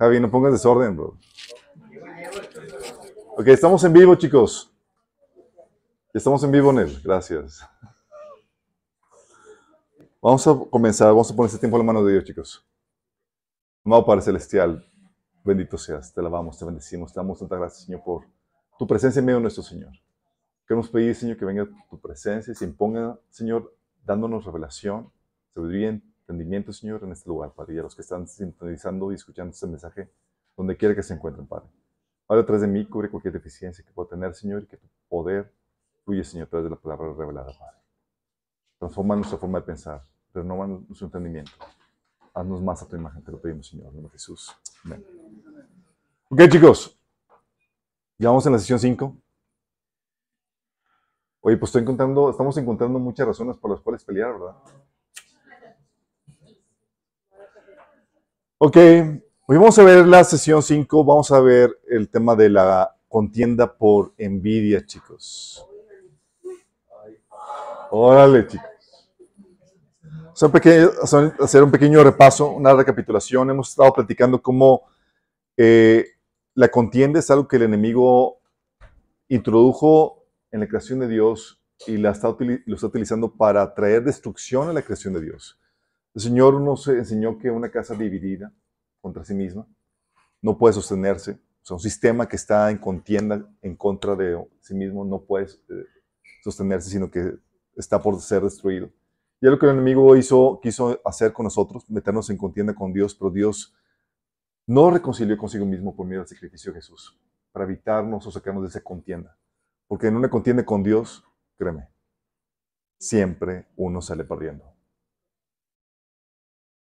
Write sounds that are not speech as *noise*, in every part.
Javi, no pongas desorden, bro. Ok, estamos en vivo, chicos. Estamos en vivo, Nel. Gracias. Vamos a comenzar, vamos a poner este tiempo en la mano de Dios, chicos. Amado Padre Celestial, bendito seas, te alabamos, te bendecimos, te damos tanta gracias, Señor, por tu presencia en medio de nuestro Señor. Queremos pedir, Señor, que venga tu presencia y se imponga, Señor, dándonos revelación, sabiduría, entendimiento, Señor, en este lugar, Padre, y a los que están sintonizando y escuchando este mensaje, donde quiera que se encuentren, Padre. Ahora, atrás de mí, cubre cualquier deficiencia que pueda tener, Señor, y que tu poder fluya, Señor, a través de la palabra revelada, Padre. Transforma nuestra forma de pensar, renova nuestro entendimiento. Haznos más a tu imagen, te lo pedimos, Señor, en nombre de Jesús. Amén. Ok, chicos. Ya vamos en la sesión 5. Oye, pues estoy encontrando, estamos encontrando muchas razones por las cuales pelear, ¿verdad? Ok, hoy vamos a ver la sesión 5, vamos a ver el tema de la contienda por envidia, chicos. Órale, chicos. hacer un pequeño repaso, una recapitulación. Hemos estado platicando cómo eh, la contienda es algo que el enemigo introdujo en la creación de Dios y la está, lo está utilizando para traer destrucción a la creación de Dios. El Señor nos enseñó que una casa dividida contra sí misma no puede sostenerse. O un sistema que está en contienda en contra de sí mismo no puede eh, sostenerse, sino que está por ser destruido. Y es lo que el enemigo hizo, quiso hacer con nosotros, meternos en contienda con Dios, pero Dios no reconcilió consigo mismo por medio del sacrificio de Jesús, para evitarnos o sacarnos de esa contienda. Porque en una contienda con Dios, créeme, siempre uno sale perdiendo.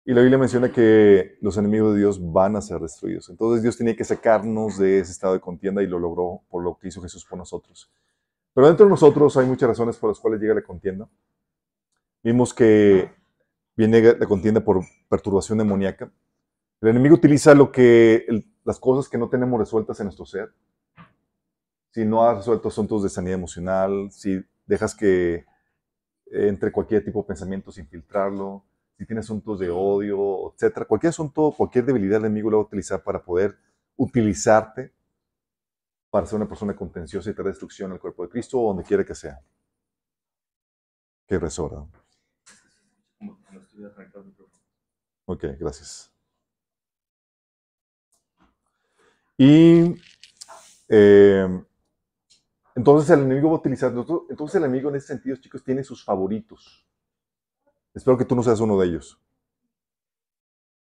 Y la Biblia menciona que los enemigos de Dios van a ser destruidos. Entonces Dios tenía que sacarnos de ese estado de contienda y lo logró por lo que hizo Jesús por nosotros. Pero dentro de nosotros hay muchas razones por las cuales llega la contienda. Vimos que viene la contienda por perturbación demoníaca. El enemigo utiliza lo que, las cosas que no tenemos resueltas en nuestro ser. Si no has resuelto asuntos de sanidad emocional, si dejas que entre cualquier tipo de pensamiento sin filtrarlo, si tienes asuntos de odio, etcétera, cualquier asunto, cualquier debilidad el enemigo lo va a utilizar para poder utilizarte para ser una persona contenciosa y traer destrucción al cuerpo de Cristo o donde quiera que sea. Qué resora. Ok, gracias. Y eh, entonces el enemigo va a utilizar, entonces el enemigo en ese sentido, chicos, tiene sus favoritos. Espero que tú no seas uno de ellos.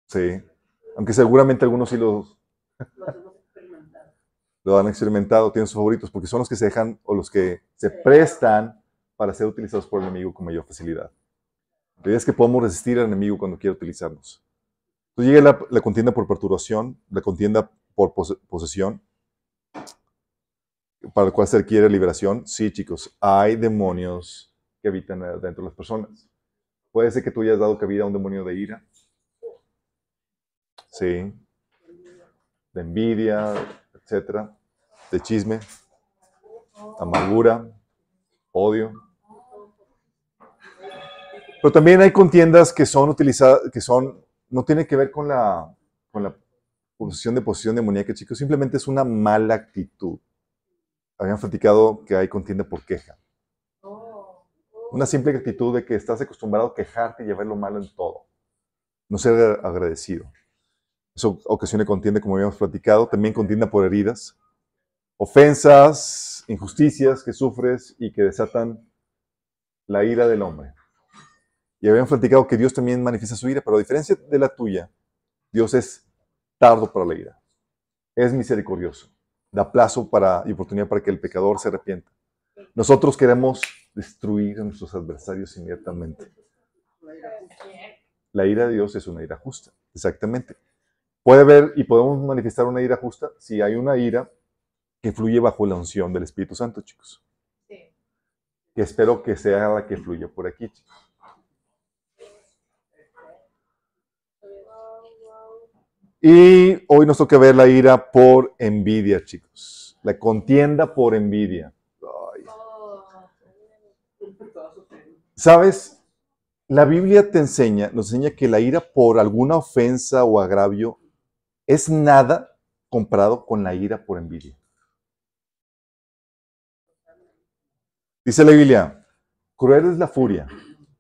Sí, aunque seguramente algunos sí los, lo han experimentado, tienen sus favoritos, porque son los que se dejan o los que se prestan para ser utilizados por el enemigo con mayor facilidad. La idea es que podamos resistir al enemigo cuando quiera utilizarnos. Entonces llega la, la contienda por perturbación, la contienda por posesión, para el cual se requiere liberación. Sí, chicos, hay demonios que habitan dentro de las personas. Puede ser que tú hayas dado cabida a un demonio de ira, sí, de envidia, etcétera, de chisme, amargura, odio. Pero también hay contiendas que son utilizadas, que son, no tienen que ver con la, con la posición de posición demoníaca, chicos, simplemente es una mala actitud. Habían platicado que hay contienda por queja. Una simple actitud de que estás acostumbrado a quejarte y llevar lo malo en todo. No ser agradecido. Eso ocasiona contienda, como habíamos platicado. También contienda por heridas, ofensas, injusticias que sufres y que desatan la ira del hombre. Y habíamos platicado que Dios también manifiesta su ira, pero a diferencia de la tuya, Dios es tardo para la ira. Es misericordioso. Da plazo para, y oportunidad para que el pecador se arrepienta. Nosotros queremos destruir a nuestros adversarios inmediatamente. La ira de Dios es una ira justa, exactamente. Puede haber y podemos manifestar una ira justa si hay una ira que fluye bajo la unción del Espíritu Santo, chicos. Que espero que sea la que fluya por aquí, chicos. Y hoy nos toca ver la ira por envidia, chicos. La contienda por envidia. ¿Sabes? La Biblia te enseña, nos enseña que la ira por alguna ofensa o agravio es nada comparado con la ira por envidia. Dice la Biblia, cruel es la furia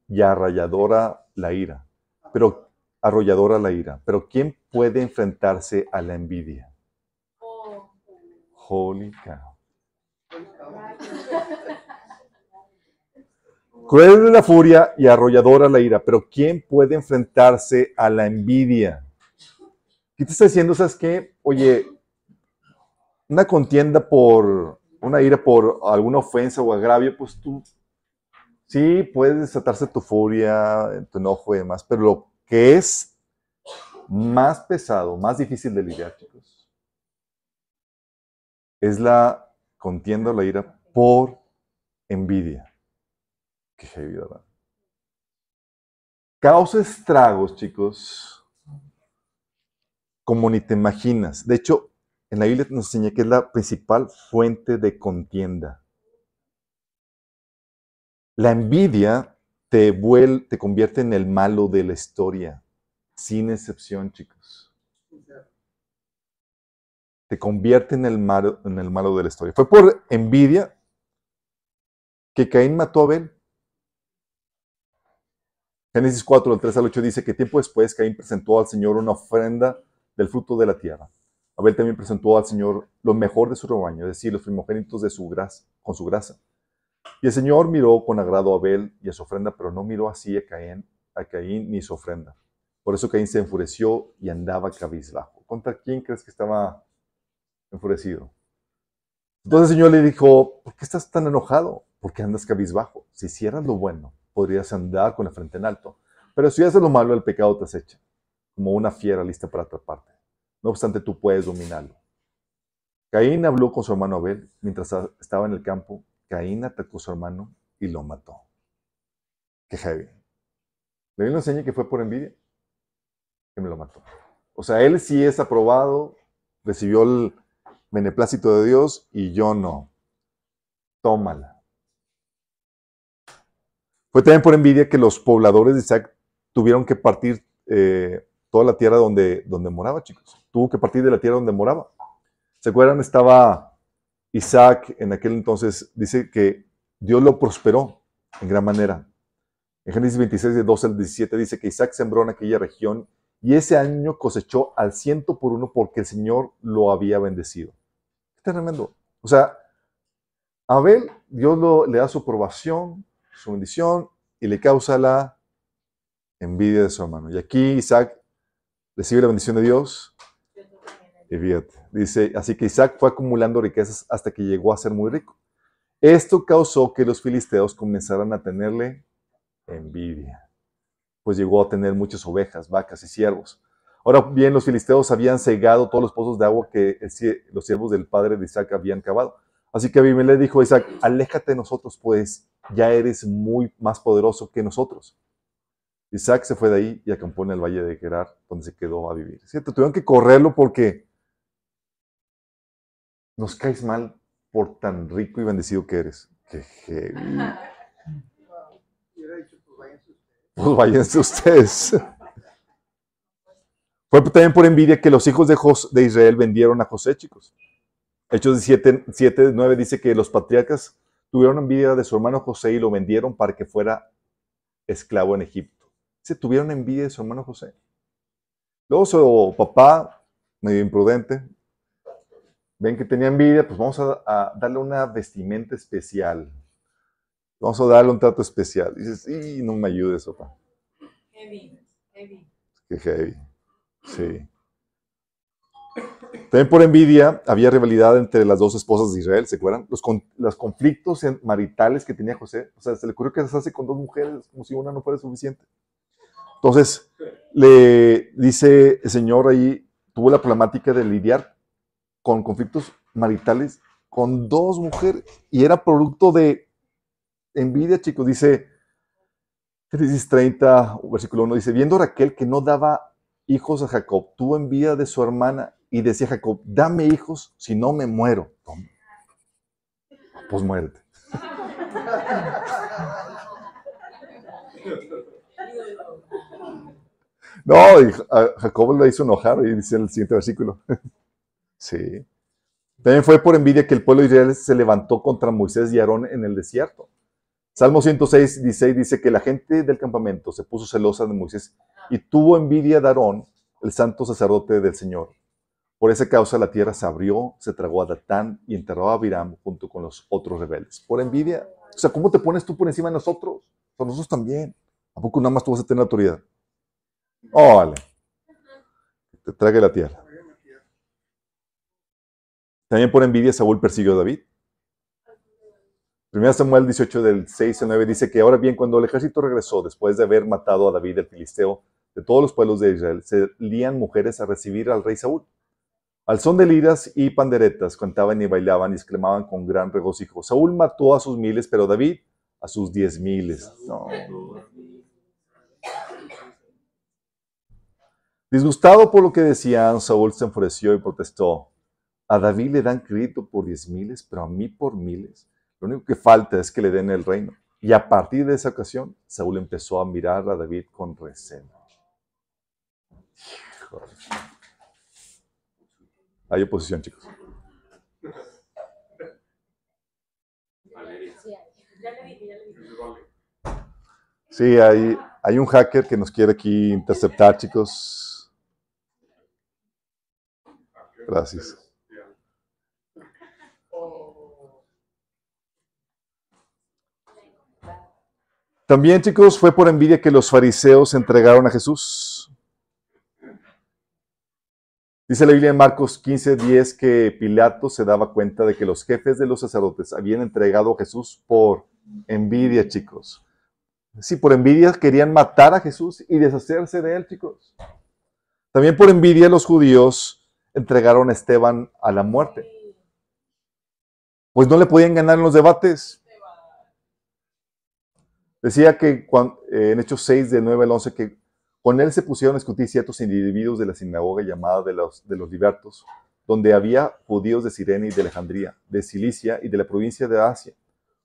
y arrolladora la ira, pero arrolladora la ira, pero ¿quién puede enfrentarse a la envidia? Holy cow. Cruel es la furia y arrolladora la ira, pero ¿quién puede enfrentarse a la envidia? ¿Qué te está diciendo? ¿Sabes qué? Oye, una contienda por una ira por alguna ofensa o agravio, pues tú sí puedes desatarse tu furia, tu enojo y demás, pero lo que es más pesado, más difícil de lidiar, chicos, es la contienda o la ira por envidia. Qué heavy, ¿verdad? Causa estragos, chicos, como ni te imaginas. De hecho, en la Biblia nos enseña que es la principal fuente de contienda. La envidia te, te convierte en el malo de la historia, sin excepción, chicos. Te convierte en el malo, en el malo de la historia. Fue por envidia que Caín mató a Abel. Génesis 4, del 3 al 8 dice que tiempo después Caín presentó al Señor una ofrenda del fruto de la tierra. Abel también presentó al Señor lo mejor de su rebaño, es decir, los primogénitos de su grasa, con su grasa. Y el Señor miró con agrado a Abel y a su ofrenda, pero no miró así a Caín, a Caín ni su ofrenda. Por eso Caín se enfureció y andaba cabizbajo. ¿Contra quién crees que estaba enfurecido? Entonces el Señor le dijo, ¿por qué estás tan enojado? ¿Por qué andas cabizbajo? Si hicieras lo bueno, podrías andar con la frente en alto. Pero si haces lo malo, el pecado te acecha, como una fiera lista para atraparte. No obstante, tú puedes dominarlo. Caín habló con su hermano Abel mientras estaba en el campo. Caín atacó a su hermano y lo mató. Qué heavy. Le Biblia enseña que fue por envidia que me lo mató. O sea, él sí es aprobado, recibió el beneplácito de Dios y yo no. Tómala. Fue también por envidia que los pobladores de Isaac tuvieron que partir eh, toda la tierra donde, donde moraba, chicos. Tuvo que partir de la tierra donde moraba. ¿Se acuerdan? Estaba Isaac en aquel entonces, dice que Dios lo prosperó en gran manera. En Génesis 26, de 12 al 17 dice que Isaac sembró en aquella región y ese año cosechó al ciento por uno porque el Señor lo había bendecido. Tremendo. O sea, Abel, Dios le da su aprobación, su bendición y le causa la envidia de su hermano. Y aquí Isaac recibe la bendición de Dios. Y fíjate, dice, así que Isaac fue acumulando riquezas hasta que llegó a ser muy rico. Esto causó que los filisteos comenzaran a tenerle envidia, pues llegó a tener muchas ovejas, vacas y siervos. Ahora bien, los filisteos habían cegado todos los pozos de agua que los siervos del padre de Isaac habían cavado. Así que Abimelech dijo a Isaac, aléjate de nosotros, pues ya eres muy más poderoso que nosotros. Isaac se fue de ahí y acampó en el valle de Gerar, donde se quedó a vivir. ¿Cierto? Tuvieron que correrlo porque nos caes mal por tan rico y bendecido que eres. Qué heavy. Pues váyanse *laughs* ustedes. Fue también por envidia que los hijos de, de Israel vendieron a José, chicos. Hechos 7, 7, 9 dice que los patriarcas tuvieron envidia de su hermano José y lo vendieron para que fuera esclavo en Egipto. Se tuvieron envidia de su hermano José. Luego su papá, medio imprudente, ven que tenía envidia, pues vamos a, darle una vestimenta especial. Vamos a darle un trato especial. Dices, sí, no me ayudes, papá. Heavy, heavy. Qué heavy. Sí. También por envidia había rivalidad entre las dos esposas de Israel, ¿se acuerdan? Los, los conflictos maritales que tenía José. O sea, se le ocurrió que se hace con dos mujeres como si una no fuera suficiente. Entonces, le dice el Señor ahí, tuvo la problemática de lidiar con conflictos maritales con dos mujeres y era producto de envidia, chicos. Dice Crisis 30, versículo 1, dice, viendo Raquel que no daba hijos a Jacob, tuvo envidia de su hermana y decía Jacob, dame hijos, si no me muero. Pues muerte. *laughs* No, Jacobo lo hizo enojar, y dice el siguiente versículo. *laughs* sí. También fue por envidia que el pueblo de Israel se levantó contra Moisés y Aarón en el desierto. Salmo 106, 16 dice que la gente del campamento se puso celosa de Moisés y tuvo envidia de Aarón, el santo sacerdote del Señor. Por esa causa la tierra se abrió, se tragó a Datán y enterró a Abiram junto con los otros rebeldes. Por envidia. O sea, ¿cómo te pones tú por encima de nosotros? Por nosotros también. ¿A poco nada más tú vas a tener autoridad? Vale. Te trague la tierra. También por envidia Saúl persiguió a David. 1 Samuel 18 del 6 al 9 dice que ahora bien, cuando el ejército regresó después de haber matado a David el filisteo de todos los pueblos de Israel, se lían mujeres a recibir al rey Saúl. Al son de liras y panderetas cantaban y bailaban y exclamaban con gran regocijo. Saúl mató a sus miles, pero David a sus diez miles. Disgustado por lo que decían, Saúl se enfureció y protestó. A David le dan crédito por diez miles, pero a mí por miles. Lo único que falta es que le den el reino. Y a partir de esa ocasión, Saúl empezó a mirar a David con recelo. Hay oposición, chicos. Sí, hay, hay un hacker que nos quiere aquí interceptar, chicos. Gracias. También, chicos, fue por envidia que los fariseos entregaron a Jesús. Dice la Biblia en Marcos 15, 10 que Pilato se daba cuenta de que los jefes de los sacerdotes habían entregado a Jesús por envidia, chicos. Sí, por envidia querían matar a Jesús y deshacerse de él, chicos. También por envidia los judíos entregaron a Esteban a la muerte. Pues no le podían ganar en los debates. Decía que eh, en Hechos 6, de 9 al 11, que con él se pusieron a discutir ciertos individuos de la sinagoga llamada de los, de los libertos, donde había judíos de Sirene y de Alejandría, de Cilicia y de la provincia de Asia.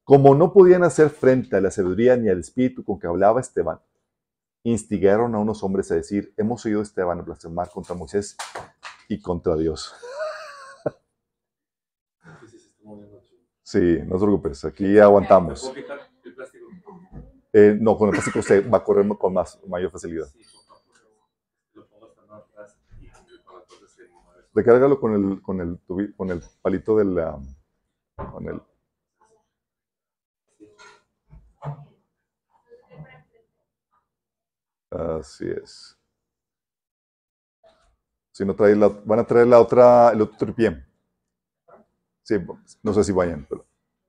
Como no podían hacer frente a la sabiduría ni al espíritu con que hablaba Esteban, instigaron a unos hombres a decir, hemos oído a Esteban blasfemar contra Moisés y contra Dios. *laughs* Sí, no te preocupes, aquí aguantamos. Eh, no, con el plástico se va a correr con más, mayor facilidad. Recárgalo con el, con el, con el palito del... con el, Así es. Si no trae la, van a traer la otra, el otro tripié. Sí, no sé si vayan, pero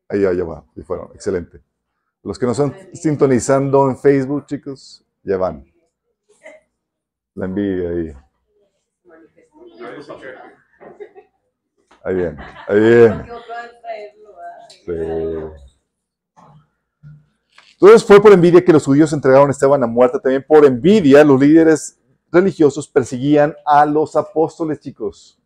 ahí ya va, y fueron, excelente. Los que nos están sintonizando en Facebook, chicos, ya van. La envidia ahí. Ahí bien, ahí bien. Entonces fue por envidia que los judíos entregaron a Esteban a muerte. También por envidia los líderes religiosos perseguían a los apóstoles, chicos.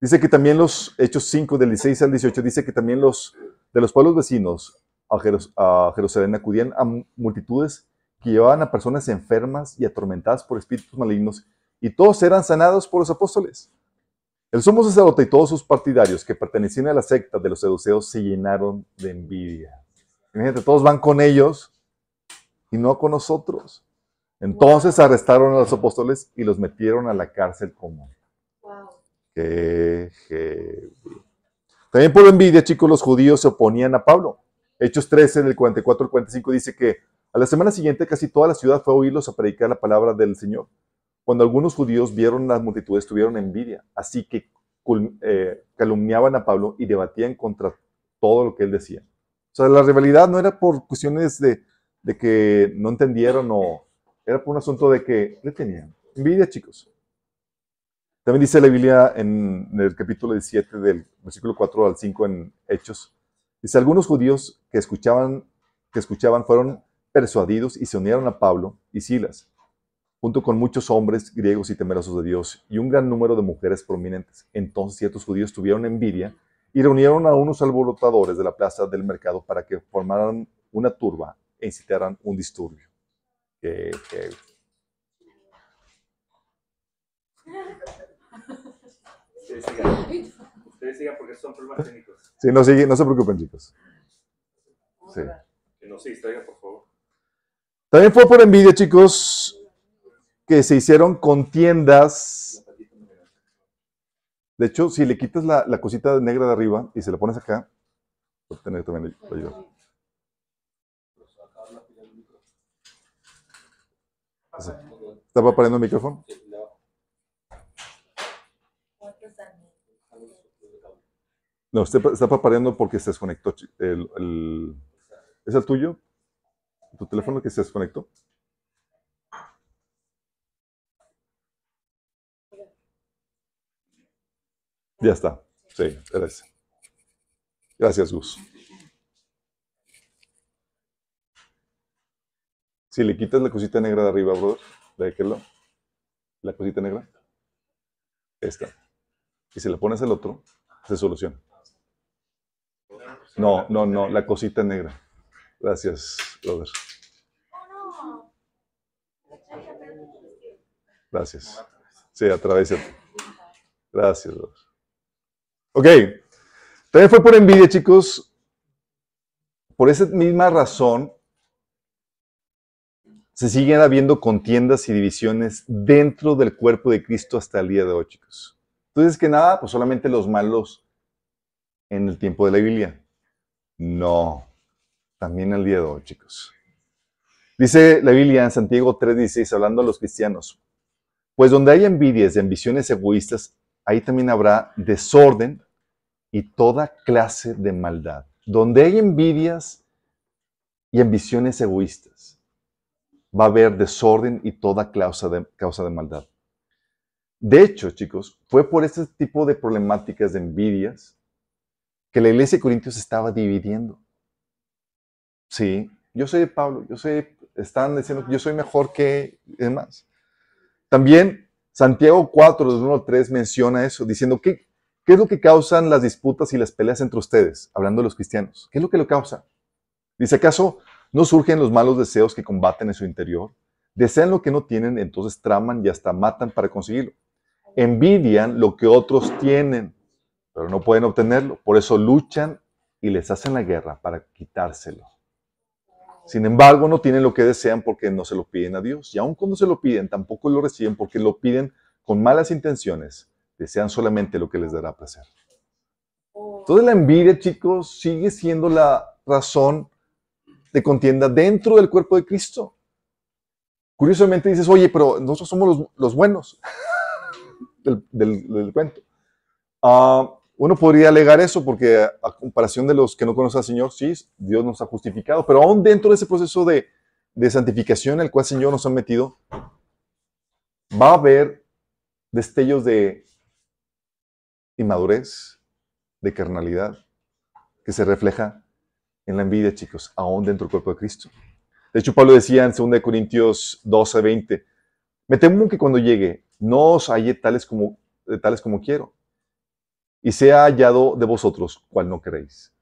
Dice que también los Hechos 5, del 16 al 18, dice que también los de los pueblos vecinos a, Jerusalén acudían a multitudes que llevaban a personas enfermas y atormentadas por espíritus malignos, y todos eran sanados por los apóstoles. El sumo sacerdote y todos sus partidarios que pertenecían a la secta de los seduceos se llenaron de envidia. Imagínate, todos van con ellos y no con nosotros. Entonces arrestaron a los apóstoles y los metieron a la cárcel común. Wow. También por envidia, chicos, los judíos se oponían a Pablo. Hechos 13, del 44 al 45, dice que a la semana siguiente casi toda la ciudad fue a oírlos a predicar la palabra del Señor. Cuando algunos judíos vieron las multitudes, tuvieron envidia, así que eh, calumniaban a Pablo y debatían contra todo lo que él decía. O sea, la rivalidad no era por cuestiones de, que no entendieron o era por un asunto de que le tenían envidia, chicos. También dice la Biblia en, en el capítulo 17 del versículo 4 al 5 en Hechos, Dice, algunos judíos que escuchaban, que escuchaban fueron persuadidos y se unieron a Pablo y Silas, junto con muchos hombres griegos y temerosos de Dios y un gran número de mujeres prominentes. Entonces ciertos judíos tuvieron envidia y reunieron a unos alborotadores de la plaza del mercado para que formaran una turba e incitaran un disturbio. Eh, eh. Sí, sí, sí. Ustedes sigan porque son problemas técnicos. *laughs* Sí, no, sigue, no se preocupen, chicos. Sí. Que no se distraigan, por favor. También fue por envidia, chicos, que se hicieron contiendas. De hecho, si le quitas la, la cosita negra de arriba y se la pones acá, puede tener también ayuda. ¿Está apareciendo el micrófono? No, está, está parpadeando porque se desconectó. chi- El, el- ¿Es el tuyo? ¿Tu teléfono que se desconectó? Ya está. Sí, era ese. Gracias, Gus. Si le quitas la cosita negra de arriba, brother, de aquel la cosita negra, esta, y se la pones al otro, se soluciona. No, no, no, la cosita negra. Gracias, brother. Gracias. Sí, atraviesa. Gracias, brother. Ok. También fue por envidia, chicos. Por esa misma razón, se siguen habiendo contiendas y divisiones dentro del cuerpo de Cristo hasta el día de hoy, chicos. Entonces, que nada, pues solamente los malos en el tiempo de la Biblia. No, también el día de hoy, chicos. Dice la Biblia en Santiago 3:16, hablando a los cristianos, pues donde hay envidias y ambiciones egoístas, ahí también habrá desorden y toda clase de maldad. Donde hay envidias y ambiciones egoístas, va a haber desorden y toda causa de, causa de maldad. De hecho, chicos, fue por este tipo de problemáticas de envidias que la iglesia de Corintios estaba dividiendo. Sí, yo soy Pablo, yo soy, están diciendo que yo soy mejor que demás. También Santiago 4, del 1 al 3 menciona eso, diciendo que ¿Qué es lo que causan las disputas y las peleas entre ustedes? Hablando de los cristianos. ¿Qué es lo que lo causa? Dice, ¿acaso no surgen los malos deseos que combaten en su interior? Desean lo que no tienen, entonces traman y hasta matan para conseguirlo. Envidian lo que otros tienen, pero no pueden obtenerlo. Por eso luchan y les hacen la guerra para quitárselo. Sin embargo, no tienen lo que desean porque no se lo piden a Dios. Y aun cuando se lo piden, tampoco lo reciben porque lo piden con malas intenciones desean solamente lo que les dará placer. Entonces la envidia, chicos, sigue siendo la razón de contienda dentro del cuerpo de Cristo. Curiosamente dices, oye, pero nosotros somos los, los buenos *laughs* del, del- cuento. Ah, uno podría alegar eso porque a, comparación de los que no conocen al Señor, sí, Dios nos ha justificado, pero aún dentro de ese proceso de, de santificación el cual el Señor nos ha metido, va a haber destellos de inmadurez, de carnalidad, que se refleja en la envidia, chicos, aún dentro del cuerpo de Cristo. De hecho, Pablo decía en 2 Corintios 12, 20, me temo que cuando llegue no os halle tales como, tales como quiero, y sea hallado de vosotros cual no queréis.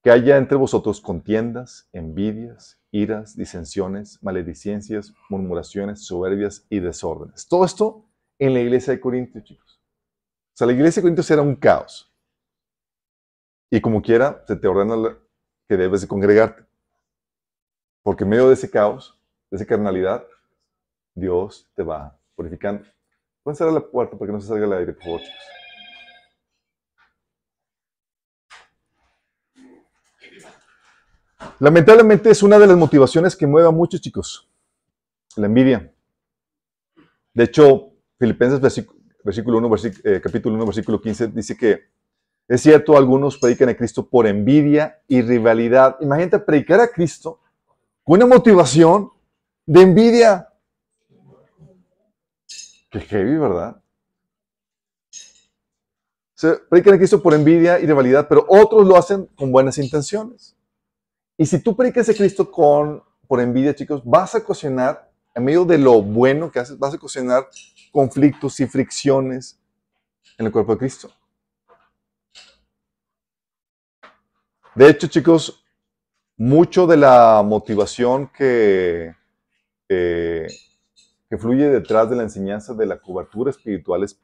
Que haya entre vosotros contiendas, envidias, iras, disensiones, maledicencias, murmuraciones, soberbias y desórdenes. Todo esto en la iglesia de Corintios, chicos. O sea, la iglesia de Corintios era un caos. Y como quiera, se te ordena que debes de congregarte. Porque en medio de ese caos, de esa carnalidad, Dios te va purificando. Pueden cerrar la puerta para que no se salga el aire, por favor, chicos. Lamentablemente es una de las motivaciones que mueve a muchos chicos. La envidia. De hecho, Filipenses versículo, versículo 1, versículo- eh, capítulo 1, versículo 15 dice que es cierto, algunos predican a Cristo por envidia y rivalidad. Imagínate predicar a Cristo con una motivación de envidia. Qué heavy, ¿verdad? Se predican a Cristo por envidia y rivalidad, pero otros lo hacen con buenas intenciones. Y si tú predicas a Cristo con, por envidia, chicos, vas a ocasionar, en medio de lo bueno que haces, vas a ocasionar conflictos y fricciones en el cuerpo de Cristo. De hecho, chicos, mucho de la motivación que, que fluye detrás de la enseñanza de la cobertura espiritual es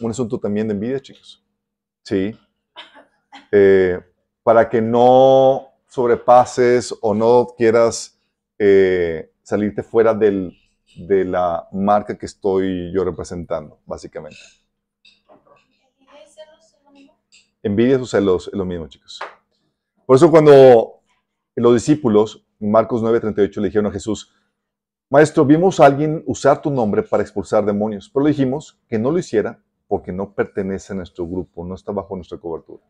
un asunto también de envidia, chicos. Sí. Eh, para que no sobrepases o no quieras eh, salirte fuera del, de la marca que estoy yo representando, básicamente. Envidia o celos es lo mismo, chicos. Por eso cuando los discípulos, Marcos 9:38, le dijeron a Jesús, Maestro, vimos a alguien usar tu nombre para expulsar demonios, pero le dijimos que no lo hiciera porque no pertenece a nuestro grupo, no está bajo nuestra cobertura.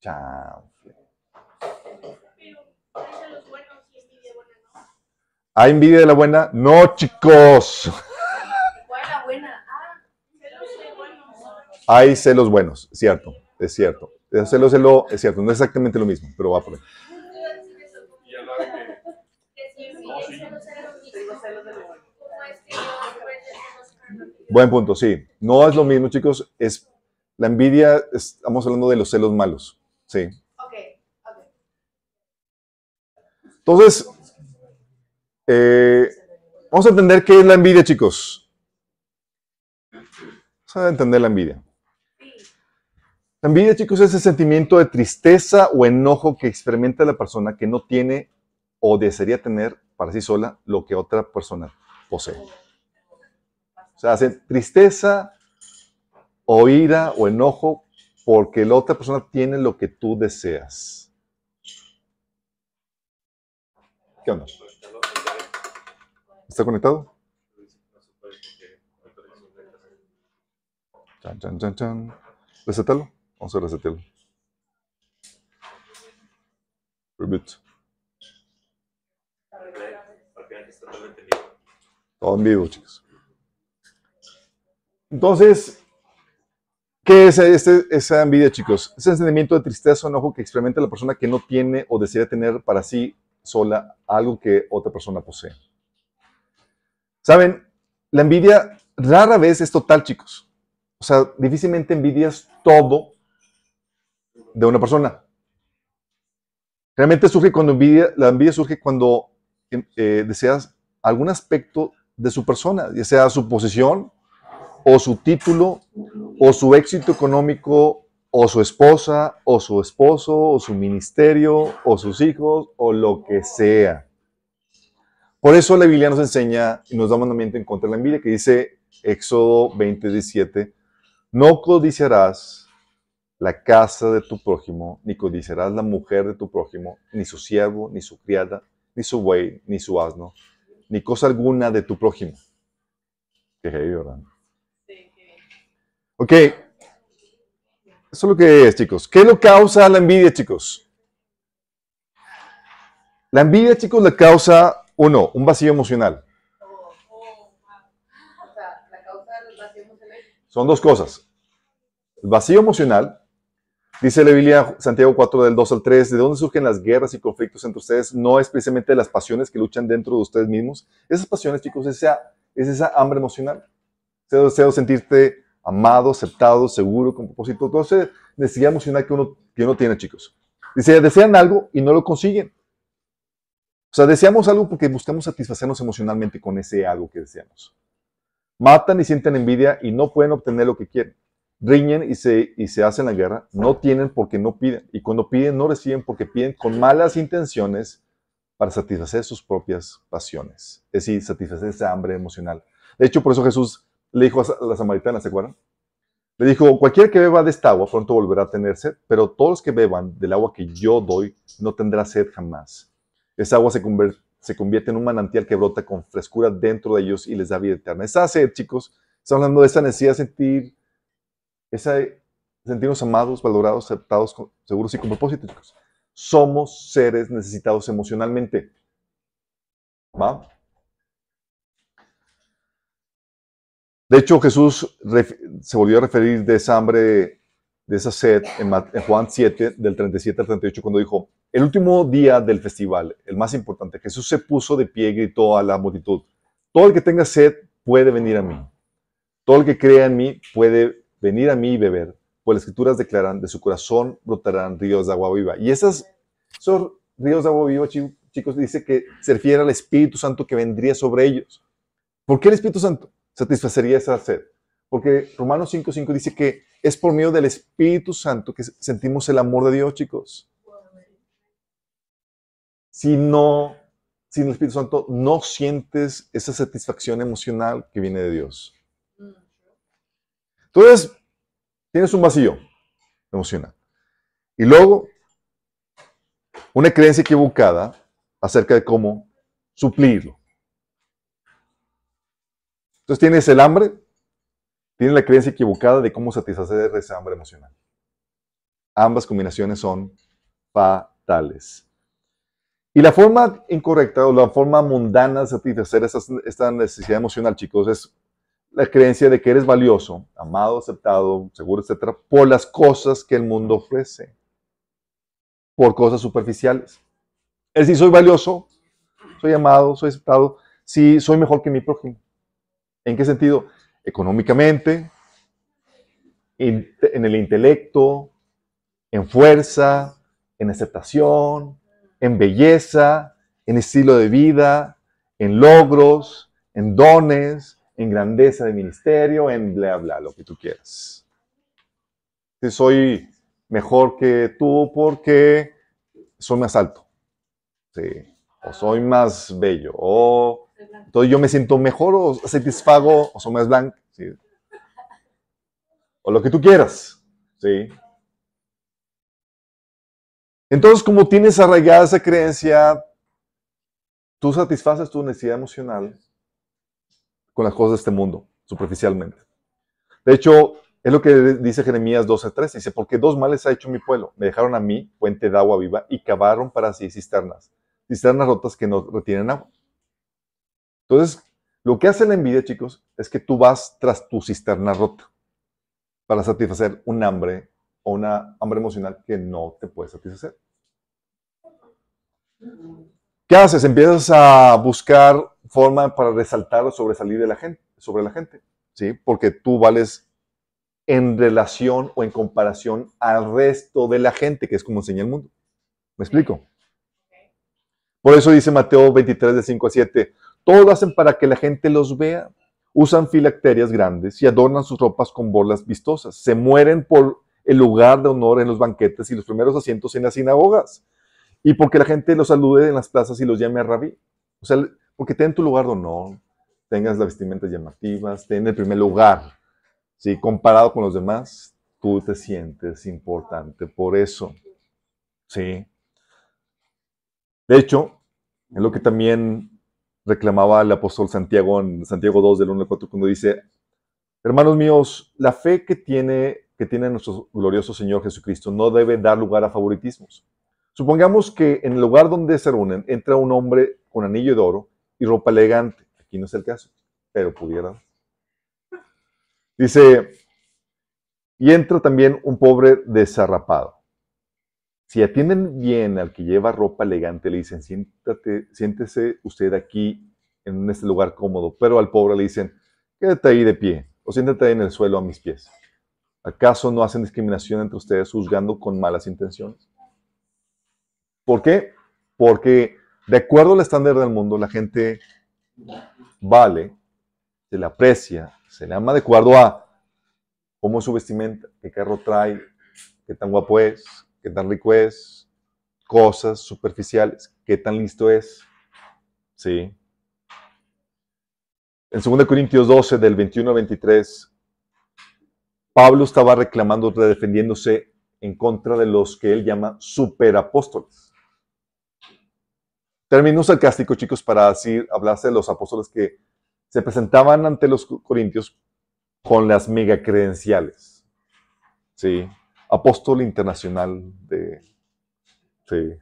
Chao. ¿Hay envidia de la buena? No, chicos. Hay celos buenos, cierto, es cierto. Celos, celo, es cierto, no es exactamente lo mismo, pero va por ahí. Buen punto, sí. No es lo mismo, chicos. Es la envidia, estamos hablando de los celos malos. Sí. Entonces, eh, vamos a entender qué es la envidia, chicos. Vamos a entender la envidia. La envidia, chicos, es ese sentimiento de tristeza o enojo que experimenta la persona que no tiene o desearía tener para sí sola lo que otra persona posee. O sea, hace tristeza o ira o enojo porque la otra persona tiene lo que tú deseas. ¿Qué onda? ¿Está conectado? Chan, chan, chan, chan. Resetalo. Vamos a resetarlo. Reboot. Todo en vivo, chicos. Entonces, ¿qué es este, esa envidia, chicos? Es el sentimiento de tristeza o enojo que experimenta la persona que no tiene o desea tener para sí sola algo que otra persona posee. Saben, la envidia rara vez es total, chicos. O sea, difícilmente envidias todo de una persona. Realmente surge cuando envidia, la envidia surge cuando em, eh, deseas algún aspecto de su persona, ya sea su posición, o su título, o su éxito económico, o su esposa, o su esposo, o su ministerio, o sus hijos, o lo que sea. Por eso la Biblia nos enseña y nos da mandamiento en contra de la envidia, que dice Éxodo 20, 17, no codiciarás la casa de tu prójimo, ni codiciarás la mujer de tu prójimo, ni su siervo, ni su criada, ni su buey, ni su asno, ni cosa alguna de tu prójimo. Qué heavy, ¿verdad? Sí, Ok. Eso es lo que es, chicos. ¿Qué lo causa la envidia, chicos? La envidia, chicos, le causa uno, un vacío emocional. Son dos cosas. El vacío emocional, dice la Biblia, Santiago 4 del 2 al 3, ¿de dónde surgen las guerras y conflictos entre ustedes? No es precisamente las pasiones que luchan dentro de ustedes mismos. Esas pasiones, chicos, es esa, es esa hambre emocional. Ese deseo de sentirte amado, aceptado, seguro, con propósito. Esa necesidad emocional que uno, que uno tiene, chicos. Dice, desean algo y no lo consiguen. O sea, deseamos algo porque buscamos satisfacernos emocionalmente con ese algo que deseamos. Matan y sienten envidia y no pueden obtener lo que quieren. Riñen y se, y se hacen la guerra. No tienen porque no piden. Y cuando piden, no reciben porque piden con malas intenciones para satisfacer sus propias pasiones. Es decir, satisfacer esa hambre emocional. De hecho, por eso Jesús le dijo a la samaritana, ¿se acuerdan? Le dijo, cualquiera que beba de esta agua pronto volverá a tener sed, pero todos los que beban del agua que yo doy no tendrá sed jamás. Esa agua se convierte, se convierte en un manantial que brota con frescura dentro de ellos y les da vida eterna. Esa sed, chicos, estamos hablando de esa necesidad de sentir, esa, sentirnos amados, valorados, aceptados, seguros y con propósito, chicos. Somos seres necesitados emocionalmente. ¿Va? De hecho, Jesús se volvió a referir de esa hambre, de esa sed en Juan 7, del 37 al 38, cuando dijo, el último día del festival, el más importante, Jesús se puso de pie y gritó a la multitud, todo el que tenga sed puede venir a mí. Todo el que crea en mí puede venir a mí y beber, pues las escrituras declaran, de su corazón brotarán ríos de agua viva. Y esas, esos ríos de agua viva, chicos, dice que se refiere al Espíritu Santo que vendría sobre ellos. ¿Por qué el Espíritu Santo satisfacería esa sed? Porque Romanos 5.5 dice que es por medio del Espíritu Santo que sentimos el amor de Dios, chicos. Si no, sin el Espíritu Santo, no sientes esa satisfacción emocional que viene de Dios. Entonces, tienes un vacío emocional. Y luego, una creencia equivocada acerca de cómo suplirlo. Entonces tienes el hambre, tienes la creencia equivocada de cómo satisfacer esa hambre emocional. Ambas combinaciones son fatales. Y la forma incorrecta o la forma mundana de satisfacer esta necesidad emocional, chicos, es la creencia de que eres valioso, amado, aceptado, seguro, etcétera, por las cosas que el mundo ofrece, por cosas superficiales. Es decir, soy valioso, soy amado, soy aceptado, si soy mejor que mi prójimo. ¿En qué sentido? Económicamente, en el intelecto, en fuerza, en aceptación, en belleza, en estilo de vida, en logros, en dones, en grandeza de ministerio, en bla, bla, lo que tú quieras. Si soy mejor que tú porque soy más alto, sí, o soy más bello, o entonces yo me siento mejor o satisfago o soy más blanco. O lo que tú quieras. ¿sí? Entonces, como tienes arraigada esa creencia, tú satisfaces tu necesidad emocional con las cosas de este mundo, superficialmente. De hecho, es lo que dice Jeremías 12:3. Dice, porque dos males ha hecho mi pueblo. Me dejaron a mí, fuente de agua viva, y cavaron para sí cisternas. Cisternas rotas que no retienen agua. Entonces, lo que hace la envidia, chicos, es que tú vas tras tu cisterna rota para satisfacer un hambre o una hambre emocional que no te puede satisfacer. ¿Qué haces? Empiezas a buscar forma para resaltar o sobresalir de la gente, sobre la gente, ¿sí? Porque tú vales en relación o en comparación al resto de la gente, que es como enseña el mundo. ¿Me explico? Por eso dice Mateo 23, de 5 a 7, todo lo hacen para que la gente los vea. Usan filacterias grandes y adornan sus ropas con bolas vistosas. Se mueren por el lugar de honor en los banquetes y los primeros asientos en las sinagogas. Y porque la gente los salude en las plazas y los llame a rabí. O sea, porque ten tu lugar de honor, tengas las vestimentas llamativas, ten el primer lugar. ¿sí? Comparado con los demás, tú te sientes importante por eso. ¿sí? De hecho, es lo que también reclamaba el apóstol Santiago en Santiago 2 del 1 al 4 cuando dice, hermanos míos, la fe que tiene, que tiene nuestro glorioso Señor Jesucristo no debe dar lugar a favoritismos. Supongamos que en el lugar donde se reúnen entra un hombre con anillo de oro y ropa elegante. Aquí no es el caso, pero pudiera. Dice, y entra también un pobre desarrapado. Si atienden bien al que lleva ropa elegante, le dicen, siéntate, siéntese usted aquí en este lugar cómodo, pero al pobre le dicen, quédate ahí de pie o siéntate ahí en el suelo a mis pies. ¿Acaso no hacen discriminación entre ustedes juzgando con malas intenciones? ¿Por qué? Porque de acuerdo al estándar del mundo, la gente vale, se le aprecia, se le ama de acuerdo a cómo es su vestimenta, qué carro trae, qué tan guapo es, qué tan rico es, cosas superficiales, qué tan listo es. ¿Sí? En 2 Corintios 12, del 21 al 23, Pablo estaba reclamando, defendiéndose en contra de los que él llama superapóstoles. Término sarcástico, chicos, para así hablarse de los apóstoles que se presentaban ante los corintios con las mega credenciales. ¿Sí? Apóstol internacional de... Sí.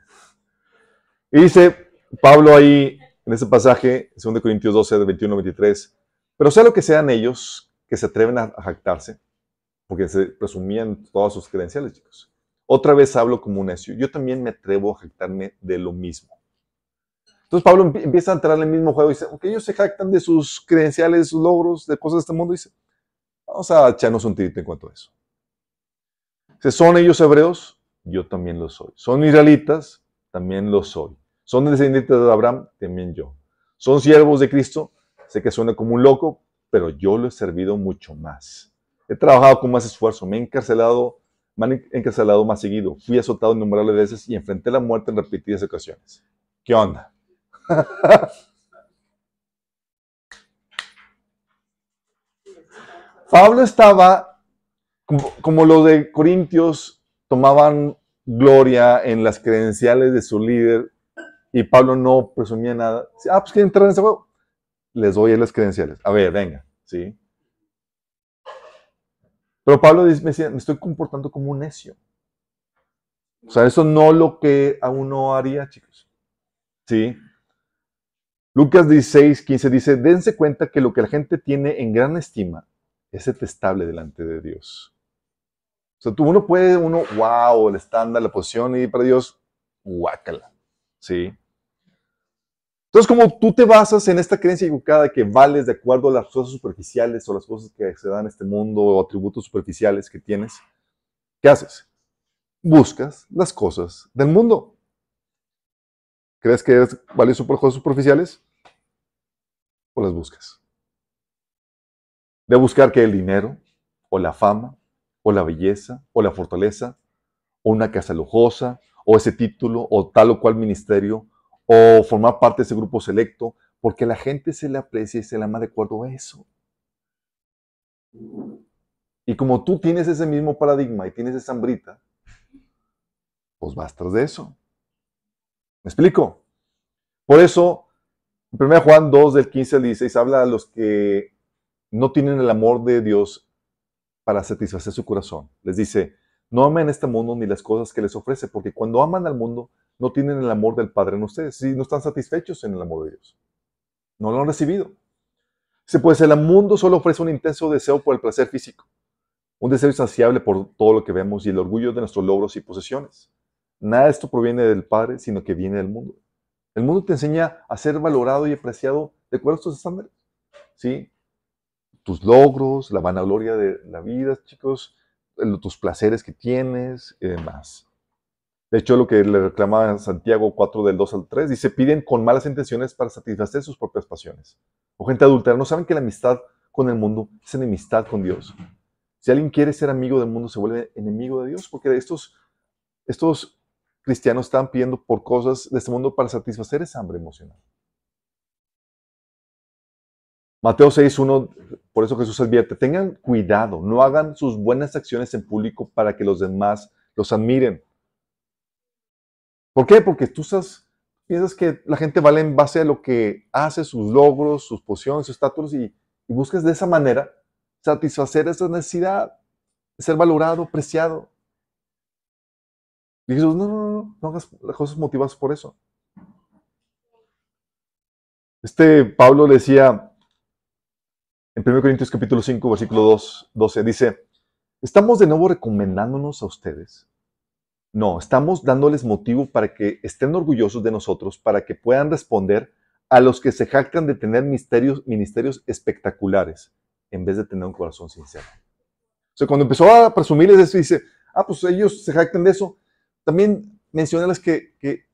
Y dice Pablo ahí en ese pasaje, 2 Corintios 12, de 21 23, pero sea lo que sean ellos que se atreven a jactarse, porque se presumían todas sus credenciales, chicos. Otra vez hablo como un necio. Yo también me atrevo a jactarme de lo mismo. Entonces Pablo empieza a entrar en el mismo juego y dice, aunque ellos se jactan de sus credenciales, de sus logros, de cosas de este mundo, dice, vamos a echarnos un tirito en cuanto a eso. ¿Son ellos hebreos? Yo también lo soy. ¿Son israelitas? También lo soy. ¿Son descendientes de Abraham? También yo. ¿Son siervos de Cristo? Sé que suena como un loco, pero yo lo he servido mucho más. He trabajado con más esfuerzo, me he encarcelado, me han encarcelado más seguido, fui azotado innumerables veces y enfrenté la muerte en repetidas ocasiones. ¿Qué onda? *laughs* Pablo estaba, como, los de Corintios, tomaban gloria en las credenciales de su líder y Pablo no presumía nada. Ah, pues quieren entrar en ese juego. Les doy las credenciales. A ver, venga, ¿sí? Pero Pablo me decía, me estoy comportando como un necio. O sea, eso no lo que a uno haría, chicos. ¿Sí? Lucas 16, 15 dice, dense cuenta que lo que la gente tiene en gran estima es detestable delante de Dios. O sea, tú, uno puede, uno, wow, el estándar, la posición, y para Dios, guácala. ¿Sí? Entonces, como tú te basas en esta creencia equivocada de que vales de acuerdo a las cosas superficiales o las cosas que se dan en este mundo o atributos superficiales que tienes, ¿qué haces? Buscas las cosas del mundo. ¿Crees que eres valioso por cosas superficiales? O las buscas. De buscar que el dinero, o la fama, o la belleza, o la fortaleza, o una casa lujosa, o ese título, o tal o cual ministerio, o formar parte de ese grupo selecto, porque la gente se le aprecia y se le ama de acuerdo a eso. Y como tú tienes ese mismo paradigma y tienes esa hambrita, pues vas tras de eso. ¿Me explico? Por eso, en 1 Juan 2, del 15 al 16, habla a los que no tienen el amor de Dios para satisfacer su corazón. Les dice, no amen este mundo ni las cosas que les ofrece, porque cuando aman al mundo, no tienen el amor del Padre en ustedes, si no están satisfechos en el amor de Dios. No lo han recibido. Se puede ser, el mundo solo ofrece un intenso deseo por el placer físico, un deseo insaciable por todo lo que vemos y el orgullo de nuestros logros y posesiones. Nada de esto proviene del Padre, sino que viene del mundo. El mundo te enseña a ser valorado y apreciado de acuerdo a tus estándares. ¿Sí? Tus logros, la vanagloria de la vida, chicos, tus placeres que tienes y demás. De hecho, lo que le reclama Santiago 4 del 2 al 3, dice, piden con malas intenciones para satisfacer sus propias pasiones. O gente adultera, ¿no saben que la amistad con el mundo es enemistad con Dios? Si alguien quiere ser amigo del mundo, se vuelve enemigo de Dios, porque estos, estos cristianos están pidiendo por cosas de este mundo para satisfacer esa hambre emocional. Mateo 6.1, por eso Jesús advierte, tengan cuidado, no hagan sus buenas acciones en público para que los demás los admiren. ¿Por qué? Porque tú piensas que la gente vale en base a lo que hace, sus logros, sus posiciones, sus estatus, y, buscas de esa manera satisfacer esa necesidad ser valorado, apreciado. Y Jesús, no, no, no, no hagas las cosas motivadas por eso. Este Pablo decía en 1 Corintios capítulo 5, versículo 2, 12, dice, estamos de nuevo recomendándonos a ustedes no, estamos dándoles motivo para que estén orgullosos de nosotros, para que puedan responder a los que se jactan de tener misterios, ministerios espectaculares, en vez de tener un corazón sincero. O sea, cuando empezó a presumirles eso, dice, ah, pues ellos se jactan de eso. También mencionarles que, que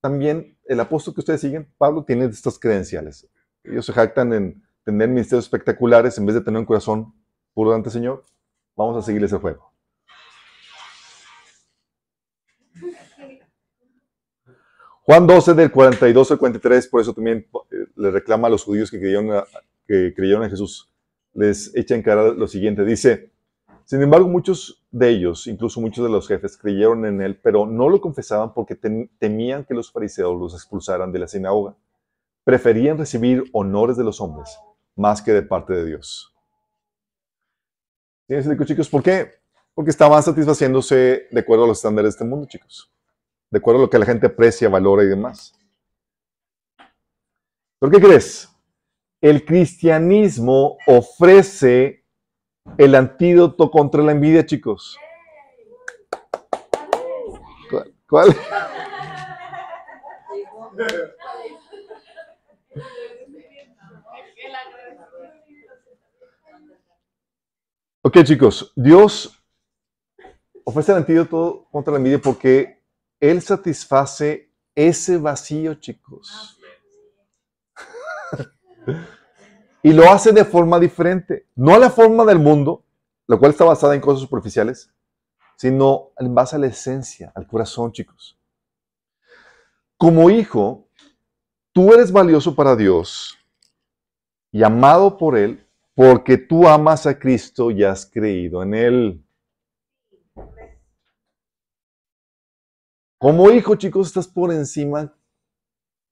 también el apóstol que ustedes siguen, Pablo, tiene estas credenciales. Ellos se jactan en tener ministerios espectaculares en vez de tener un corazón puro ante Señor. Vamos a seguirles el juego. Juan 12 del 42 al 43, por eso también eh, le reclama a los judíos que creyeron, que creyeron en Jesús, les echa en cara lo siguiente, dice, sin embargo muchos de ellos, incluso muchos de los jefes, creyeron en él, pero no lo confesaban porque temían que los fariseos los expulsaran de la sinagoga. Preferían recibir honores de los hombres más que de parte de Dios. ¿Tienes chicos? ¿Por qué? Porque estaban satisfaciéndose de acuerdo a los estándares de este mundo, chicos de acuerdo a lo que la gente aprecia, valora y demás. ¿Por qué crees? El cristianismo ofrece el antídoto contra la envidia, chicos. ¿Cuál? *laughs* Ok, chicos, Dios ofrece el antídoto contra la envidia porque él satisface ese vacío, chicos. Y lo hace de forma diferente, no la forma del mundo, la cual está basada en cosas superficiales, sino en base a la esencia, al corazón, chicos. Como hijo, tú eres valioso para Dios y amado por Él porque tú amas a Cristo y has creído en Él. Como hijo, chicos, estás por encima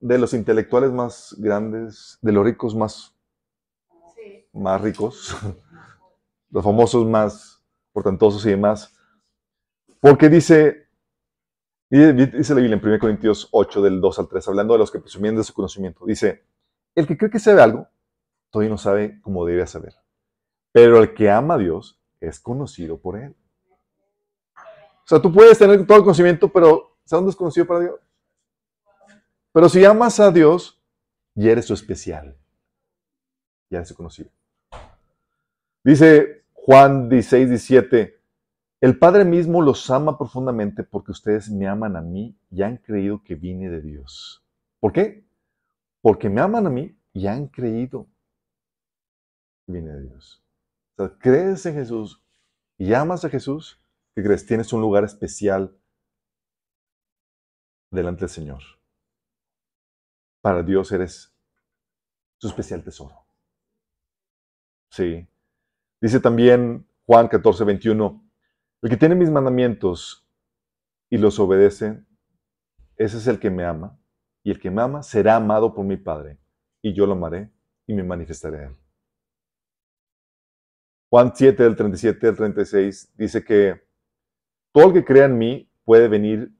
de los intelectuales más grandes, de los ricos más, más ricos, *laughs* los famosos más portentosos y demás. Porque dice, dice la Biblia en 1 Corintios 8, del 2 al 3, hablando de los que presumían de su conocimiento, dice, el que cree que sabe algo, todavía no sabe como debería saber. Pero el que ama a Dios es conocido por Él. O sea, tú puedes tener todo el conocimiento, pero ¿sabes dónde es conocido para Dios? Pero si amas a Dios, ya eres su especial. Ya eres su conocido. Dice Juan 16, 17, el Padre mismo los ama profundamente porque ustedes me aman a mí y han creído que vine de Dios. ¿Por qué? Porque me aman a mí y han creído viene de Dios. O sea, crees en Jesús y amas a Jesús, que crees? Tienes un lugar especial delante del Señor. Para Dios eres su especial tesoro. Sí. Dice también Juan 14, 21, el que tiene mis mandamientos y los obedece, ese es el que me ama, y el que me ama será amado por mi Padre, y yo lo amaré y me manifestaré a él. Juan 7, del 37 al 36, dice que todo el que crea en mí puede venir,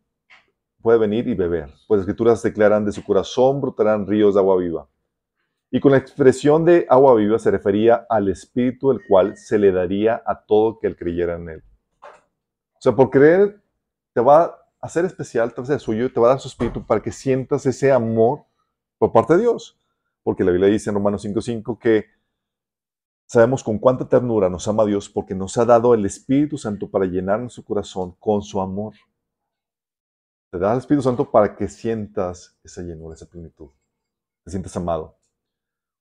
puede venir y beber, pues las escrituras declaran de su corazón brotarán ríos de agua viva. Y con la expresión de agua viva se refería al espíritu el cual se le daría a todo que él creyera en él. O sea, por creer te va a hacer especial, te va a hacer suyo, te va a dar su espíritu para que sientas ese amor por parte de Dios. Porque la Biblia dice en Romanos 5.5 que Sabemos con cuánta ternura nos ama Dios porque nos ha dado el Espíritu Santo para llenar nuestro corazón con su amor. Te da el Espíritu Santo para que sientas esa llenura, esa plenitud. Te sientas amado.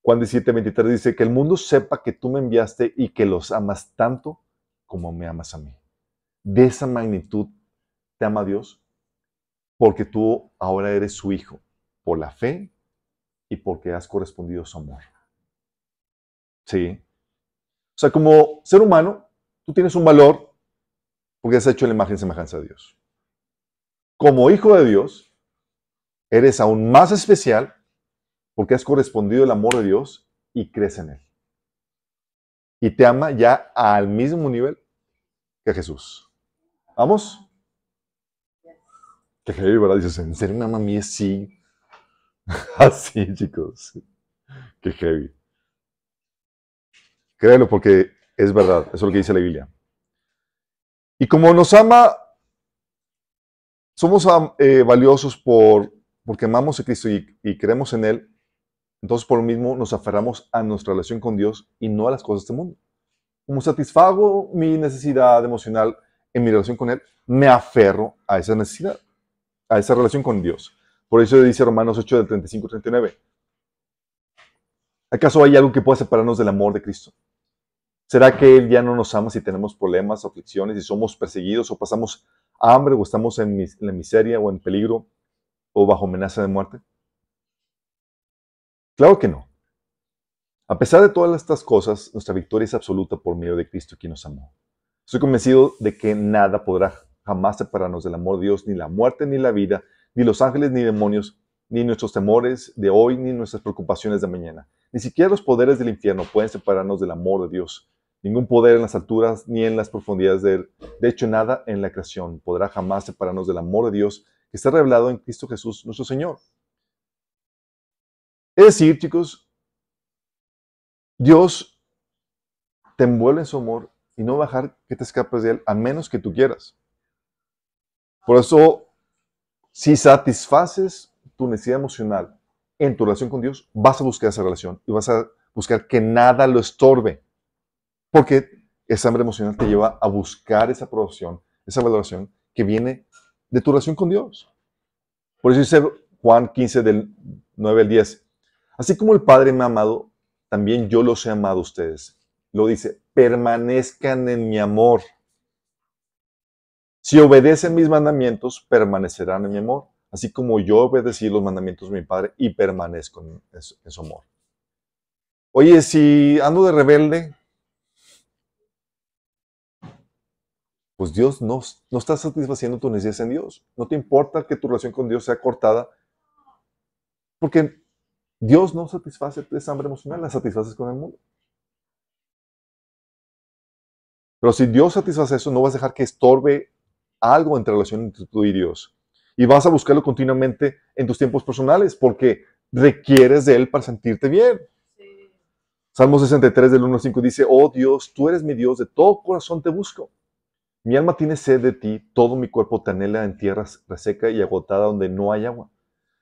Juan 17, 23 dice que el mundo sepa que tú me enviaste y que los amas tanto como me amas a mí. De esa magnitud te ama Dios porque tú ahora eres su hijo por la fe y porque has correspondido a su amor. Sí. O sea, como ser humano, tú tienes un valor porque has hecho la imagen y semejanza de Dios. Como hijo de Dios, eres aún más especial porque has correspondido el amor de Dios y crees en Él. Y te ama ya al mismo nivel que Jesús. ¿Vamos? Qué heavy, ¿verdad? Dices, ¿en serio me ama a mí? Sí. *laughs* Así, chicos. Qué heavy. Créelo porque es verdad, eso es lo que dice la Biblia. Y como nos ama, somos eh, valiosos por, porque amamos a Cristo y, creemos en Él, entonces por lo mismo nos aferramos a nuestra relación con Dios y no a las cosas de este mundo. Como satisfago mi necesidad emocional en mi relación con Él, me aferro a esa necesidad, a esa relación con Dios. Por eso dice Romanos 8 del 35 39. ¿Acaso hay algo que pueda separarnos del amor de Cristo? ¿Será que Él ya no nos ama si tenemos problemas, aflicciones, si somos perseguidos o pasamos hambre o estamos en, la miseria o en peligro o bajo amenaza de muerte? Claro que no. A pesar de todas estas cosas, nuestra victoria es absoluta por medio de Cristo quien nos amó. Estoy convencido de que nada podrá jamás separarnos del amor de Dios, ni la muerte, ni la vida, ni los ángeles, ni demonios, ni nuestros temores de hoy, ni nuestras preocupaciones de mañana. Ni siquiera los poderes del infierno pueden separarnos del amor de Dios, Ningún poder en las alturas ni en las profundidades de él. De hecho, nada en la creación podrá jamás separarnos del amor de Dios que está revelado en Cristo Jesús, nuestro Señor. Es decir, chicos, Dios te envuelve en su amor y no va a dejar que te escapes de él a menos que tú quieras. Por eso, si satisfaces tu necesidad emocional en tu relación con Dios, vas a buscar esa relación y vas a buscar que nada lo estorbe. Porque esa hambre emocional te lleva a buscar esa aprobación, esa valoración que viene de tu relación con Dios. Por eso dice Juan 15 del 9 al 10, así como el Padre me ha amado, también yo los he amado a ustedes. Lo dice, permanezcan en mi amor. Si obedecen mis mandamientos, permanecerán en mi amor, así como yo obedecí los mandamientos de mi Padre y permanezco en, su amor. Oye, si ando de rebelde, pues Dios no, no está satisfaciendo tu necesidad en Dios. No te importa que tu relación con Dios sea cortada, porque Dios no satisface esa hambre emocional, la satisfaces con el mundo. Pero si Dios satisface eso, no vas a dejar que estorbe algo entre relación entre tú y Dios. Y vas a buscarlo continuamente en tus tiempos personales porque requieres de Él para sentirte bien. Salmo 63 del 1 al 5 dice, oh Dios, tú eres mi Dios, de todo corazón te busco. Mi alma tiene sed de ti, todo mi cuerpo te anhela en tierras reseca y agotada donde no hay agua.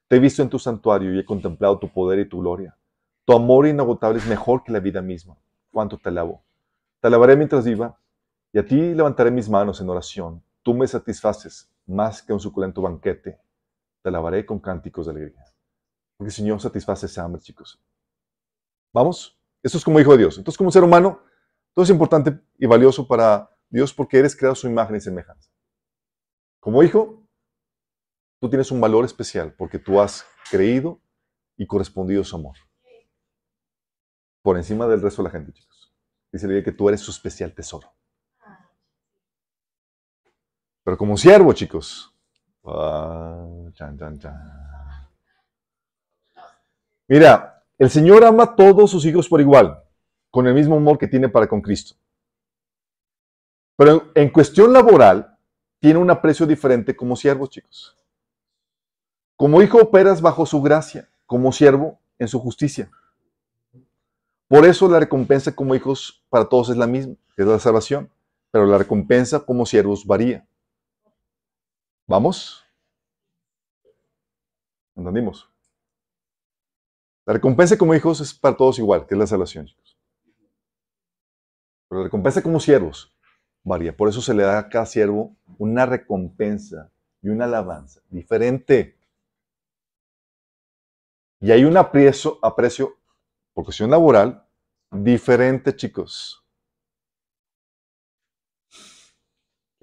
Te he visto en tu santuario y he contemplado tu poder y tu gloria. Tu amor inagotable es mejor que la vida misma. Cuánto te alabo. Te alabaré mientras viva y a ti levantaré mis manos en oración. Tú me satisfaces más que un suculento banquete. Te alabaré con cánticos de alegría. Porque el Señor satisface esa hambre, chicos. ¿Vamos? Esto es como hijo de Dios. Entonces, como ser humano, todo es importante y valioso para Dios porque eres creado su imagen y semejanza. Como hijo, tú tienes un valor especial porque tú has creído y correspondido a su amor. Por encima del resto de la gente, chicos. Dice el que tú eres su especial tesoro. Pero como siervo, chicos. Ah, Mira, el Señor ama a todos sus hijos por igual, con el mismo amor que tiene para con Cristo. Pero en, cuestión laboral, tiene un aprecio diferente como siervo, chicos. Como hijo operas bajo su gracia, como siervo en su justicia. Por eso la recompensa como hijos para todos es la misma, es la salvación, pero la recompensa como siervos varía. ¿Vamos? ¿Entendimos? La recompensa como hijos es para todos igual, que es la salvación, chicos. Pero la recompensa como siervos varía. Por eso se le da a cada siervo una recompensa y una alabanza diferente. Y hay un aprecio, aprecio por cuestión laboral diferente, chicos.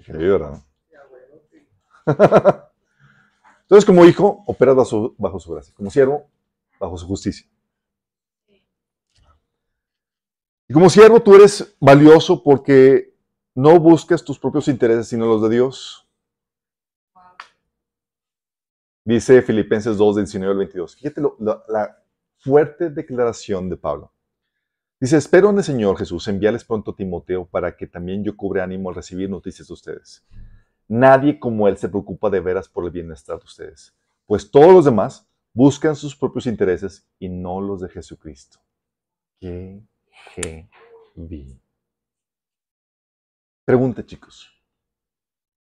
¿verdad? *laughs* Entonces, como hijo, operas bajo, su gracia. Como siervo, bajo su justicia. Y como siervo, tú eres valioso porque no buscas tus propios intereses, sino los de Dios. Dice Filipenses 2, 19 al 22. Fíjate la, fuerte declaración de Pablo. Dice, espero en el Señor Jesús enviarles pronto a Timoteo para que también yo cubre ánimo al recibir noticias de ustedes. Nadie como Él se preocupa de veras por el bienestar de ustedes, pues todos los demás buscan sus propios intereses y no los de Jesucristo. Qué heavy. Pregunta, chicos.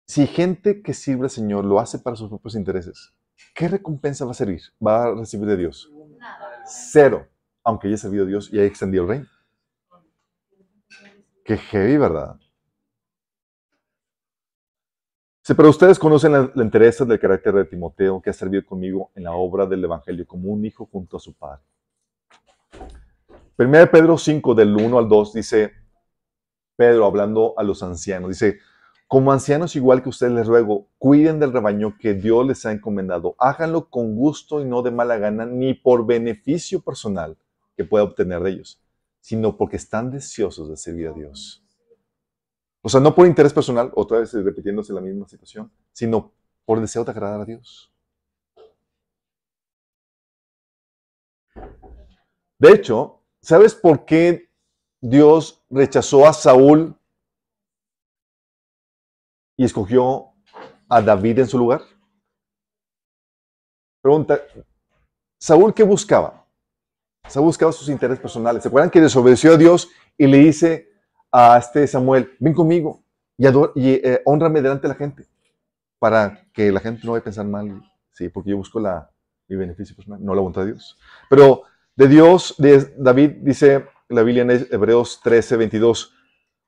Si gente que sirve al Señor lo hace para sus propios intereses, ¿qué recompensa va a servir? ¿Va a recibir de Dios? Cero, aunque haya servido a Dios y haya extendido el reino. Qué heavy, ¿verdad? Sí, pero ustedes conocen la, la interés del carácter de Timoteo, que ha servido conmigo en la obra del Evangelio como un hijo junto a su padre. Primera de Pedro 5, del 1 al 2, dice Pedro hablando a los ancianos, dice, como ancianos igual que ustedes les ruego, cuiden del rebaño que Dios les ha encomendado, háganlo con gusto y no de mala gana, ni por beneficio personal que pueda obtener de ellos, sino porque están deseosos de servir a Dios. O sea, no por interés personal, otra vez repitiéndose la misma situación, sino por deseo de agradar a Dios. De hecho, ¿sabes por qué Dios rechazó a Saúl y escogió a David en su lugar? Pregunta, ¿Saúl qué buscaba? Saúl buscaba sus intereses personales. ¿Se acuerdan que desobedeció a Dios y le dice, a este Samuel, ven conmigo y, y eh, honrame delante de la gente, para que la gente no vaya a pensar mal, sí, porque yo busco la, mi beneficio personal, no la voluntad de Dios. Pero de Dios, de David, dice la Biblia en Hebreos 13, 22,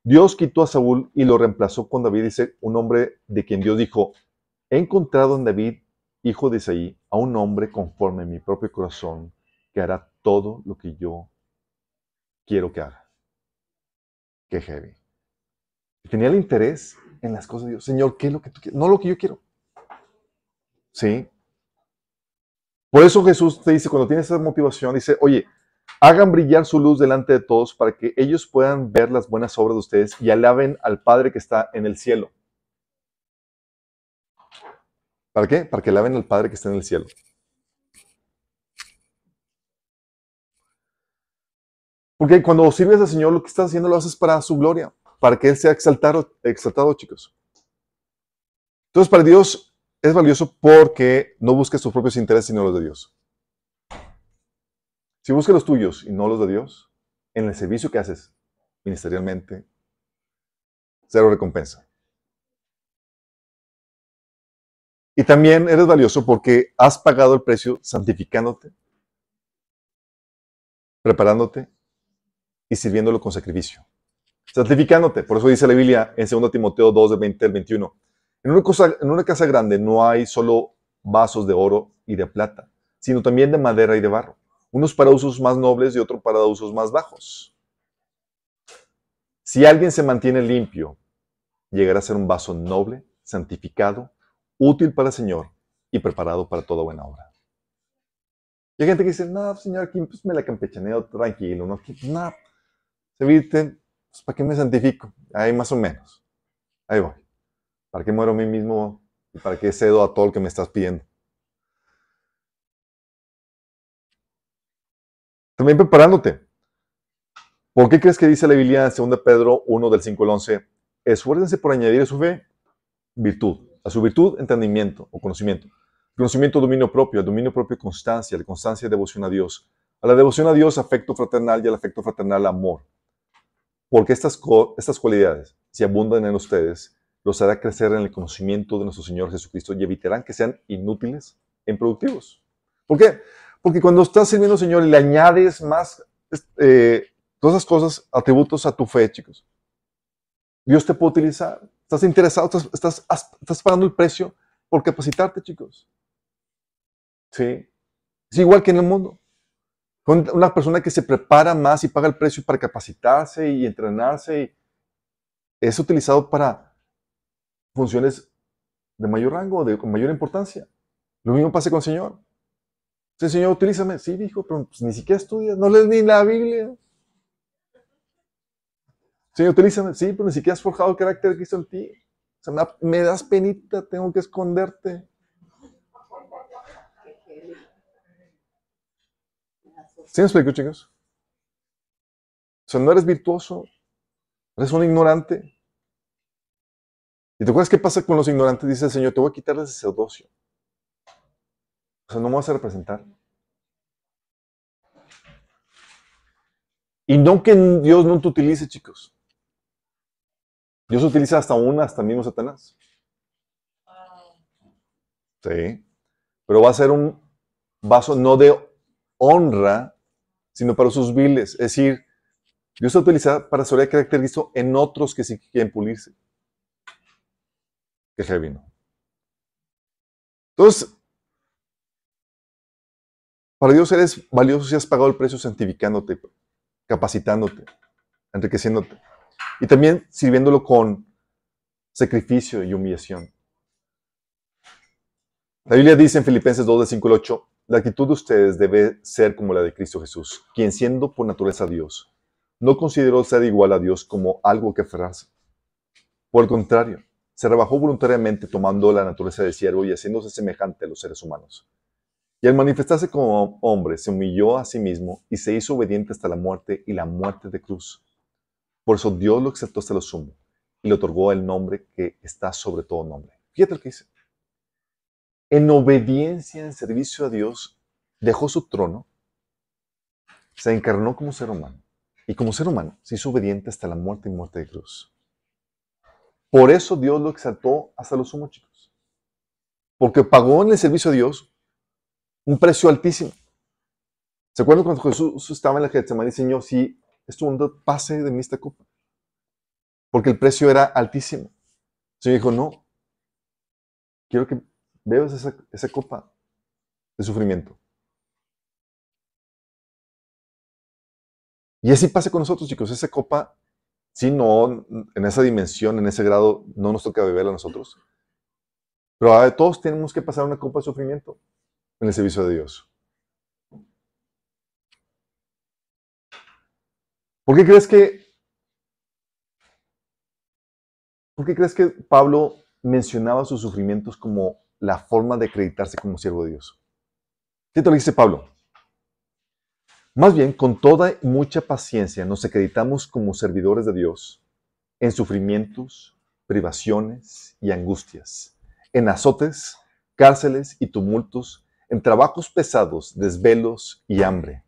Dios quitó a Saúl y lo reemplazó con David, dice un hombre de quien Dios dijo, he encontrado en David, hijo de Isaí, a un hombre conforme a mi propio corazón, que hará todo lo que yo quiero que haga. Qué heavy. Tenía el interés en las cosas de Dios. Señor, ¿qué es lo que tú quieres? No lo que yo quiero. ¿Sí? Por eso Jesús te dice, cuando tienes esa motivación, dice, oye, hagan brillar su luz delante de todos para que ellos puedan ver las buenas obras de ustedes y alaben al Padre que está en el cielo. ¿Para qué? Para que alaben al Padre que está en el cielo. Porque cuando sirves al Señor, lo que estás haciendo lo haces para su gloria, para que Él sea exaltado, exaltado chicos. Entonces, para Dios es valioso porque no busques tus propios intereses, sino los de Dios. Si buscas los tuyos y no los de Dios, en el servicio que haces ministerialmente, cero recompensa. Y también eres valioso porque has pagado el precio santificándote, preparándote y sirviéndolo con sacrificio. Santificándote. Por eso dice la Biblia en 2 Timoteo 2, de 20 al 21. En una, cosa, en una casa grande no hay solo vasos de oro y de plata, sino también de madera y de barro. Unos para usos más nobles y otros para usos más bajos. Si alguien se mantiene limpio, llegará a ser un vaso noble, santificado, útil para el Señor y preparado para toda buena obra. Y hay gente que dice, no, señor, aquí pues me la campechaneo tranquilo, no, no, servirte, pues, ¿para qué me santifico? Ahí más o menos. Ahí voy. ¿Para qué muero a mí mismo y para qué cedo a todo lo que me estás pidiendo? También preparándote. ¿Por qué crees que dice la Biblia en 2 Pedro 1 del 5 al 11? Esfuércense por añadir a su fe virtud. A su virtud, entendimiento o conocimiento. conocimiento, dominio propio. Dominio propio, constancia. La constancia, devoción a Dios. A la devoción a Dios, afecto fraternal y al afecto fraternal, amor. Porque estas, estas cualidades, si abundan en ustedes, los hará crecer en el conocimiento de nuestro Señor Jesucristo y evitarán que sean inútiles e improductivos. ¿Por qué? Porque cuando estás sirviendo al Señor y le añades más eh, todas esas cosas, atributos a tu fe, chicos, Dios te puede utilizar. Estás interesado, estás, estás pagando el precio por capacitarte, chicos. Sí. Es igual que en el mundo. Una persona que se prepara más y paga el precio para capacitarse y entrenarse es utilizado para funciones de mayor rango, de mayor importancia. Lo mismo pasa con el Señor. Sí, Señor, utilízame. Sí, dijo, pero pues, ni siquiera estudias, no lees ni la Biblia. Señor, utilízame. Sí, pero ni siquiera has forjado el carácter de Cristo en ti. O sea, me, das penita, tengo que esconderte. ¿Sí me explico, chicos? O sea, no eres virtuoso, eres un ignorante. ¿Y te acuerdas qué pasa con los ignorantes? Dice el Señor, te voy a quitar el sacerdocio. O sea, no me vas a representar. Y no que Dios no te utilice, chicos. Dios utiliza hasta una, hasta mismo Satanás. Sí. Pero va a ser un vaso no de honra, sino para sus viles. Es decir, Dios se utiliza para ser caracterizado en otros que sí quieren pulirse. Que heavy, ¿no? Entonces, para Dios eres valioso si has pagado el precio santificándote, capacitándote, enriqueciéndote. Y también sirviéndolo con sacrificio y humillación. La Biblia dice en Filipenses 2, de 5 al 8, la actitud de ustedes debe ser como la de Cristo Jesús, quien siendo por naturaleza Dios, no consideró ser igual a Dios como algo que aferrarse. Por el contrario, se rebajó voluntariamente tomando la naturaleza de siervo y haciéndose semejante a los seres humanos. Y al manifestarse como hombre, se humilló a sí mismo y se hizo obediente hasta la muerte y la muerte de cruz. Por eso Dios lo aceptó hasta lo sumo y le otorgó el nombre que está sobre todo nombre. Fíjate lo que dice en obediencia, en servicio a Dios, dejó su trono, se encarnó como ser humano y como ser humano se hizo obediente hasta la muerte y muerte de cruz. Por eso Dios lo exaltó hasta los sumo, chicos. Porque pagó en el servicio a Dios un precio altísimo. ¿Se acuerdan cuando Jesús estaba en la Getsemaní Señor, si esto mundo pase de mí esta copa? Porque el precio era altísimo. El Señor dijo, no, quiero que Veo esa, copa de sufrimiento. Y así pasa con nosotros, chicos. Esa copa, si no, en esa dimensión, en ese grado, no nos toca beberla a nosotros. Pero todos tenemos que pasar una copa de sufrimiento en el servicio de Dios. ¿Por qué crees que ¿Por qué crees que Pablo mencionaba sus sufrimientos como la forma de acreditarse como siervo de Dios? ¿Qué te lo dice Pablo? Más bien, con toda mucha paciencia nos acreditamos como servidores de Dios en sufrimientos, privaciones y angustias, en azotes, cárceles y tumultos, en trabajos pesados, desvelos y hambre.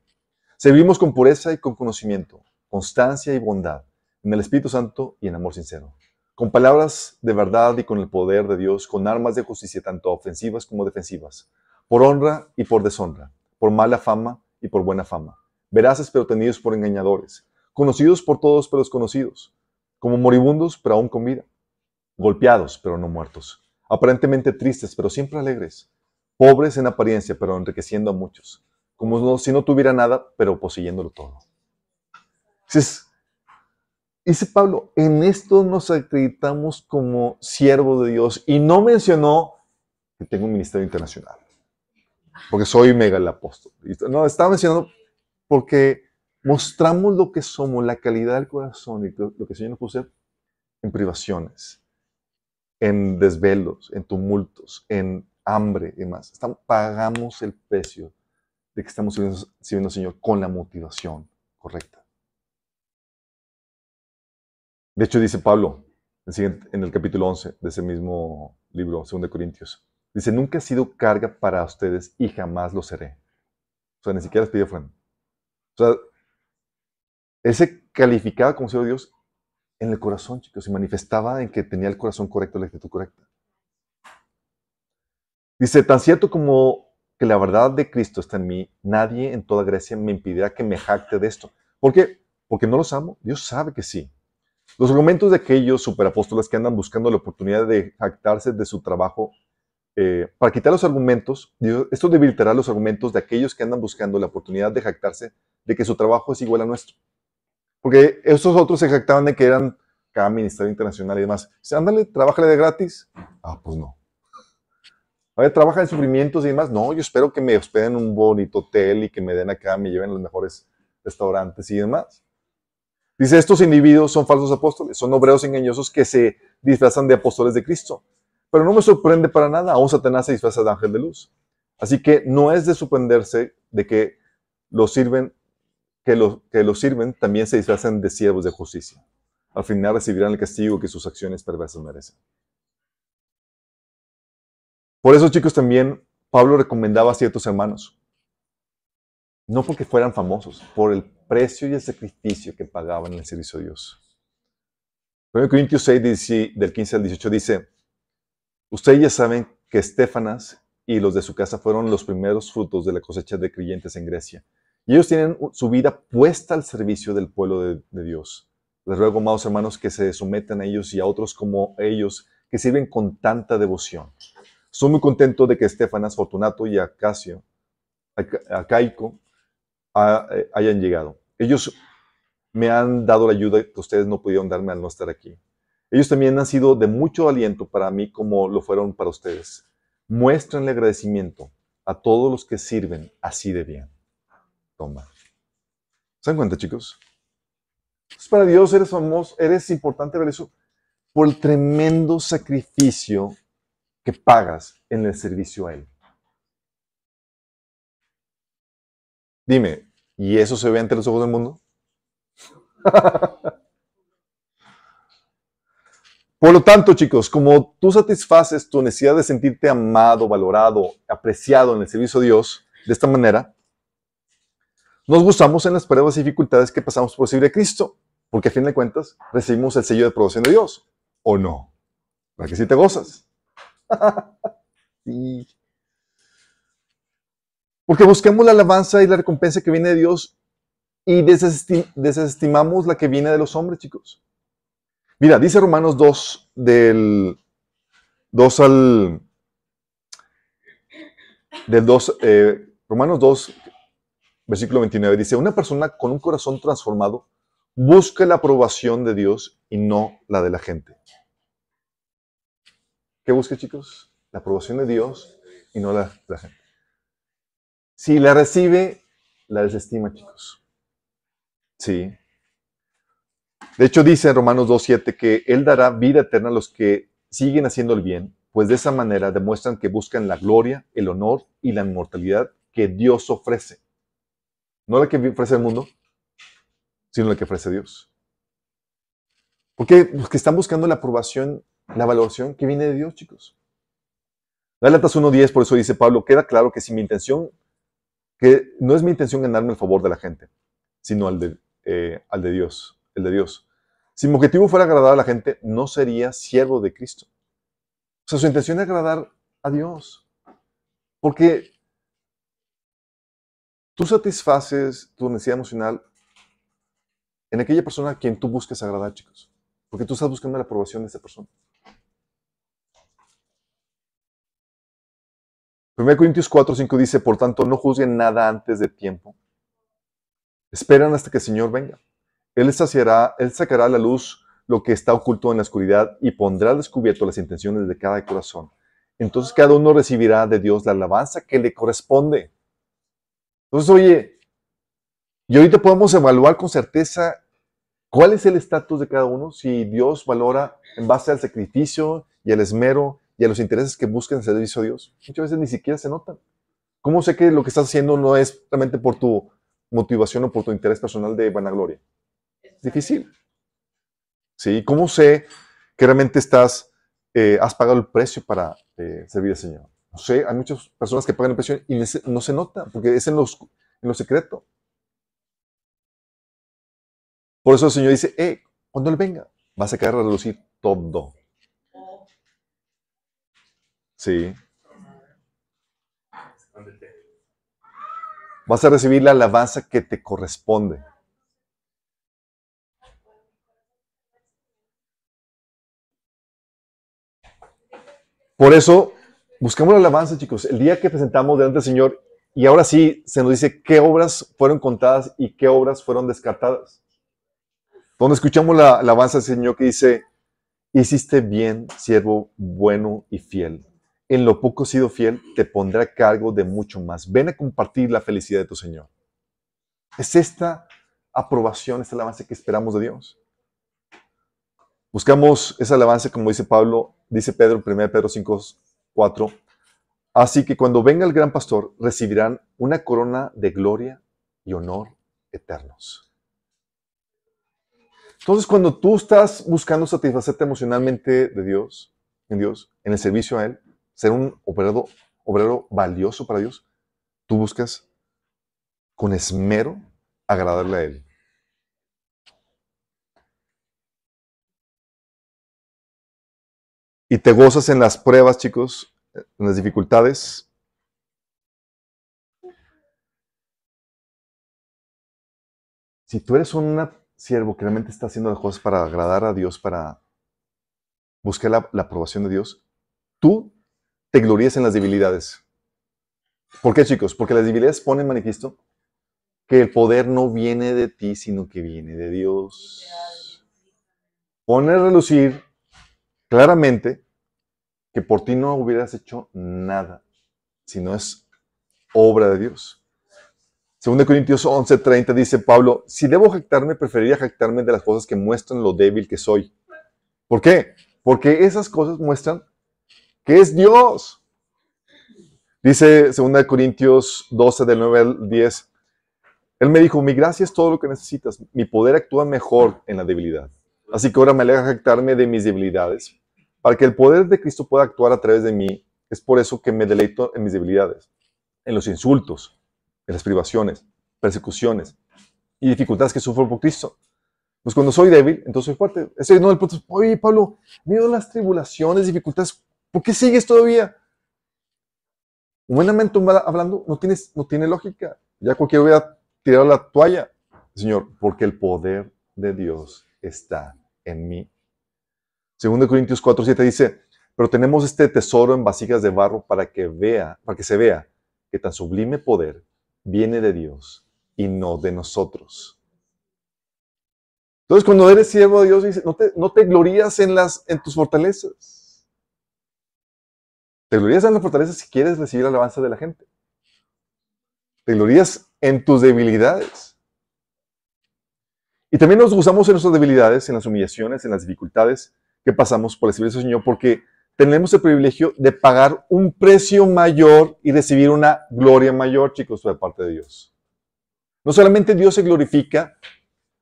Servimos con pureza y con conocimiento, constancia y bondad, en el Espíritu Santo y en amor sincero con palabras de verdad y con el poder de Dios, con armas de justicia tanto ofensivas como defensivas, por honra y por deshonra, por mala fama y por buena fama, veraces pero tenidos por engañadores, conocidos por todos pero desconocidos, como moribundos pero aún con vida, golpeados pero no muertos, aparentemente tristes pero siempre alegres, pobres en apariencia pero enriqueciendo a muchos, como si no tuviera nada pero poseyéndolo todo. Dice Pablo, en esto nos acreditamos como siervo de Dios y no mencionó que tengo un ministerio internacional, porque soy mega el apóstol. No, estaba mencionando porque mostramos lo que somos, la calidad del corazón y lo que el Señor nos puso en privaciones, en desvelos, en tumultos, en hambre y demás. pagamos el precio de que estamos sirviendo al Señor con la motivación correcta. De hecho, dice Pablo en el capítulo 11 de ese mismo libro, 2 Corintios, dice, nunca he sido carga para ustedes y jamás lo seré. O sea, ni siquiera les pidió freno. O sea, él se calificaba como Señor Dios en el corazón, chicos, y manifestaba en que tenía el corazón correcto, la actitud correcta. Dice, tan cierto como que la verdad de Cristo está en mí, nadie en toda Grecia me impedirá que me jacte de esto. ¿Por qué? Porque no los amo. Dios sabe que sí. Los argumentos de aquellos superapóstoles que andan buscando la oportunidad de jactarse de su trabajo, eh, para quitar los argumentos, esto debilitará los argumentos de aquellos que andan buscando la oportunidad de jactarse de que su trabajo es igual a nuestro. Porque esos otros se jactaban de que eran cada ministerio internacional y demás. Dice, ándale, trabájale de gratis. Ah, pues no. A trabaja en sufrimientos y demás. No, yo espero que me hospeden en un bonito hotel y que me den acá, me lleven a los mejores restaurantes y demás. Dice, estos individuos son falsos apóstoles, son obreros engañosos que se disfrazan de apóstoles de Cristo. Pero no me sorprende para nada, aún Satanás se disfraza de ángel de luz. Así que no es de sorprenderse de que los sirven, que los, que los sirven también se disfrazan de siervos de justicia. Al final recibirán el castigo que sus acciones perversas merecen. Por eso, chicos, también Pablo recomendaba a ciertos hermanos, no porque fueran famosos, por el precio y el sacrificio que pagaban en el servicio de Dios. 1 Corintios 6, del 15 al 18 dice, ustedes ya saben que Estefanas y los de su casa fueron los primeros frutos de la cosecha de creyentes en Grecia. Y ellos tienen su vida puesta al servicio del pueblo de, de Dios. Les ruego, amados hermanos, que se sometan a ellos y a otros como ellos, que sirven con tanta devoción. Estoy muy contento de que Estefanas, Fortunato y Acacio, Acaico eh, hayan llegado. Ellos me han dado la ayuda que ustedes no pudieron darme al no estar aquí. Ellos también han sido de mucho aliento para mí como lo fueron para ustedes. Muéstrenle agradecimiento a todos los que sirven así de bien. Toma. ¿Se dan cuenta, chicos? para Dios eres famoso, eres importante ver eso por el tremendo sacrificio que pagas en el servicio a Él. Dime, ¿y eso se ve ante los ojos del mundo? *laughs* Por lo tanto, chicos, como tú satisfaces tu necesidad de sentirte amado, valorado, apreciado en el servicio de Dios de esta manera, nos gustamos en las pruebas y dificultades que pasamos por servir a Cristo, porque a fin de cuentas recibimos el sello de aprobación de Dios, ¿o no? ¿Para que sí te gozas? *laughs* Porque buscamos la alabanza y la recompensa que viene de Dios y desestimamos la que viene de los hombres, chicos. Mira, dice Romanos 2, del 2 al... Del 2, eh, Romanos 2, versículo 29, dice, una persona con un corazón transformado busca la aprobación de Dios y no la de la gente. ¿Qué busca, chicos? La aprobación de Dios y no la la gente. Si la recibe, la desestima, chicos. Sí. De hecho, dice en Romanos 2.7 que Él dará vida eterna a los que siguen haciendo el bien, pues de esa manera demuestran que buscan la gloria, el honor y la inmortalidad que Dios ofrece. No la que ofrece el mundo, sino la que ofrece Dios. Porque Porque están buscando la aprobación, la valoración que viene de Dios, chicos. Gálatas 1.10, por eso dice Pablo, queda claro que si mi intención, que no es mi intención ganarme el favor de la gente, sino al de, eh, al de Dios, el de Dios. Si mi objetivo fuera agradar a la gente, no sería siervo de Cristo. O sea, su intención es agradar a Dios. Porque tú satisfaces tu necesidad emocional en aquella persona a quien tú busques agradar, chicos. Porque tú estás buscando la aprobación de esa persona. 1 Corintios 4, 5 dice, por tanto, no juzguen nada antes de tiempo. Esperan hasta que el Señor venga. Él, sacará a la luz lo que está oculto en la oscuridad y pondrá descubierto las intenciones de cada corazón. Entonces cada uno recibirá de Dios la alabanza que le corresponde. Entonces, oye, y ahorita podemos evaluar con certeza cuál es el estatus de cada uno, si Dios valora en base al sacrificio y al esmero y a los intereses que buscan el servicio a Dios. Muchas veces ni siquiera se notan. ¿Cómo sé que lo que estás haciendo no es realmente por tu motivación o por tu interés personal de vanagloria? Es difícil. ¿Sí? ¿Cómo sé que realmente estás, eh, has pagado el precio para eh, servir al Señor? No sé, hay muchas personas que pagan el precio y no se nota, porque es en, los, en lo secreto. Por eso el Señor dice, eh, cuando Él venga, vas a quedar a relucir todo. Sí. Vas a recibir la alabanza que te corresponde. Por eso, buscamos la alabanza, chicos. El día que presentamos delante del Señor, y ahora sí se nos dice qué obras fueron contadas y qué obras fueron descartadas. Donde escuchamos la alabanza del Señor que dice, hiciste bien, siervo bueno y fiel. En lo poco sido fiel, te pondré a cargo de mucho más. Ven a compartir la felicidad de tu Señor. Es esta aprobación, esta alabanza que esperamos de Dios. Buscamos esa alabanza, como dice Pablo, dice Pedro, 1 Pedro 5, 4. Así que cuando venga el gran pastor, recibirán una corona de gloria y honor eternos. Entonces, cuando tú estás buscando satisfacerte emocionalmente de Dios, en Dios, en el servicio a Él, ser un obrero, obrero valioso para Dios, tú buscas con esmero agradarle a Él. y te gozas en las pruebas, chicos, en las dificultades. Si tú eres un siervo que realmente está haciendo las cosas para agradar a Dios, para buscar la, aprobación de Dios, tú te glorías en las debilidades. ¿Por qué, chicos? Porque las debilidades ponen manifiesto que el poder no viene de ti, sino que viene de Dios. Pone a relucir claramente que por ti no hubieras hecho nada, si no es obra de Dios. Según Corintios 11:30 dice Pablo, si debo jactarme, preferiría jactarme de las cosas que muestran lo débil que soy. ¿Por qué? Porque esas cosas muestran que es Dios. Dice 2 Corintios 12, del 9 al 10. Él me dijo, mi gracia es todo lo que necesitas. Mi poder actúa mejor en la debilidad. Así que ahora me alegra jactarme de mis debilidades, para que el poder de Cristo pueda actuar a través de mí. Es por eso que me deleito en mis debilidades, en los insultos, en las privaciones, persecuciones y dificultades que sufro por Cristo. Pues cuando soy débil, entonces soy fuerte. Ese no el punto. Oye, Pablo, miedo las tribulaciones, dificultades, ¿por qué sigues todavía? Humanamente hablando, no, tienes, no tiene lógica. Ya cualquiera hubiera tirado la toalla. Señor, porque el poder de Dios está en mí. Segundo Corintios 4, 7 dice, pero tenemos este tesoro en vasijas de barro para que vea, para que se vea que tan sublime poder viene de Dios y no de nosotros. Entonces, cuando eres siervo de Dios, dice, no te, no te glorías en, las, en tus fortalezas. Te glorías en las fortalezas si quieres recibir la alabanza de la gente. Te glorías en tus debilidades. Y también nos gozamos en nuestras debilidades, en las humillaciones, en las dificultades que pasamos por servicio del Señor, porque tenemos el privilegio de pagar un precio mayor y recibir una gloria mayor, chicos, de parte de Dios. No solamente Dios se glorifica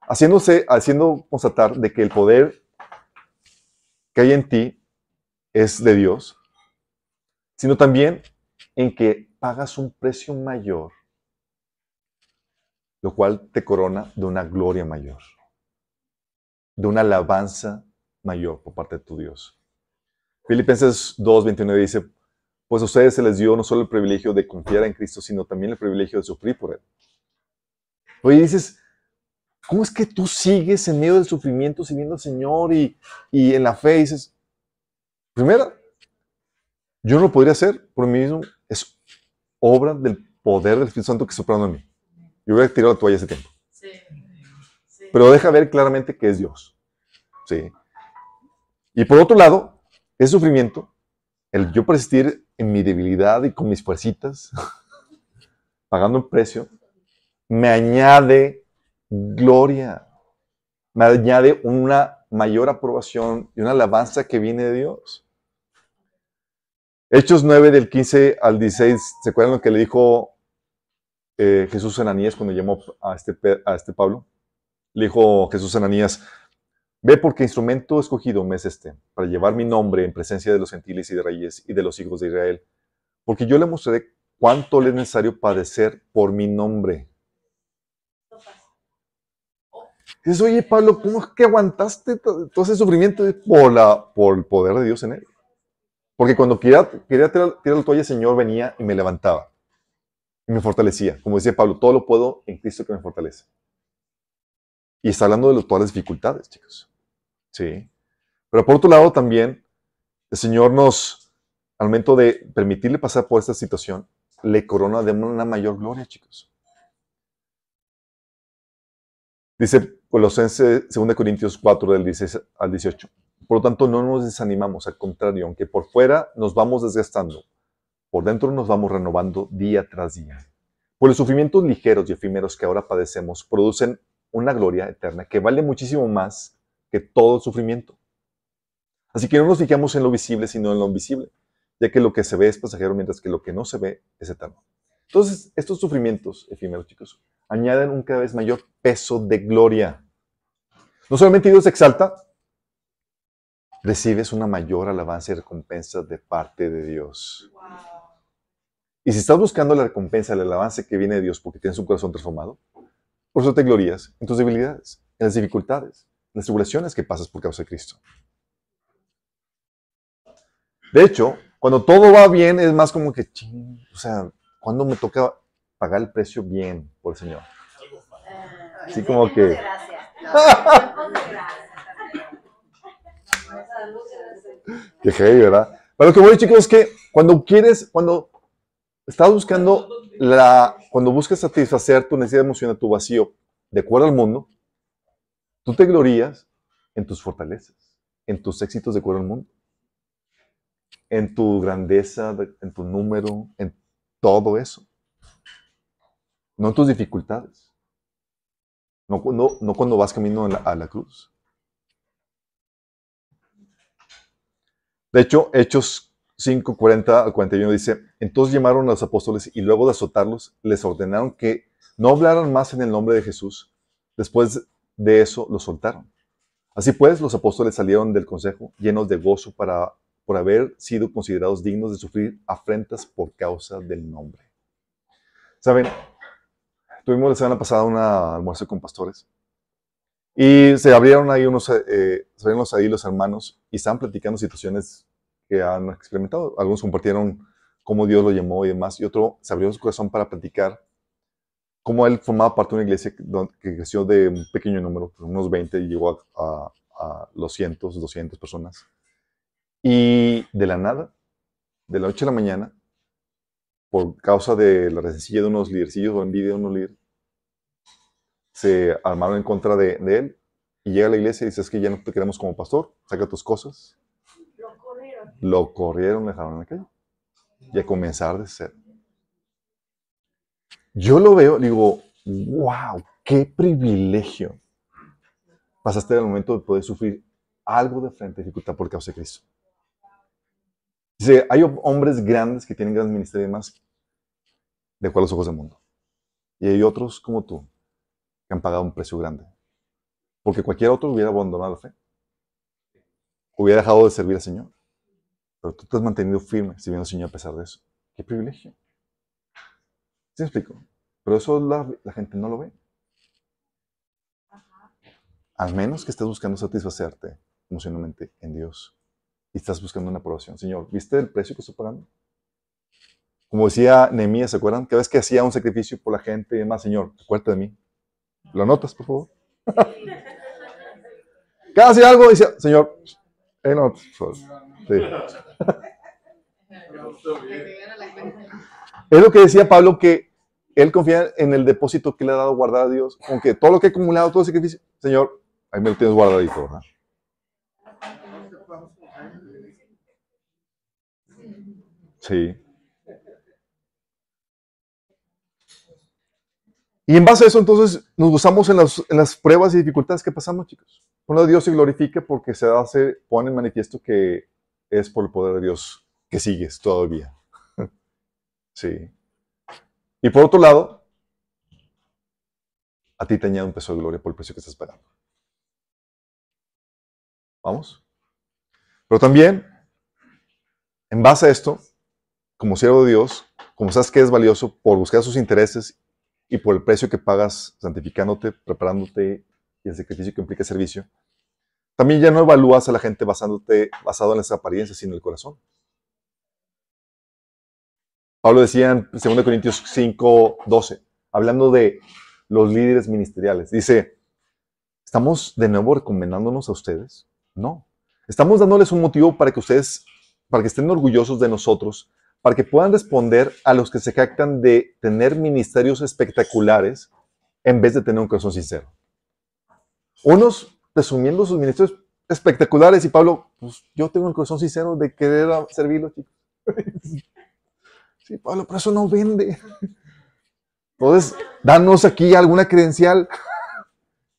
haciéndose, haciendo constatar de que el poder que hay en ti es de Dios, sino también en que pagas un precio mayor, lo cual te corona de una gloria mayor, de una alabanza mayor por parte de tu Dios. Filipenses 2.29 dice, pues a ustedes se les dio no solo el privilegio de confiar en Cristo, sino también el privilegio de sufrir por Él. Oye, dices, ¿cómo es que tú sigues en medio del sufrimiento sirviendo al Señor y, y en la fe? dices, primera, yo no lo podría hacer por mí mismo, es obra del poder del Espíritu Santo que está operando en mí. Yo hubiera tirado la toalla ese tiempo. Sí. Pero deja ver claramente que es Dios. Sí. Y por otro lado, ese sufrimiento, el yo persistir en mi debilidad y con mis fuercitas, *laughs* pagando un precio, me añade gloria, me añade una mayor aprobación y una alabanza que viene de Dios. Hechos 9 del 15 al 16, ¿se acuerdan lo que le dijo eh, Jesús Ananías cuando llamó a este, a este Pablo? Le dijo Jesús Ananías, Ve porque instrumento escogido me es este, para llevar mi nombre en presencia de los gentiles y de reyes y de los hijos de Israel, porque yo le mostraré cuánto le es necesario padecer por mi nombre. Dices, oye Pablo, ¿cómo es que aguantaste todo ese sufrimiento por, la, por el poder de Dios en él? Porque cuando quería, tirar, tirar la toalla, el Señor venía y me levantaba y me fortalecía. Como decía Pablo, todo lo puedo en Cristo que me fortalece. Y está hablando de todas las dificultades, chicos. ¿sí? Pero por otro lado también, el Señor nos, al momento de permitirle pasar por esta situación, le corona de una mayor gloria, chicos. Dice Colosenses 2 Corintios 4 del 16 al 18. Por lo tanto, no nos desanimamos, al contrario, aunque por fuera nos vamos desgastando, por dentro nos vamos renovando día tras día. Por los sufrimientos ligeros y efímeros que ahora padecemos producen una gloria eterna que vale muchísimo más que todo sufrimiento. Así que no nos fijamos en lo visible, sino en lo invisible, ya que lo que se ve es pasajero, mientras que lo que no se ve es eterno. Entonces, estos sufrimientos efímeros, chicos, añaden un cada vez mayor peso de gloria. No solamente Dios exalta, recibes una mayor alabanza y recompensa de parte de Dios. Y si estás buscando la recompensa, la alabanza que viene de Dios porque tienes un corazón transformado, por eso te glorías en tus debilidades, en las dificultades, las tribulaciones que pasas por causa de Cristo. De hecho, cuando todo va bien, es más como que, o sea, cuando me toca pagar el precio bien por el Señor. Así como que... Qué heavy, ¿verdad? Pero lo que voy, chicos, es que cuando quieres, cuando estás buscando la, cuando buscas satisfacer tu necesidad emocional, tu vacío, de acuerdo al mundo, Tú te glorías en tus fortalezas, en tus éxitos de acuerdo al mundo, en tu grandeza, en tu número, en todo eso. No en tus dificultades. No, no, cuando vas camino a la cruz. De hecho, Hechos 5, 40 al 41 dice, entonces llamaron a los apóstoles y luego de azotarlos, les ordenaron que no hablaran más en el nombre de Jesús. Después de eso lo soltaron. Así pues, los apóstoles salieron del consejo llenos de gozo para, por haber sido considerados dignos de sufrir afrentas por causa del nombre. Saben, tuvimos la semana pasada un almuerzo con pastores y se abrieron ahí unos, eh, se abrieron ahí los hermanos y estaban platicando situaciones que han experimentado. Algunos compartieron cómo Dios lo llamó y demás, y otro se abrió su corazón para platicar como él formaba parte de una iglesia que creció de un pequeño número, unos 20, y llegó a, los cientos, 200 personas. Y de la nada, de la noche a la mañana, por causa de la resencilla de unos lidercillos o envidia de unos líderes, se armaron en contra de, de él y llega a la iglesia y dice, es que ya no te queremos como pastor, saca tus cosas. Lo corrieron. Lo corrieron, dejaron en la calle. Y a comenzar de cero. Yo lo veo, digo, wow, qué privilegio. Pasaste el momento de poder sufrir algo de frente, dificultad por causa de Cristo. Dice, hay hombres grandes que tienen grandes ministerios y demás, de acuerdo a los ojos del mundo. Y hay otros como tú, han pagado un precio grande. Porque cualquier otro hubiera abandonado la fe. Hubiera dejado de servir al Señor. Pero tú te has mantenido firme sirviendo al Señor a pesar de eso. Qué privilegio. ¿Sí explico? Pero eso la, la gente no lo ve. Al menos que estés buscando satisfacerte emocionalmente en Dios. Y estás buscando una aprobación. Señor, ¿viste el precio que estoy pagando? Como decía Nehemías, ¿se acuerdan? Cada vez que hacía un sacrificio por la gente y demás, Señor, acuérdate de mí. ¿Lo anotas, por favor? Hacía algo, decía, Señor, eh, no, por favor". Sí. Es lo que decía Pablo, que él confía en el depósito que le ha dado guardar a Dios. Aunque todo lo que ha acumulado, todo el sacrificio, Señor, ahí me lo tienes guardadito, ¿verdad? Sí. Y en base a eso, entonces, nos gozamos en las, pruebas y dificultades que pasamos, chicos. Por lo Dios se glorifique porque se hace, pone en manifiesto que es por el poder de Dios que sigues todavía. *laughs* Sí. Y por otro lado, a ti te añade un peso de gloria por el precio que estás pagando. ¿Vamos? Pero también, en base a esto, como siervo de Dios, como sabes que es valioso por buscar sus intereses y por el precio que pagas santificándote, preparándote y el sacrificio que implica servicio, también ya no evalúas a la gente basándote, basado en las apariencias, sino en el corazón. Pablo decía en 2 Corintios 5, 12, hablando de los líderes ministeriales, dice, ¿estamos de nuevo recomendándonos a ustedes? No. Estamos dándoles un motivo para que ustedes, para que estén orgullosos de nosotros, para que puedan responder a los que se jactan de tener ministerios espectaculares en vez de tener un corazón sincero. Unos presumiendo sus ministerios espectaculares y Pablo, pues yo tengo el corazón sincero de querer servirlos. *laughs* Sí, Pablo, pero eso no vende. Entonces, danos aquí alguna credencial.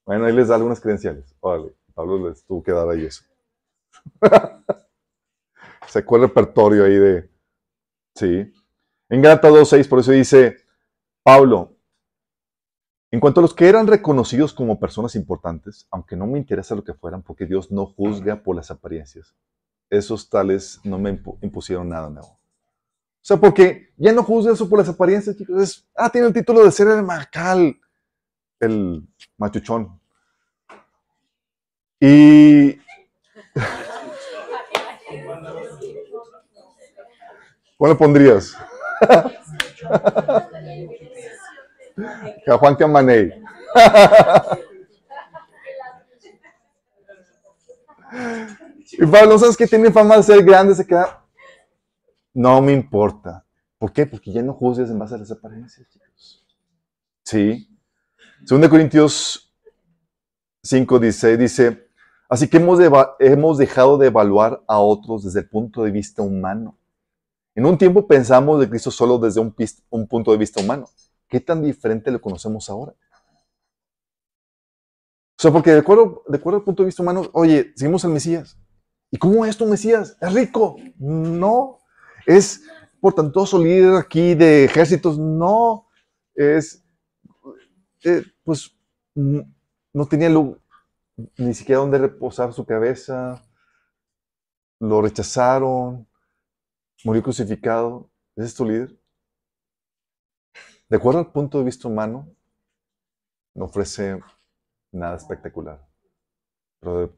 Bueno, ahí les da algunas credenciales. Pablo les tuvo que dar ahí eso. *laughs* Sacó el repertorio ahí de. Sí. En Gálatas 2.6, por eso dice Pablo, en cuanto a los que eran reconocidos como personas importantes, aunque no me interesa lo que fueran, porque Dios no juzga por las apariencias, esos tales no me impu- impusieron nada nuevo. O sea, porque ya no juzga eso por las apariencias, chicos. Es, ah, tiene el título de ser el macal, el machuchón. Y. ¿Cuál le pondrías? Juan Camaney. y Pablo, ¿sabes que tiene fama de ser grande? Se queda. No me importa. ¿Por qué? Porque ya no juzgues en base a las apariencias, chicos. Sí. 2 Corintios 5, 16 dice, así que hemos dejado de evaluar a otros desde el punto de vista humano. En un tiempo pensamos de Cristo solo desde un, punto de vista humano. ¿Qué tan diferente lo conocemos ahora? O sea, porque de acuerdo, de acuerdo al punto de vista humano, oye, seguimos al Mesías. ¿Y cómo es tu Mesías? ¿Es rico? No. ¿Es portantoso líder aquí de ejércitos? No. Es, eh, pues, no tenía ni siquiera donde reposar su cabeza. Lo rechazaron. Murió crucificado. ¿Ese es tu líder? De acuerdo al punto de vista humano, no ofrece nada espectacular. Pero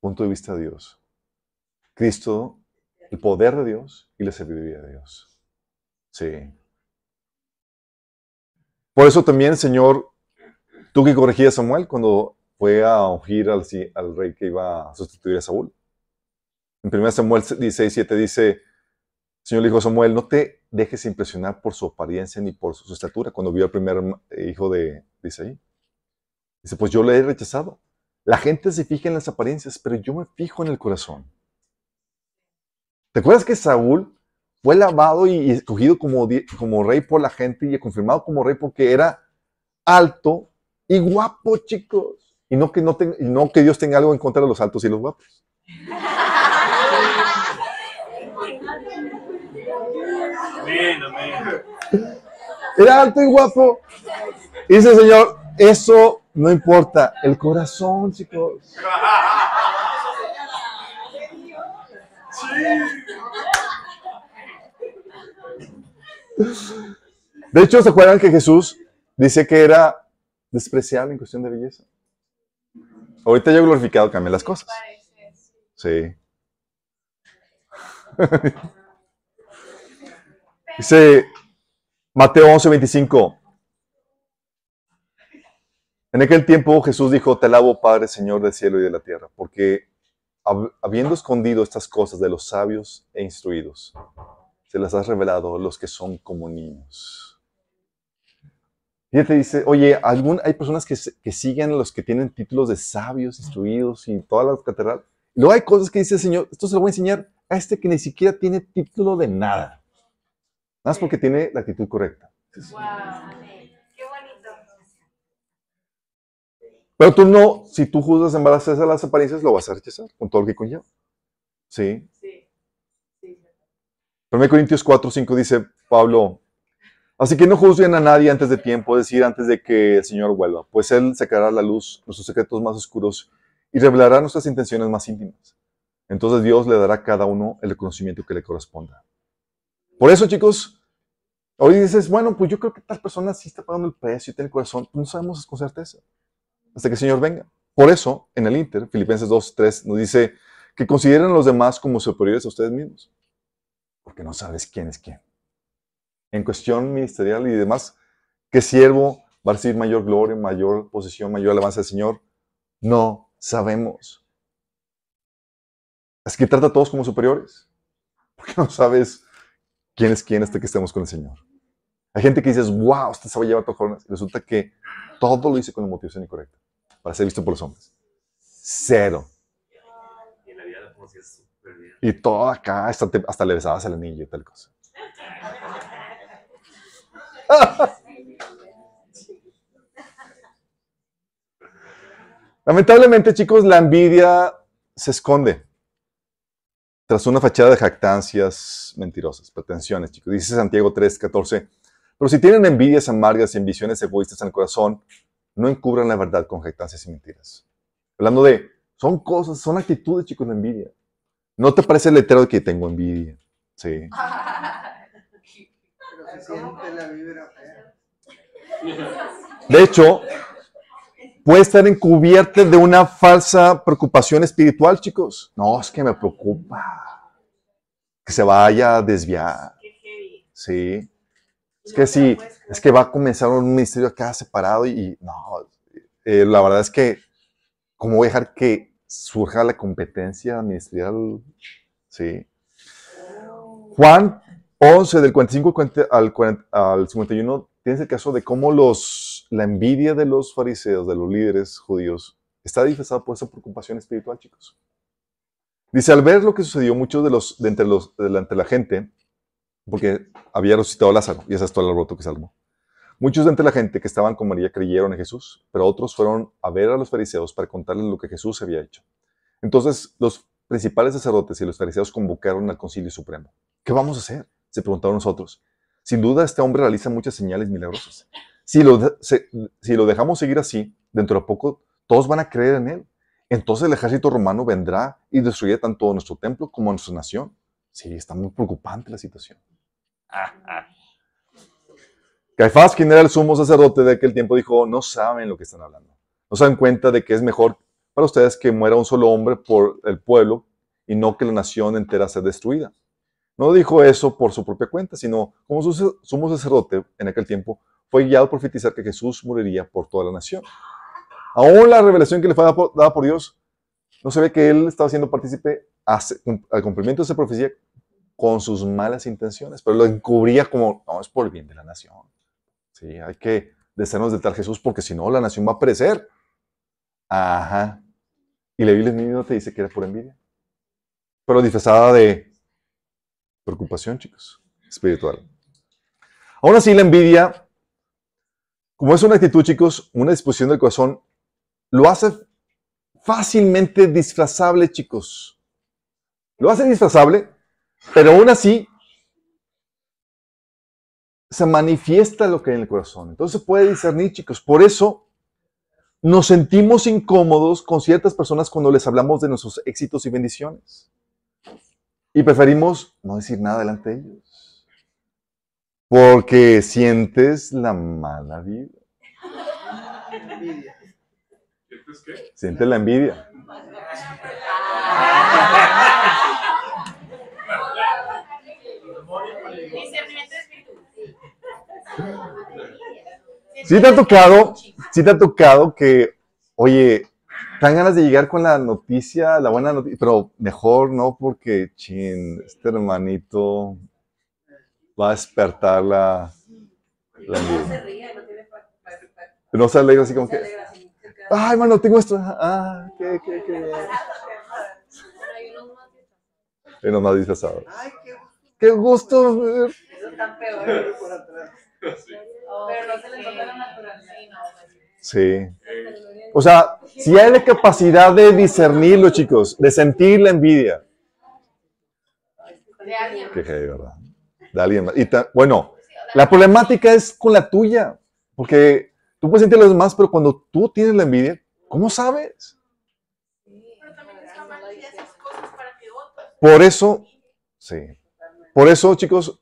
punto de vista de Dios, Cristo, el poder de Dios y la sabiduría de Dios. Sí. Por eso también, Señor, tú que corregías a Samuel cuando fue a ungir al, al rey que iba a sustituir a Saúl. En 1 Samuel 16, 7 dice, Señor dijo Samuel, no te dejes impresionar por su apariencia ni por su estatura, cuando vio al primer eh, hijo de, de Isaí. Dice, pues yo le he rechazado. La gente se fija en las apariencias, pero yo me fijo en el corazón. ¿Te acuerdas que Saúl fue lavado y escogido como, como rey por la gente y confirmado como rey porque era alto y guapo, chicos? Y no que, no, no que Dios tenga algo en contra de los altos y los guapos. Era alto y guapo. Dice el Señor, eso no importa. El corazón, chicos. De hecho, ¿se acuerdan que Jesús dice que era despreciable en cuestión de belleza? Ahorita ya glorificado cambian las cosas. Sí. *laughs* Dice Mateo 11:25. En aquel tiempo Jesús dijo, te alabo Padre, Señor del cielo y de la tierra, porque habiendo escondido estas cosas de los sabios e instruidos, se las has revelado a los que son como niños. Y te dice, oye, ¿algún, hay personas que, siguen a los que tienen títulos de sabios, instruidos y toda la catedral. Luego hay cosas que dice el Señor, esto se lo voy a enseñar a este que ni siquiera tiene título de nada. Nada más porque tiene la actitud correcta. Wow. Qué bonito. Pero tú no, si tú juzgas en base a las apariencias, lo vas a rechazar con todo lo que conlleva. ¿Sí? Sí. sí. 1 Corintios 4, 5 dice Pablo, así que no juzguen a nadie antes de tiempo, es decir, antes de que el Señor vuelva, pues Él sacará a la luz nuestros secretos más oscuros y revelará nuestras intenciones más íntimas. Entonces Dios le dará a cada uno el reconocimiento que le corresponda. Por eso, chicos, hoy dices, bueno, pues yo creo que tal persona sí está pagando el precio y tiene el corazón. no sabemos con certeza hasta que el Señor venga. Por eso, en el Inter, Filipenses 2, 3, nos dice que consideren a los demás como superiores a ustedes mismos. Porque no sabes quién es quién. En cuestión ministerial y demás, ¿qué siervo va a recibir mayor gloria, mayor posición, mayor alabanza del Señor? No sabemos. Así que trata a todos como superiores. Porque no sabes quién es quién hasta que estemos con el Señor. Hay gente que dices, wow, usted a llevar jóvenes. Y resulta que todo lo hice con la motivación incorrecta para ser visto por los hombres. Cero. Y, la vida bien. y todo acá, hasta, hasta le besabas el anillo y tal cosa. Lamentablemente, chicos, la envidia se esconde tras una fachada de jactancias mentirosas, pretensiones, chicos. Dice Santiago 3, 14. Pero si tienen envidias amargas y ambiciones egoístas en el corazón, no encubran la verdad con jactancias y mentiras. Hablando de, son cosas, son actitudes, chicos, de envidia. ¿No te parece el letrero de que tengo envidia? Sí. *laughs* De hecho, puede estar encubierta de una falsa preocupación espiritual, chicos. No, es que me preocupa que se vaya a desviar. Sí. Es que sí, es que va a comenzar un ministerio acá separado y, no, eh, la verdad es que, ¿cómo voy a dejar que surja la competencia ministerial? Sí. Juan 11, del 45 al, al 51, tienes el caso de cómo los, la envidia de los fariseos, de los líderes judíos, está disfrazada por esa preocupación espiritual, chicos. Dice, al ver lo que sucedió, muchos de los, de entre, los, de la gente, porque había resucitado Lázaro, y ese es todo el alboroto que se Muchos de entre la gente que estaban con María creyeron en Jesús, pero otros fueron a ver a los fariseos para contarles lo que Jesús había hecho. Entonces, los principales sacerdotes y los fariseos convocaron al concilio supremo. ¿Qué vamos a hacer? Se preguntaron nosotros. Sin duda, este hombre realiza muchas señales milagrosas. Si lo, si lo dejamos seguir así, dentro de poco todos van a creer en él. Entonces el ejército romano vendrá y destruirá tanto nuestro templo como nuestra nación. Sí, está muy preocupante la situación. *laughs* Caifás, quien era el sumo sacerdote de aquel tiempo, dijo, no saben lo que están hablando. No se dan cuenta de que es mejor para ustedes que muera un solo hombre por el pueblo y no que la nación entera sea destruida. No dijo eso por su propia cuenta, sino como su sumo sacerdote en aquel tiempo fue guiado a profetizar que Jesús moriría por toda la nación. Aún la revelación que le fue dada por Dios, no se ve que él estaba siendo partícipe al cumplimiento de esa profecía con sus malas intenciones, pero lo encubría como, no, es por el bien de la nación. Sí, hay que deshacernos de tal Jesús porque si no la nación va a perecer. Ajá. Y la Biblia no te dice que era por envidia. Pero disfrazada de preocupación, chicos, espiritual. Aún así, la envidia, como es una actitud, chicos, una disposición del corazón, lo hace fácilmente disfrazable, chicos. Lo hace disfrazable, pero aún así se manifiesta lo que hay en el corazón. Entonces se puede discernir, chicos. Por eso nos sentimos incómodos con ciertas personas cuando les hablamos de nuestros éxitos y bendiciones. Y preferimos no decir nada delante de ellos. Porque sientes la mala vida. Sientes la envidia. Sí te ha tocado, sí te ha tocado que, oye, dan ganas de llegar con la noticia, la buena noticia, pero mejor no porque, chin, este hermanito va a despertar la, la envidia. No se alegra así como que, ay, hermano, tengo esto. Ah, qué, qué, qué. Y unos más disfrazados. Qué gusto ver. Sí. O sea, si hay la capacidad de discernirlo, chicos, de sentir la envidia. De alguien. Qué ¿verdad? De alguien más. Y bueno, la problemática es con la tuya. Porque tú puedes sentir a los demás, pero cuando tú tienes la envidia, ¿cómo sabes? Por eso, sí. Por eso, chicos,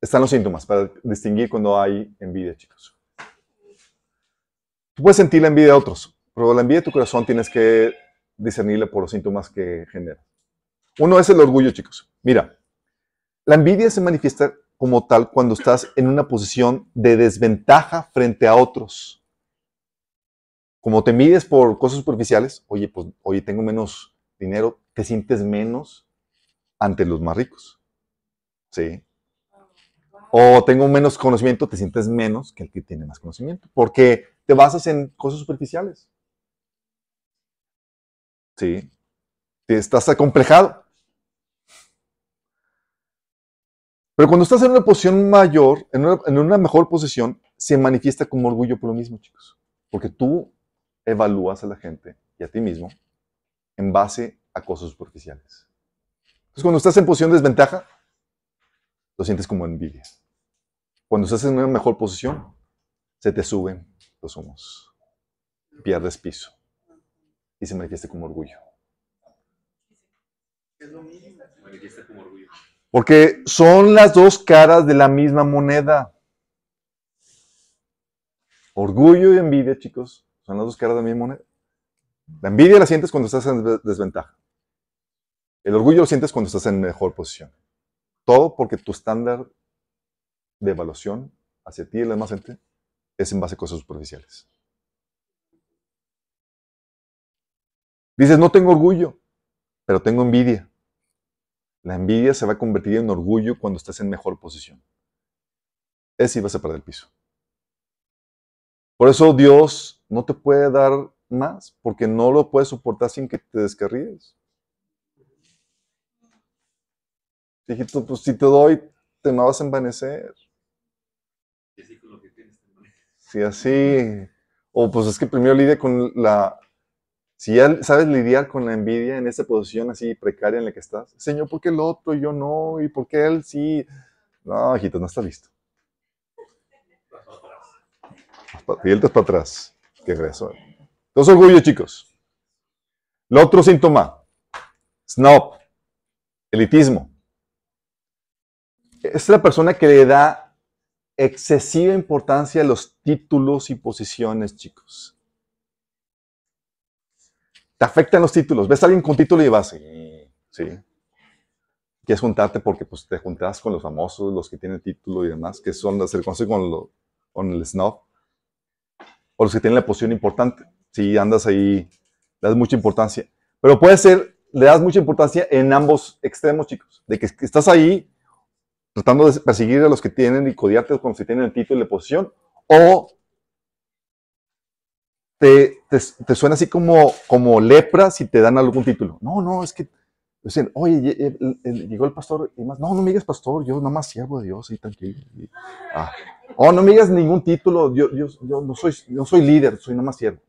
están los síntomas para distinguir cuando hay envidia, chicos. Tú puedes sentir la envidia de otros, pero la envidia de tu corazón tienes que discernirla por los síntomas que genera. Uno es el orgullo, chicos. Mira, la envidia se manifiesta como tal cuando estás en una posición de desventaja frente a otros. Como te mides por cosas superficiales, oye, pues, oye, tengo menos dinero, te sientes menos ante los más ricos. ¿Sí? O tengo menos conocimiento, te sientes menos que el que tiene más conocimiento, porque te basas en cosas superficiales. ¿Sí? Estás acomplejado. Pero cuando estás en una posición mayor, en una, en una, mejor posición, se manifiesta como orgullo por lo mismo, chicos. Porque tú evalúas a la gente y a ti mismo en base a cosas superficiales. Entonces, cuando estás en posición de desventaja, lo sientes como envidia. Cuando estás en una mejor posición, se te suben los humos. Pierdes piso. Y se manifiesta como orgullo. Porque son las dos caras de la misma moneda. Orgullo y envidia, chicos, son las dos caras de la misma moneda. La envidia la sientes cuando estás en desventaja. El orgullo lo sientes cuando estás en mejor posición. Todo porque tu estándar de evaluación hacia ti y la demás gente es en base a cosas superficiales. Dices, no tengo orgullo, pero tengo envidia. La envidia se va a convertir en orgullo cuando estás en mejor posición. Es si vas a perder el piso. Por eso Dios no te puede dar más, porque no lo puedes soportar sin que te descarríes. Hijito, pues si te doy, te me vas a envanecer. Si así, o pues es que primero lidia con la, si ya sabes lidiar con la envidia en esa posición así precaria en la que estás, Señor, ¿por qué el otro y yo no? ¿Y por qué él sí? No, hijito, no está listo. Fíjate para atrás. Qué eso. Entonces, orgullo, chicos. El otro síntoma, snob, elitismo es la persona que le da excesiva importancia a los títulos y posiciones, chicos. Te afectan los títulos. Ves a alguien con título y vas, sí, sí. Quieres juntarte porque pues, te juntas con los famosos, los que tienen título y demás, que son, se conoce con, con el snob. O los que tienen la posición importante. Si andas ahí, le das mucha importancia. Pero puede ser, le das mucha importancia en ambos extremos, chicos. De que estás ahí tratando de perseguir a los que tienen y codiarte con los que tienen el título de posición, o te, te, suena así como, como lepra si te dan algún título. No, no, es que dicen, oye, llegó el pastor y más, no, no me digas pastor, yo nada más siervo de Dios, y tranquilo. Ah. Oh, no me digas ningún título, yo, yo, yo no, soy, no soy líder, soy nada más siervo.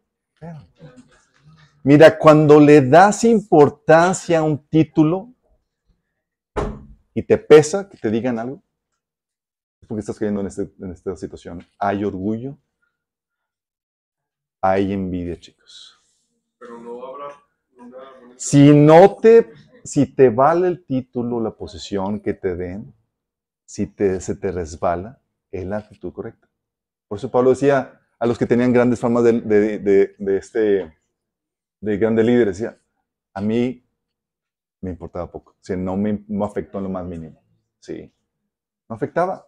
Mira, cuando le das importancia a un título y te pesa que te digan algo, es porque estás cayendo en, este, en esta situación. Hay orgullo, hay envidia, chicos. Pero no habrá Si no te, si te vale el título, la posición que te den, si te, se te resbala, es la actitud correcta. Por eso Pablo decía a los que tenían grandes formas de, de, de, este, de grandes líderes, decía, a mí me importaba poco, o sea, no me no afectó en lo más mínimo. Sí, no afectaba.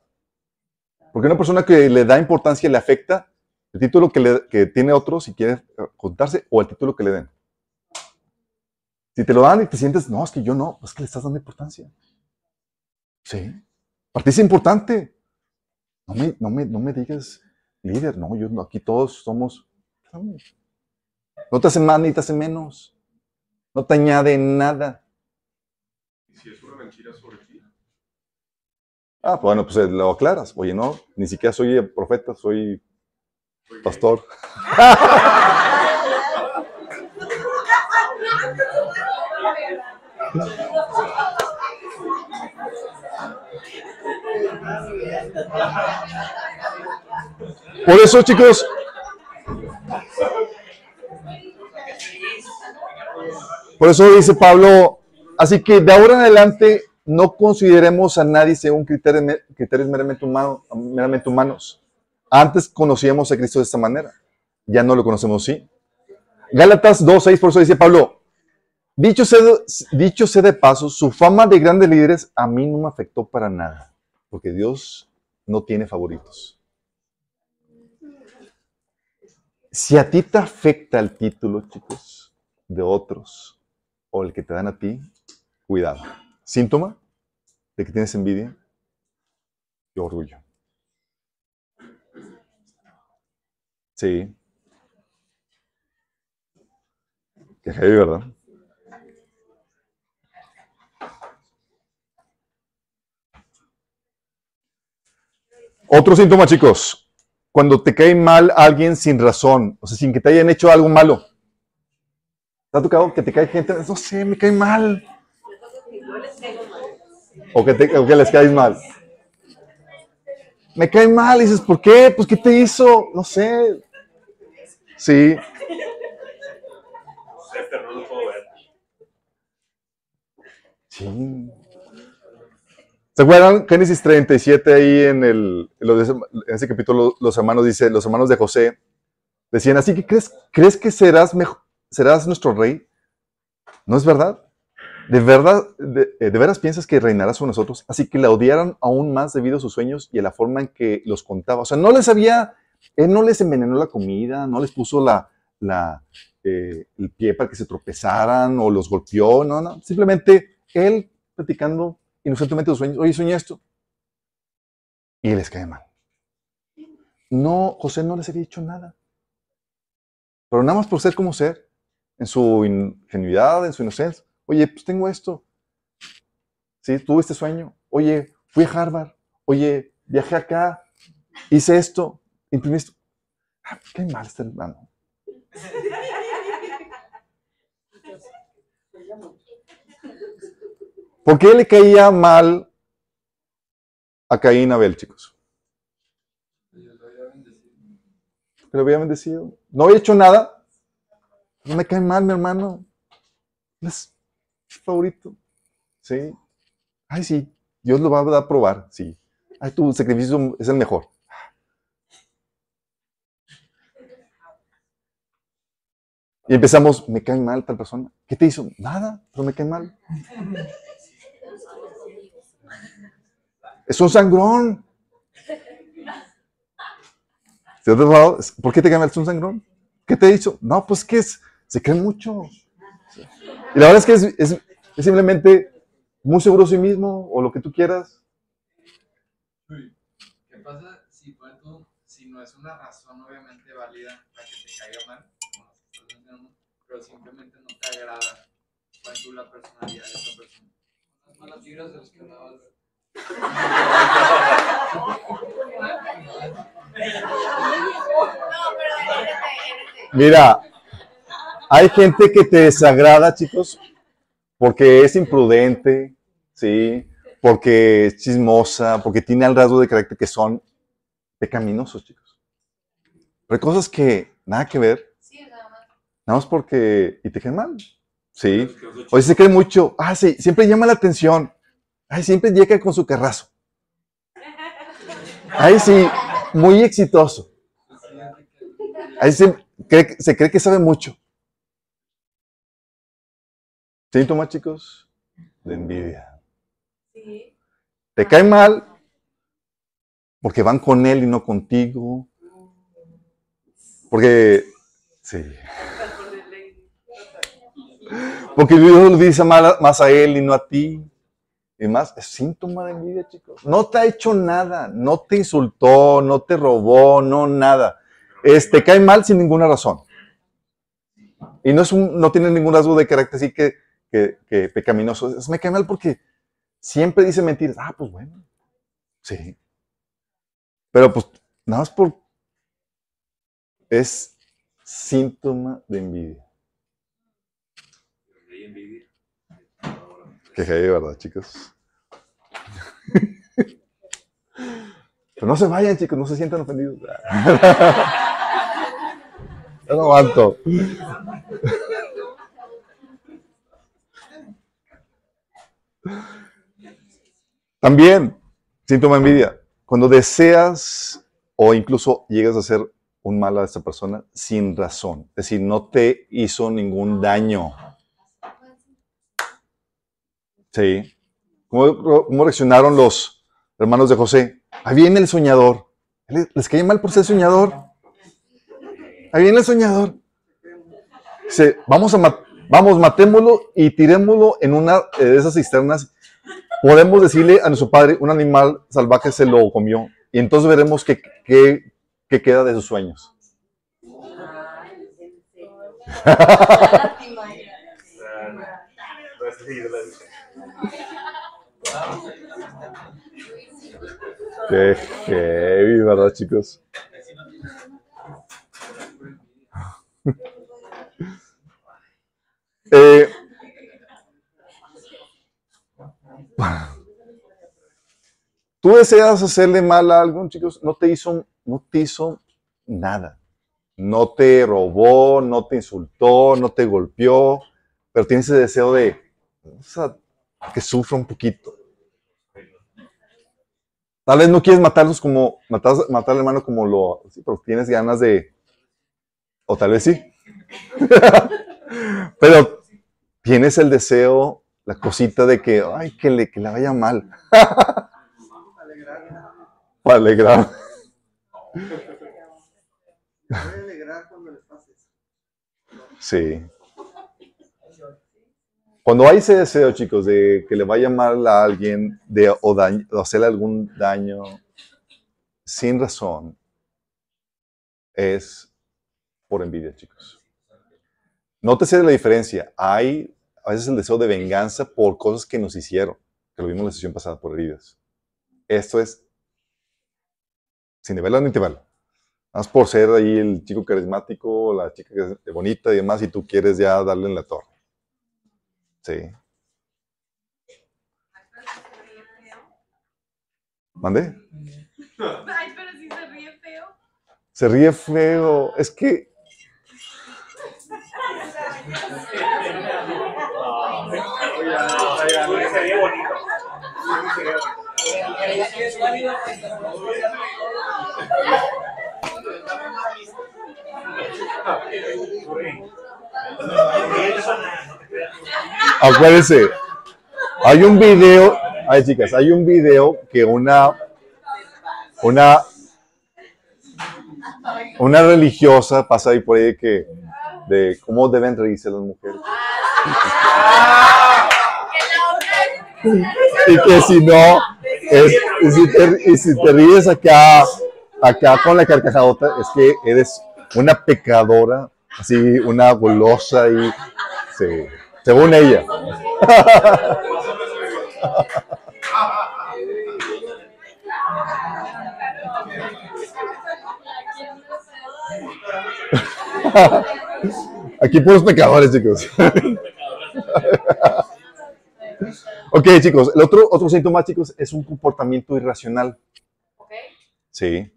Porque una persona que le da importancia le afecta el título que, le, que tiene otro si quiere contarse o el título que le den. Si te lo dan y te sientes, no, es que yo no, pues que le estás dando importancia. Sí. Para es importante. No me, no me, no me digas líder, no, yo aquí todos somos. No te hace más ni te hace menos. No te añade nada. ¿Y si es una mentira sobre ti? Ah, bueno, pues eh, lo aclaras. Oye, no, ni siquiera soy profeta, soy pastor. Por eso, chicos, por eso dice Pablo, así que de ahora en adelante no consideremos a nadie según criterios, meramente, meramente humanos. Antes conocíamos a Cristo de esta manera, ya no lo conocemos así. Gálatas 2.6, por eso dice Pablo, dicho sea, dicho sea de paso, su fama de grandes líderes a mí no me afectó para nada, porque Dios no tiene favoritos. Si a ti te afecta el título, chicos, de otros o el que te dan a ti, cuidado. Síntoma de que tienes envidia y orgullo. Sí. Qué heavy, ¿verdad? Otro síntoma, chicos cuando te cae mal alguien sin razón, o sea, sin que te hayan hecho algo malo. ¿Te ha tocado que te cae gente? No sé, me cae mal. O que, te, o que les caes mal. Me cae mal, dices, ¿por qué? Pues, ¿qué te hizo? No sé. Sí. Sí. ¿Se acuerdan? Génesis 37 ahí en, el, en ese capítulo los hermanos dice, los hermanos de José decían, así que crees, crees que serás, mejor, serás nuestro rey. ¿No es verdad? ¿De verdad, eh, de, veras piensas que reinarás sobre nosotros? Así que la odiaron aún más debido a sus sueños y a la forma en que los contaba. O sea, no les había, él no les envenenó la comida, no les puso la, eh, el pie para que se tropezaran o los golpeó, no, no. Simplemente él platicando inocentemente sus sueños, oye, soñé esto. Y les cae mal. No, José no les había dicho nada. Pero nada más por ser como ser, en su ingenuidad, en su inocencia. Oye, pues tengo esto. Sí, tuve este sueño. Oye, fui a Harvard. Oye, viajé acá. Hice esto. Imprimí esto. Ah, qué mal este hermano. ¿Por qué le caía mal a Caín Abel, chicos? Que lo había bendecido. No había hecho nada. No me cae mal, mi hermano. Es favorito. Sí. Ay, sí. Dios lo va a probar. Sí. Ay, tu sacrificio es el mejor. Y empezamos, me cae mal tal persona. ¿Qué te hizo? Nada, pero me cae mal. Es un sangrón. ¿Por qué te llamas un sangrón? ¿Qué te dicho? No, pues que es, se cree mucho. Y la verdad es que es, simplemente muy seguro de sí mismo o lo que tú quieras. ¿Qué pasa si, si no es una razón obviamente válida para que te caiga mal, como las que estás mencionando, pero simplemente no te agrada cuál es la personalidad de esa persona. Las malas vibras de los que hablabas. Mira, hay gente que te desagrada, chicos, porque es imprudente, ¿sí? Porque es chismosa, porque tiene el rasgo de carácter que son pecaminosos, chicos. Pero hay cosas que nada que ver. Nada más porque... Y te quedan mal. Sí. O se cree mucho. Ah, sí, siempre llama la atención. Ay, siempre llega con su carrazo. Ay, sí, muy exitoso. Ahí se cree, se cree que sabe mucho. Síntomas, chicos, de envidia. Te cae mal porque van con él y no contigo. Porque, sí. Porque Dios le dice más a él y no a ti. Y más, es síntoma de envidia, chicos. No te ha hecho nada, no te insultó, no te robó, no nada. Este, cae mal sin ninguna razón. Y no, es no tiene ningún rasgo de carácter así que, que, pecaminoso. Es, me cae mal porque siempre dice mentiras. Ah, pues bueno. Sí. Pero pues nada más por... Es síntoma de envidia. Que hay, ¿verdad, chicos? *laughs* Pero no se vayan, chicos, no se sientan ofendidos. Yo *laughs* no aguanto. También, síntoma de envidia. Cuando deseas o incluso llegas a hacer un mal a esta persona sin razón. Es decir, no te hizo ningún daño. Sí. ¿Cómo, reaccionaron los hermanos de José? Ahí viene el soñador. ¿Les cae mal por ser soñador? Ahí viene el soñador. Dice, vamos, a vamos, matémoslo y tirémoslo en una de esas cisternas. Podemos decirle a nuestro padre, un animal salvaje se lo comió. Y entonces veremos qué, qué, qué queda de sus sueños. Qué heavy, ¿verdad, chicos? *laughs* Eh, Tú deseas hacerle mal a algún, chicos, no te hizo, no te hizo nada. No te robó, no te insultó, no te golpeó, pero tienes ese deseo de que sufra un poquito. Tal vez no quieres matarlos como, matar, matar al hermano como lo, sí, pero tienes ganas de, o tal vez sí. *laughs* pero tienes el deseo, la cosita de que, ay, que le, que le vaya mal. *laughs* Para alegrar. Sí. Cuando hay ese deseo, chicos, de que le vaya mal a alguien de, o, hacerle algún daño sin razón, es por envidia, chicos. Nótese la diferencia. Hay a veces el deseo de venganza por cosas que nos hicieron, que lo vimos en la sesión pasada por heridas. Esto es sin nivelar ni te vale. Más por ser ahí el chico carismático, la chica que es bonita y demás, y tú quieres ya darle en la torre. Sí. ¿Mande? Ay, pero si se ríe feo. Se ríe feo. Es que. Acuérdense, hay un video, ay chicas, hay un video que una, una, una religiosa pasa ahí por ahí que, de cómo deben reírse las mujeres. y que si no, y, si te, ríes acá, acá con la carcajadota, es que eres una pecadora, así, una golosa y, sí, según ella. *laughs* Aquí puros pecadores, chicos. *laughs* ok, chicos, el otro, otro síntoma, chicos, es un comportamiento irracional. Sí.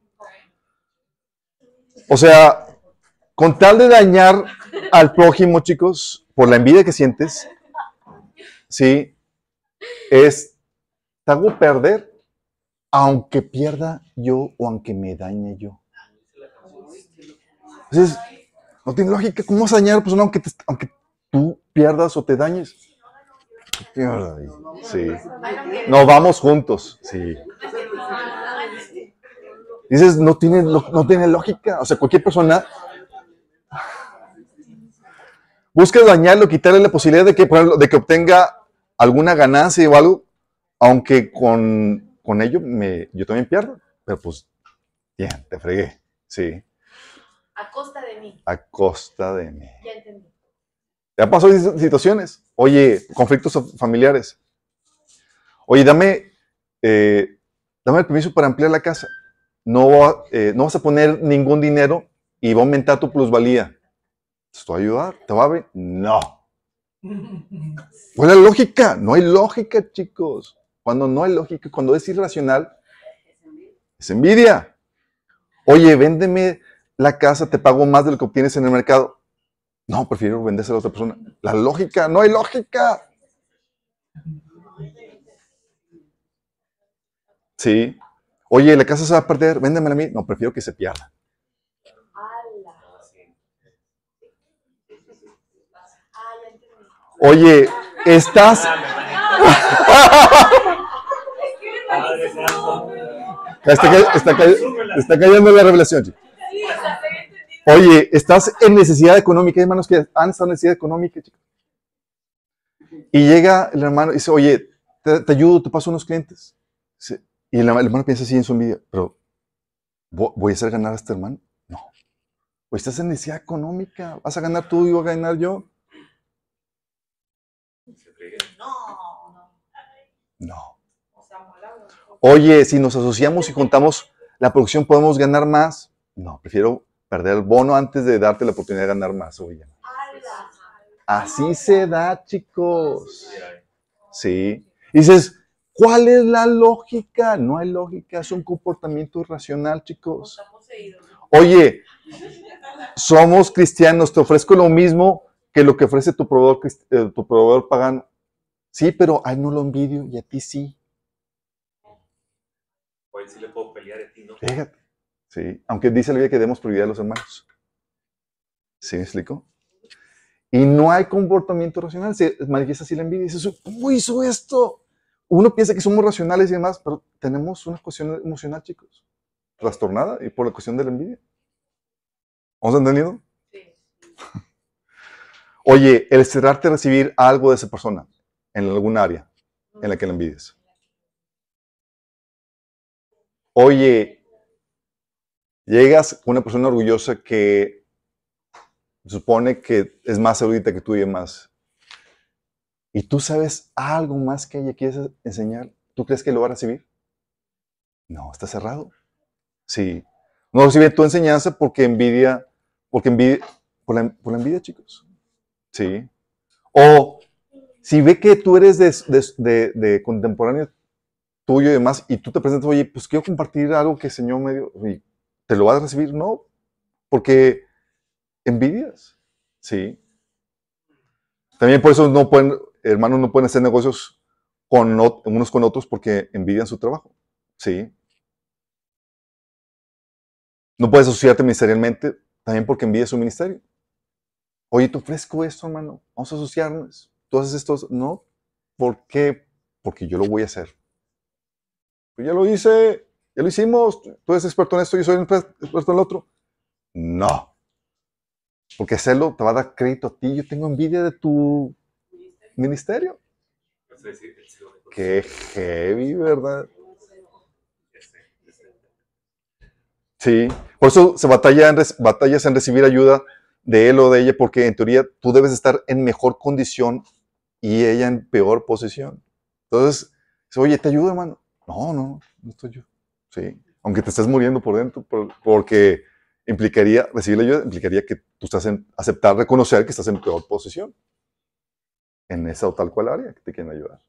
O sea, con tal de dañar al prójimo, chicos, por la envidia que sientes, sí, es, te hago perder, aunque pierda yo o aunque me dañe yo. Entonces, no tiene lógica. ¿Cómo vas a dañar a la persona aunque, te- aunque tú pierdas o te dañes? Sí. No, vamos juntos. Sí. Dices, no tiene, no tiene lógica. O sea, cualquier persona busca dañarlo, quitarle la posibilidad de que, por ejemplo, de que obtenga alguna ganancia o algo, aunque con, con ello me, yo también pierdo. Pero pues, bien, te fregué. Sí, A costa de mí. a costa de mí. Ya entendí. Ya pasó situ- situaciones. Oye, conflictos familiares. Oye, dame, eh, dame el permiso para ampliar la casa. No, eh, no vas a poner ningún dinero y va a aumentar tu plusvalía. ¿Te va a ayudar? ¿Te va a ver? No. *laughs* ¿Cuál es la lógica? No hay lógica, chicos. Cuando no hay lógica, cuando es irracional, es envidia. Oye, véndeme la casa, te pago más de lo que obtienes en el mercado. No, prefiero vendérsela a otra persona. La lógica, no hay lógica. Sí. Oye, la casa se va a perder, véndemela a mí. No, prefiero que se pierda. ¡Hala! Ah, ya entendí. Oye, estás. Está, ca- está ca- está cayendo la revelación. chico. Oye, estás en necesidad económica. Hay hermanos que han estado en necesidad económica, chicos. Y llega el hermano y dice, oye, te, te ayudo, te paso unos clientes. Y el, hermano piensa así en su envidia, pero ¿vo- ¿voy a hacer ganar a este hermano? No. Pues estás en necesidad económica. ¿Vas a ganar tú y voy a ganar yo? Se friegue. No, no. No. Oye, si nos asociamos y juntamos la producción, ¿podemos ganar más? No, prefiero perder el bono antes de darte la oportunidad de ganar más. Oye. Así se da, chicos. Sí. Dices, ¿cuál es la lógica? No hay lógica, es un comportamiento irracional, chicos. Oye, somos cristianos, te ofrezco lo mismo que lo que ofrece tu proveedor, eh, tu proveedor pagano. Sí, pero a él no lo envidio y a ti sí. Sí le puedo pelear a ti, ¿no? Fíjate. Sí. Aunque dice la Biblia que demos prioridad a los hermanos. ¿Sí me explico? Y no hay comportamiento racional. Se manifiesta así la envidia. Y dices, ¿cómo hizo esto? Uno piensa que somos racionales y demás, pero tenemos una cuestión emocional, chicos. Trastornada y por la cuestión de la envidia. ¿Vamos entendiendo? Sí. *laughs* Oye, el cerrarte a recibir algo de esa persona en algún área en la que la envidies. Oye, llegas con una persona orgullosa que supone que es más erudita que tú y demás. Y tú sabes algo más que ella quieres enseñar. ¿Tú crees que lo va a recibir? No, está cerrado. Sí. No recibe tu enseñanza porque envidia, porque envidia, por la, por la envidia, chicos. Sí. O si ve que tú eres de, de- contemporáneo tuyo y demás, y tú te presentas, oye, pues quiero compartir algo que el Señor me dio, y ¿te lo vas a recibir? No, porque envidias. Sí. También por eso no pueden, hermanos, no pueden hacer negocios unos con otros porque envidian su trabajo. Sí. No puedes asociarte ministerialmente también porque envidias su ministerio. Oye, te ofrezco esto, hermano. Vamos a asociarnos. Tú haces esto. No. ¿Por qué? Porque yo lo voy a hacer. Pues ya lo hice. Ya lo hicimos. Tú eres experto en esto, yo soy experto en lo otro. No. Porque hacerlo te va a dar crédito a ti. Yo tengo envidia de tu ministerio. Qué heavy, ¿verdad? Sí. Por eso se batalla en, batallas en recibir ayuda de él o de ella, porque en teoría tú debes estar en mejor condición y ella en peor posición. Entonces, oye, ¿te ayudo, hermano? No, no, no estoy yo. Sí. Aunque te estés muriendo por dentro, por- porque implicaría, recibir la ayuda implicaría que tú estás en, aceptar, reconocer que estás en peor posición en esa o tal cual área que te quieren ayudar.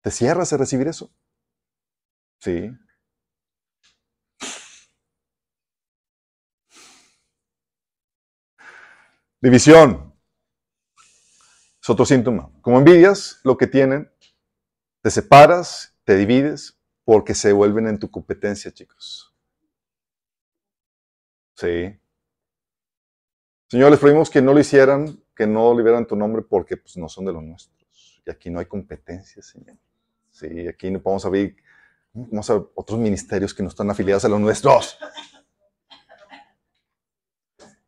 ¿Te cierras a recibir eso? Sí. División. Es otro síntoma. Como envidias lo que tienen, te separas, te divides, porque se vuelven en tu competencia, chicos. Sí. Señor, les pedimos que no lo hicieran, que no liberan tu nombre porque pues, no son de los nuestros. Y aquí no hay competencia, Señor. Sí, aquí no podemos abrir vamos a otros ministerios que no están afiliados a los nuestros.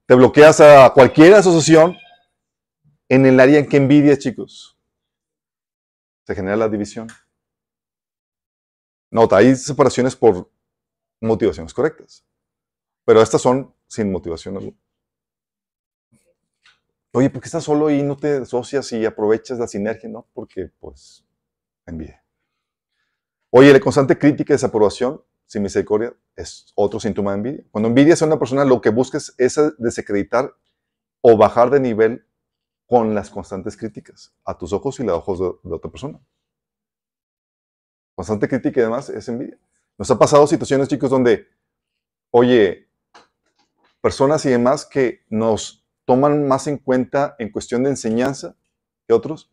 Te bloqueas a cualquier asociación en el área en que envidias, chicos. Se genera la división. Nota, hay separaciones por motivaciones correctas. Pero estas son sin motivación alguna. Oye, ¿por qué estás solo y no te asocias y aprovechas la sinergia? No, porque pues envidia. Oye, la constante crítica y desaprobación, sin misericordia, es otro síntoma de envidia. Cuando envidias a una persona, lo que buscas es desacreditar o bajar de nivel con las constantes críticas a tus ojos y los ojos de, de otra persona. Constante crítica y demás es envidia. Nos ha pasado situaciones, chicos, donde, oye, personas y demás que nos toman más en cuenta en cuestión de enseñanza que otros,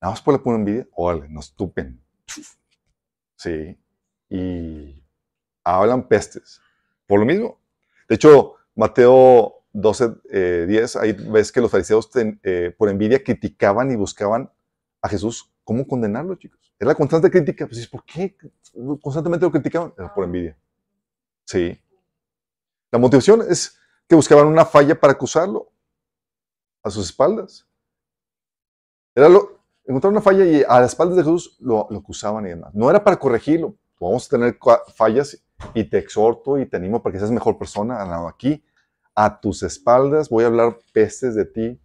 nada más por la pura envidia, órale, nos tupen. Sí. Y hablan pestes. Por lo mismo. De hecho, Mateo 12, eh, 10, ahí ves que los fariseos ten, eh, por envidia criticaban y buscaban a Jesús cómo condenarlo, chicos. Era la constante crítica. Pues, ¿por qué constantemente lo criticaban? Era por envidia. Sí. La motivación es que buscaban una falla para acusarlo a sus espaldas. Era lo, encontraron una falla y a las espaldas de Jesús lo, lo, acusaban y demás. No era para corregirlo. Vamos a tener fallas y te exhorto y te animo para que seas mejor persona. Aquí, a tus espaldas, voy a hablar pestes de ti.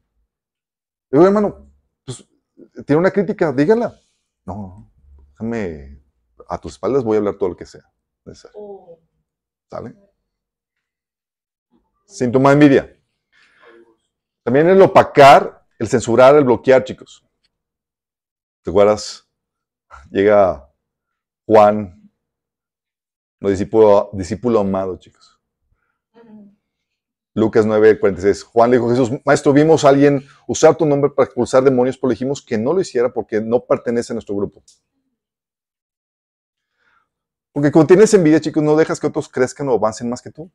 Digo, hermano, pues, tiene una crítica, díganla. No, déjame, a tus espaldas voy a hablar todo lo que sea. ¿Sale? Síntoma de envidia. También el opacar, el censurar, el bloquear, chicos. ¿Te acuerdas? Llega Juan, no discípulo, discípulo amado, chicos. Lucas 9, 46. Juan le dijo a Jesús, maestro, vimos a alguien usar tu nombre para expulsar demonios, pero dijimos que no lo hiciera porque no pertenece a nuestro grupo. Porque cuando tienes envidia, chicos, no dejas que otros crezcan o avancen más que tú.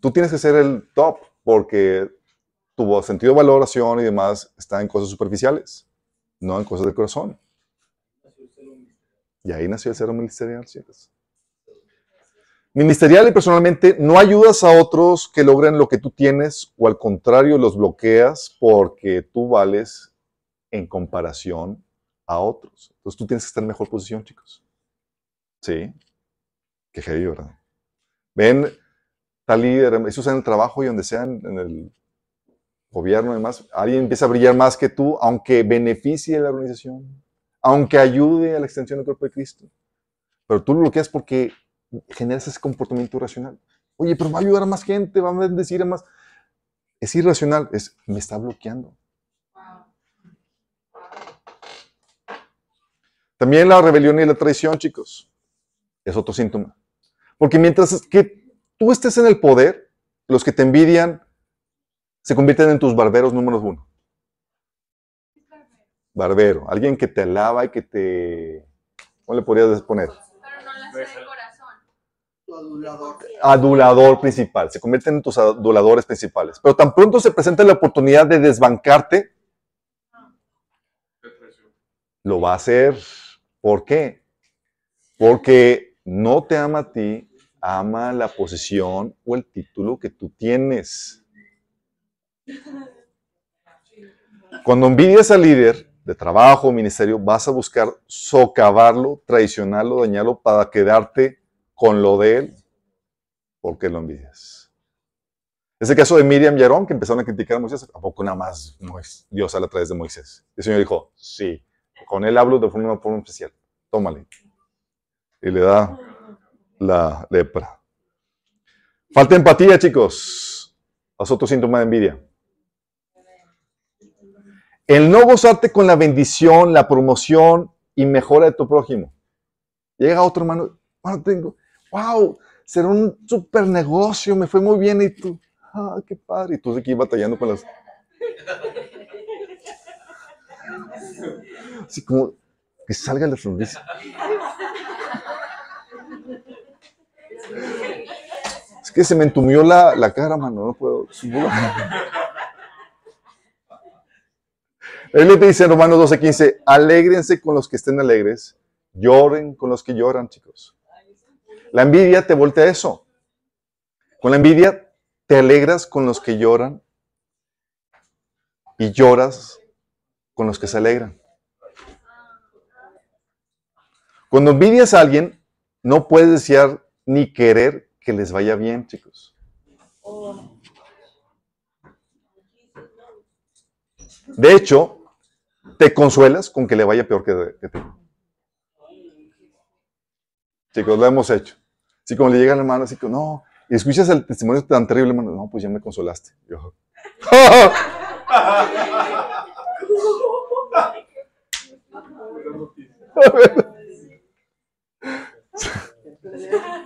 Tú tienes que ser el top porque tu sentido de valoración y demás está en cosas superficiales no en cosas del corazón. Y ahí nació el cero ministerial, chicos. Ministerial y personalmente, no ayudas a otros que logren lo que tú tienes o al contrario los bloqueas porque tú vales en comparación a otros. Entonces tú tienes que estar en mejor posición, chicos. Sí. Qué heavy, ¿verdad? Ven, tal líder, eso sea en el trabajo y donde sea, en el gobierno y demás, alguien empieza a brillar más que tú, aunque beneficie a la organización, aunque ayude a la extensión del cuerpo de Cristo. Pero tú lo bloqueas porque generas ese comportamiento irracional. Oye, pero va a ayudar a más gente, va a bendecir a más. Es irracional, es, me está bloqueando. También la rebelión y la traición, chicos, es otro síntoma. Porque mientras que tú estés en el poder, los que te envidian se convierten en tus barberos números uno. Barbero, alguien que te alaba y que te... ¿Cómo le podrías poner? Pero no la sé. Tu adulador. Adulador principal, se convierten en tus aduladores principales. Pero tan pronto se presenta la oportunidad de desbancarte, lo va a hacer. ¿Por qué? Porque no te ama a ti, ama la posición o el título que tú tienes. Cuando envidias al líder de trabajo o ministerio, vas a buscar socavarlo, traicionarlo, dañarlo para quedarte con lo de él, ¿por qué lo envidias? Es el caso de Miriam y Aarón, que empezaron a criticar a Moisés. ¿A poco nada más Dios habla a través de Moisés? El Señor dijo, sí, con él hablo de forma, forma especial. Tómale. Y le da la lepra. Falta empatía, chicos. Es otro síntoma de envidia. El no gozarte con la bendición, la promoción y mejora de tu prójimo. Llega otro hermano, hermano, tengo, wow, será un super negocio, me fue muy bien y tú, ah, qué padre. Y tú aquí batallando con las... Así como que salga la sonrisa. Es que se me entumió la, la cara, mano, no puedo. Él te dice en Romanos 12:15, alégrense con los que estén alegres, lloren con los que lloran, chicos. La envidia te voltea a eso. Con la envidia te alegras con los que lloran y lloras con los que se alegran. Cuando envidias a alguien, no puedes desear ni querer que les vaya bien, chicos. De hecho, te consuelas con que le vaya peor que, que ti. Chicos, lo hemos hecho. Así como le llega al hermano, así que no, y escuchas el testimonio tan terrible, hermano, no, pues ya me consolaste. Yo, *laughs*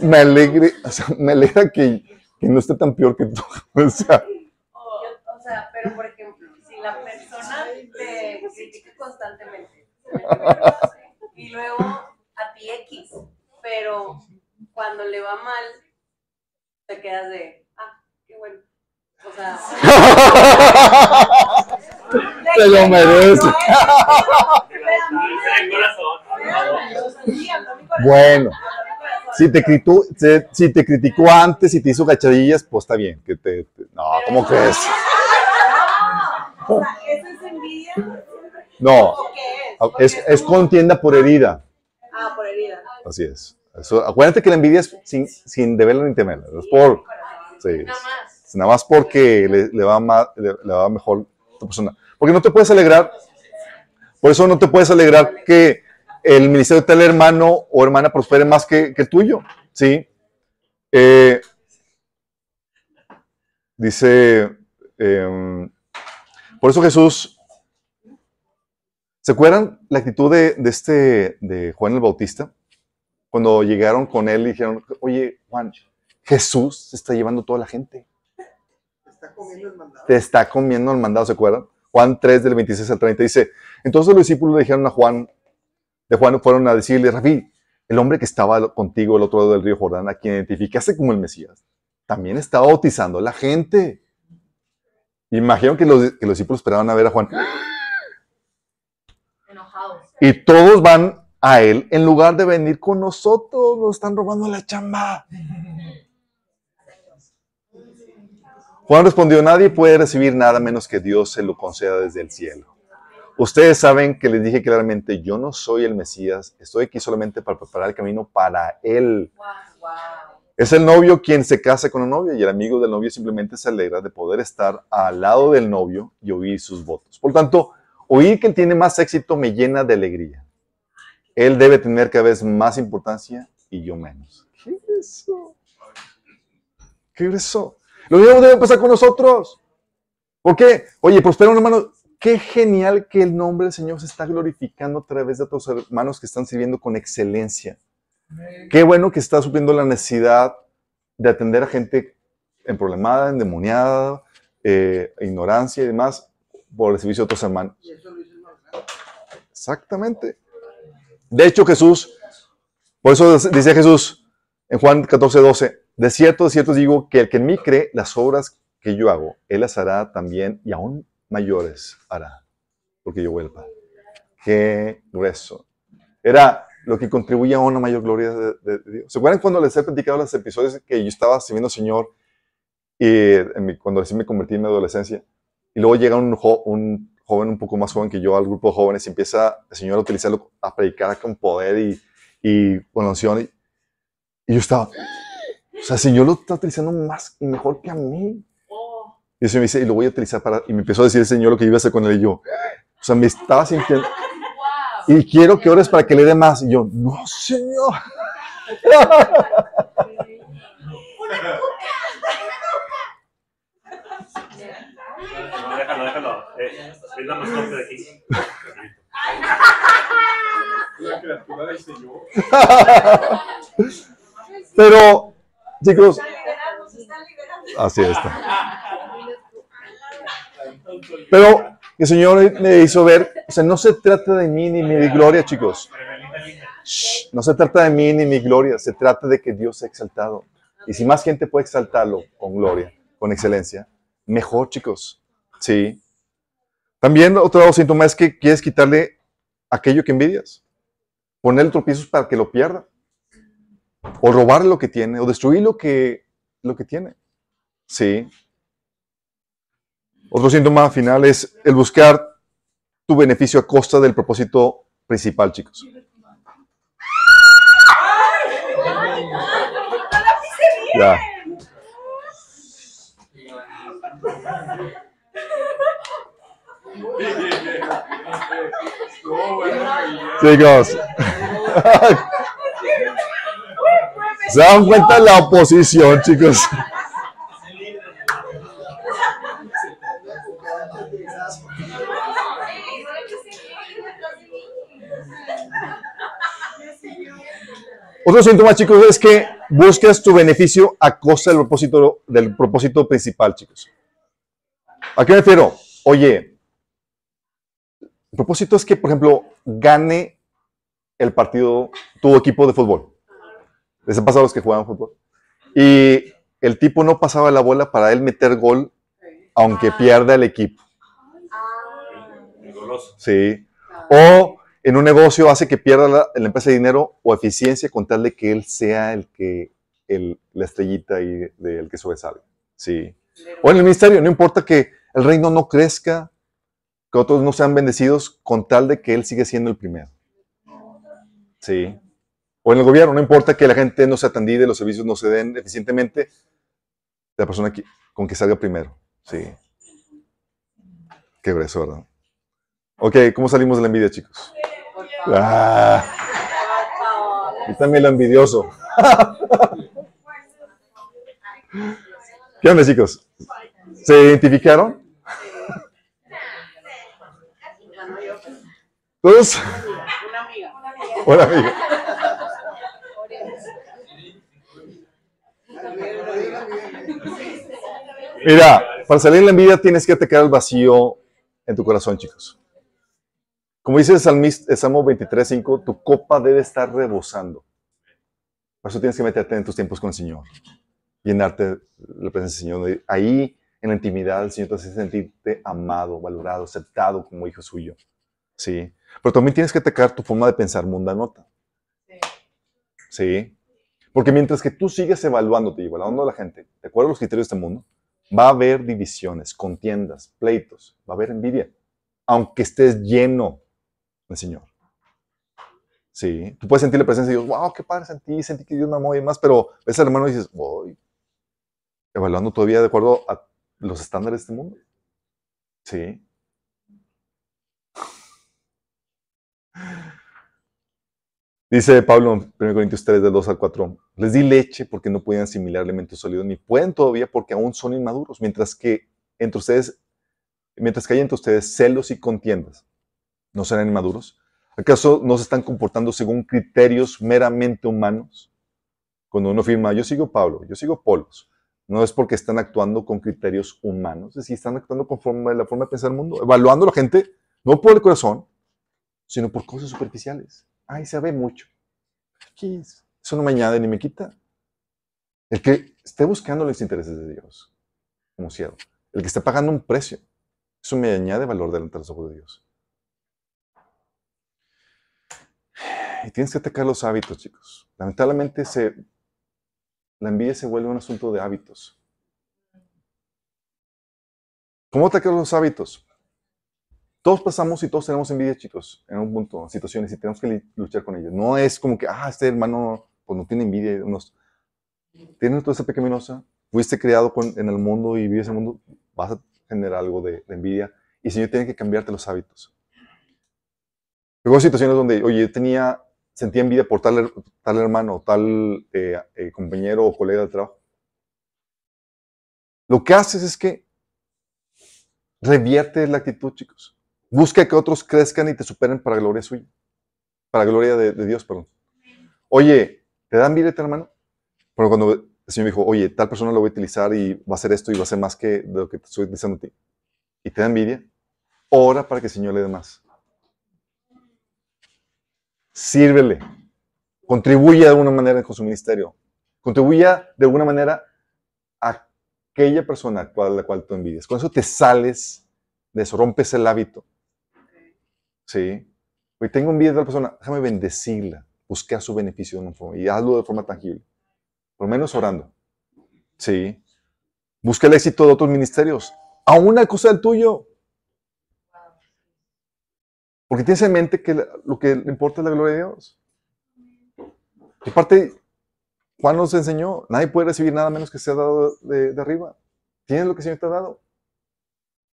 me alegre, o sea, me alegra que, no esté tan peor que tú. *laughs* O sea, Yo- o sea, pero por ejemplo, si la persona te critica constantemente y luego a ti X, pero cuando le va mal, te quedas de, ah, qué bueno. O sea, *laughs* te lo merece. Bueno, si te, criticó, si, si te criticó antes y te hizo gachadillas, pues está bien. Que te, te- no, ¿cómo crees? O sea, ¿eso es envidia? No, ¿O qué es? es, es contienda por herida. Ah, por herida. Así es. Eso, acuérdate que la envidia es sin, sin deberla ni temerla. Es por, sí, es- Nada más. porque le, le va más, le, le va mejor a tu persona. Porque no te puedes alegrar, por eso no te puedes alegrar que el ministerio de tal hermano o hermana prospere más que, que el tuyo. ¿Sí? Eh, dice, eh, por eso Jesús, ¿se acuerdan la actitud de, de este, de Juan el Bautista? Cuando llegaron con él y dijeron, oye, Juan, Jesús se está llevando toda la gente. Está comiendo el mandado. Te está comiendo el mandado, ¿se acuerdan? Juan 3 del 26 al 30 dice, entonces los discípulos le dijeron a Juan, de Juan fueron a decirle, Rabí, el hombre que estaba contigo al otro lado del río Jordán, a quien identificaste como el Mesías, también estaba bautizando a la gente. Imagino que los, que los discípulos esperaban a ver a Juan. Enojados. Y todos van a él en lugar de venir con nosotros. Nos están robando la chamba. Juan respondió, nadie puede recibir nada menos que Dios se lo conceda desde el cielo. Ustedes saben que les dije claramente, yo no soy el Mesías, estoy aquí solamente para preparar el camino para Él. Es el novio quien se casa con la novia y el amigo del novio simplemente se alegra de poder estar al lado del novio y oír sus votos. Por tanto, oír que él tiene más éxito me llena de alegría. Él debe tener cada vez más importancia y yo menos. ¿Qué es eso? ¿Qué es eso? Lo mismo debe pasar con nosotros. ¿Por qué? Oye, prospera un hermano. Qué genial que el nombre del Señor se está glorificando a través de otros hermanos que están sirviendo con excelencia. Qué bueno que está supliendo la necesidad de atender a gente emproblemada, endemoniada, eh, ignorancia y demás por el servicio de otros hermanos. Exactamente. De hecho, Jesús, por eso dice Jesús en Juan 14, 12, de cierto, de cierto digo que el que en mí cree, las obras que yo hago, él las hará también y aún mayores hará, porque yo voy al Padre. Qué grueso. Era lo que contribuye a una mayor gloria de, de- Dios. ¿Se acuerdan cuando les he platicado los episodios que yo estaba sirviendo al Señor y en mi- cuando recién me convertí en mi adolescencia? Y luego llega un, un joven un poco más joven que yo al grupo de jóvenes y empieza el Señor a utilizarlo, a predicar con poder y, y con unción. Y, Y yo estaba, o sea, si yo lo está utilizando más y mejor que a mí. Y el Señor me dice, y lo voy a utilizar para, y me empezó a decir el Señor lo que iba a hacer con él y yo, o sea, me estaba sintiendo, y quiero que ores para que le dé más. Y yo, no, Señor. *laughs* déjalo, déjalo. Eh, es la mascota de aquí. La criatura del Señor. Pero, chicos, así está. Pero el Señor me hizo ver, o sea, no se trata de mí ni mi gloria, chicos. Shh, no se trata de mí ni mi gloria, se trata de que Dios sea exaltado. Y si más gente puede exaltarlo con gloria, con excelencia, mejor, chicos. Sí. También otro síntoma es que quieres quitarle aquello que envidias. Ponerle tropiezos para que lo pierda. O robarle lo que tiene, o destruir lo que, lo que tiene. Sí. Otro síntoma final es el buscar tu beneficio a costa del propósito principal, chicos. Ya. Chicos. *laughs* ¿Se dan cuenta la oposición, chicos? Otro síntoma, chicos, es que buscas tu beneficio a costa del propósito, del propósito principal, chicos. ¿A qué me refiero? Oye, el propósito es que, por ejemplo, gane el partido, tu equipo de fútbol. Les ha pasado a los que juegan fútbol. Y el tipo no pasaba la bola para él meter gol, aunque pierda el equipo. El goloso. Sí. O en un negocio hace que pierda la, la empresa dinero o eficiencia con tal de que él sea el que, el, la estrellita y del que sobresale. Sí. O en el ministerio, no importa que el reino no crezca, que otros no sean bendecidos, con tal de que él sigue siendo el primero. Sí. O en el gobierno, no importa que la gente no sea atendida los servicios no se den eficientemente, la persona que, con que salga primero. Sí. Qué grueso, ¿verdad? Ok, ¿cómo salimos de la envidia, chicos? Ah, y también lo envidioso. *laughs* ¿Qué onda, chicos? ¿Se identificaron? Todos. Una amiga. Hola, amigo. Mira, para salir de la envidia tienes que atacar el vacío en tu corazón, chicos. Como dice el, Salmo 23.5, tu copa debe estar rebosando. Por eso tienes que meterte en tus tiempos con el Señor. Llenarte la presencia del Señor. Ahí, en la intimidad, el Señor te hace sentirte amado, valorado, aceptado como hijo suyo. Sí. Pero también tienes que atacar tu forma de pensar mundanota. Sí. Porque mientras que tú sigues evaluándote y evaluando a la gente, de acuerdo a los criterios de este mundo, va a haber divisiones, contiendas, pleitos, va a haber envidia, aunque estés lleno del Señor. Sí, tú puedes sentir la presencia de Dios, wow, qué padre sentí, sentí que Dios me amó y demás, pero ves al hermano y dices, voy, evaluando todavía de acuerdo a los estándares de este mundo. Sí. Dice Pablo en 1 Corintios 3, del 2 al 4, les di leche porque no podían asimilar elementos sólidos, ni pueden todavía porque aún son inmaduros, mientras que entre ustedes, mientras que hay entre ustedes celos y contiendas, ¿no serán inmaduros? ¿Acaso no se están comportando según criterios meramente humanos? Cuando uno firma, yo sigo Pablo, yo sigo Polos, no es porque están actuando con criterios humanos, es decir, están actuando conforme a la forma de pensar el mundo, evaluando a la gente, no por el corazón, sino por cosas superficiales. Ay, se ve mucho. Eso no me añade ni me quita. El que esté buscando los intereses de Dios, como cielo, el que esté pagando un precio, eso me añade valor delante de los ojos de Dios. Y tienes que atacar los hábitos, chicos. Lamentablemente se, la envidia se vuelve un asunto de hábitos. ¿Cómo atacar los hábitos? Todos pasamos y todos tenemos envidia, chicos, en un punto, situaciones, y tenemos que luchar con ellos. No es como que, ah, este hermano pues no tiene envidia. Unos, tienes esa pecaminosa, fuiste creado con- en el mundo y vives en el mundo, vas a generar algo de, de envidia. Y el Señor tiene que cambiarte los hábitos. Luego situaciones donde, oye, yo tenía, sentía envidia por tal, tal hermano, tal eh, eh, compañero o colega de trabajo. Lo que haces es que revierte la actitud, chicos. Busca que otros crezcan y te superen para gloria suya. Para gloria de, de Dios, perdón. Oye, ¿te dan tu hermano? Pero cuando el Señor dijo, oye, tal persona lo voy a utilizar y va a hacer esto y va a hacer más que de lo que te estoy diciendo a ti. Y te da envidia, ora para que el Señor le dé más. Sírvele. Contribuye de alguna manera con su ministerio. Contribuya de alguna manera a aquella persona a la cual tú envidias. Con eso te sales de eso, rompes el hábito. Sí. Hoy tengo envidia de la persona, déjame bendecirla, buscar su beneficio de forma y hazlo de forma tangible. Por lo menos orando. Sí. Busca el éxito de otros ministerios, a una cosa del tuyo. Porque tienes en mente que lo que le importa es la gloria de Dios. Y aparte, Juan nos enseñó, nadie puede recibir nada menos que sea dado de, de arriba. Tienes lo que el Señor te ha dado.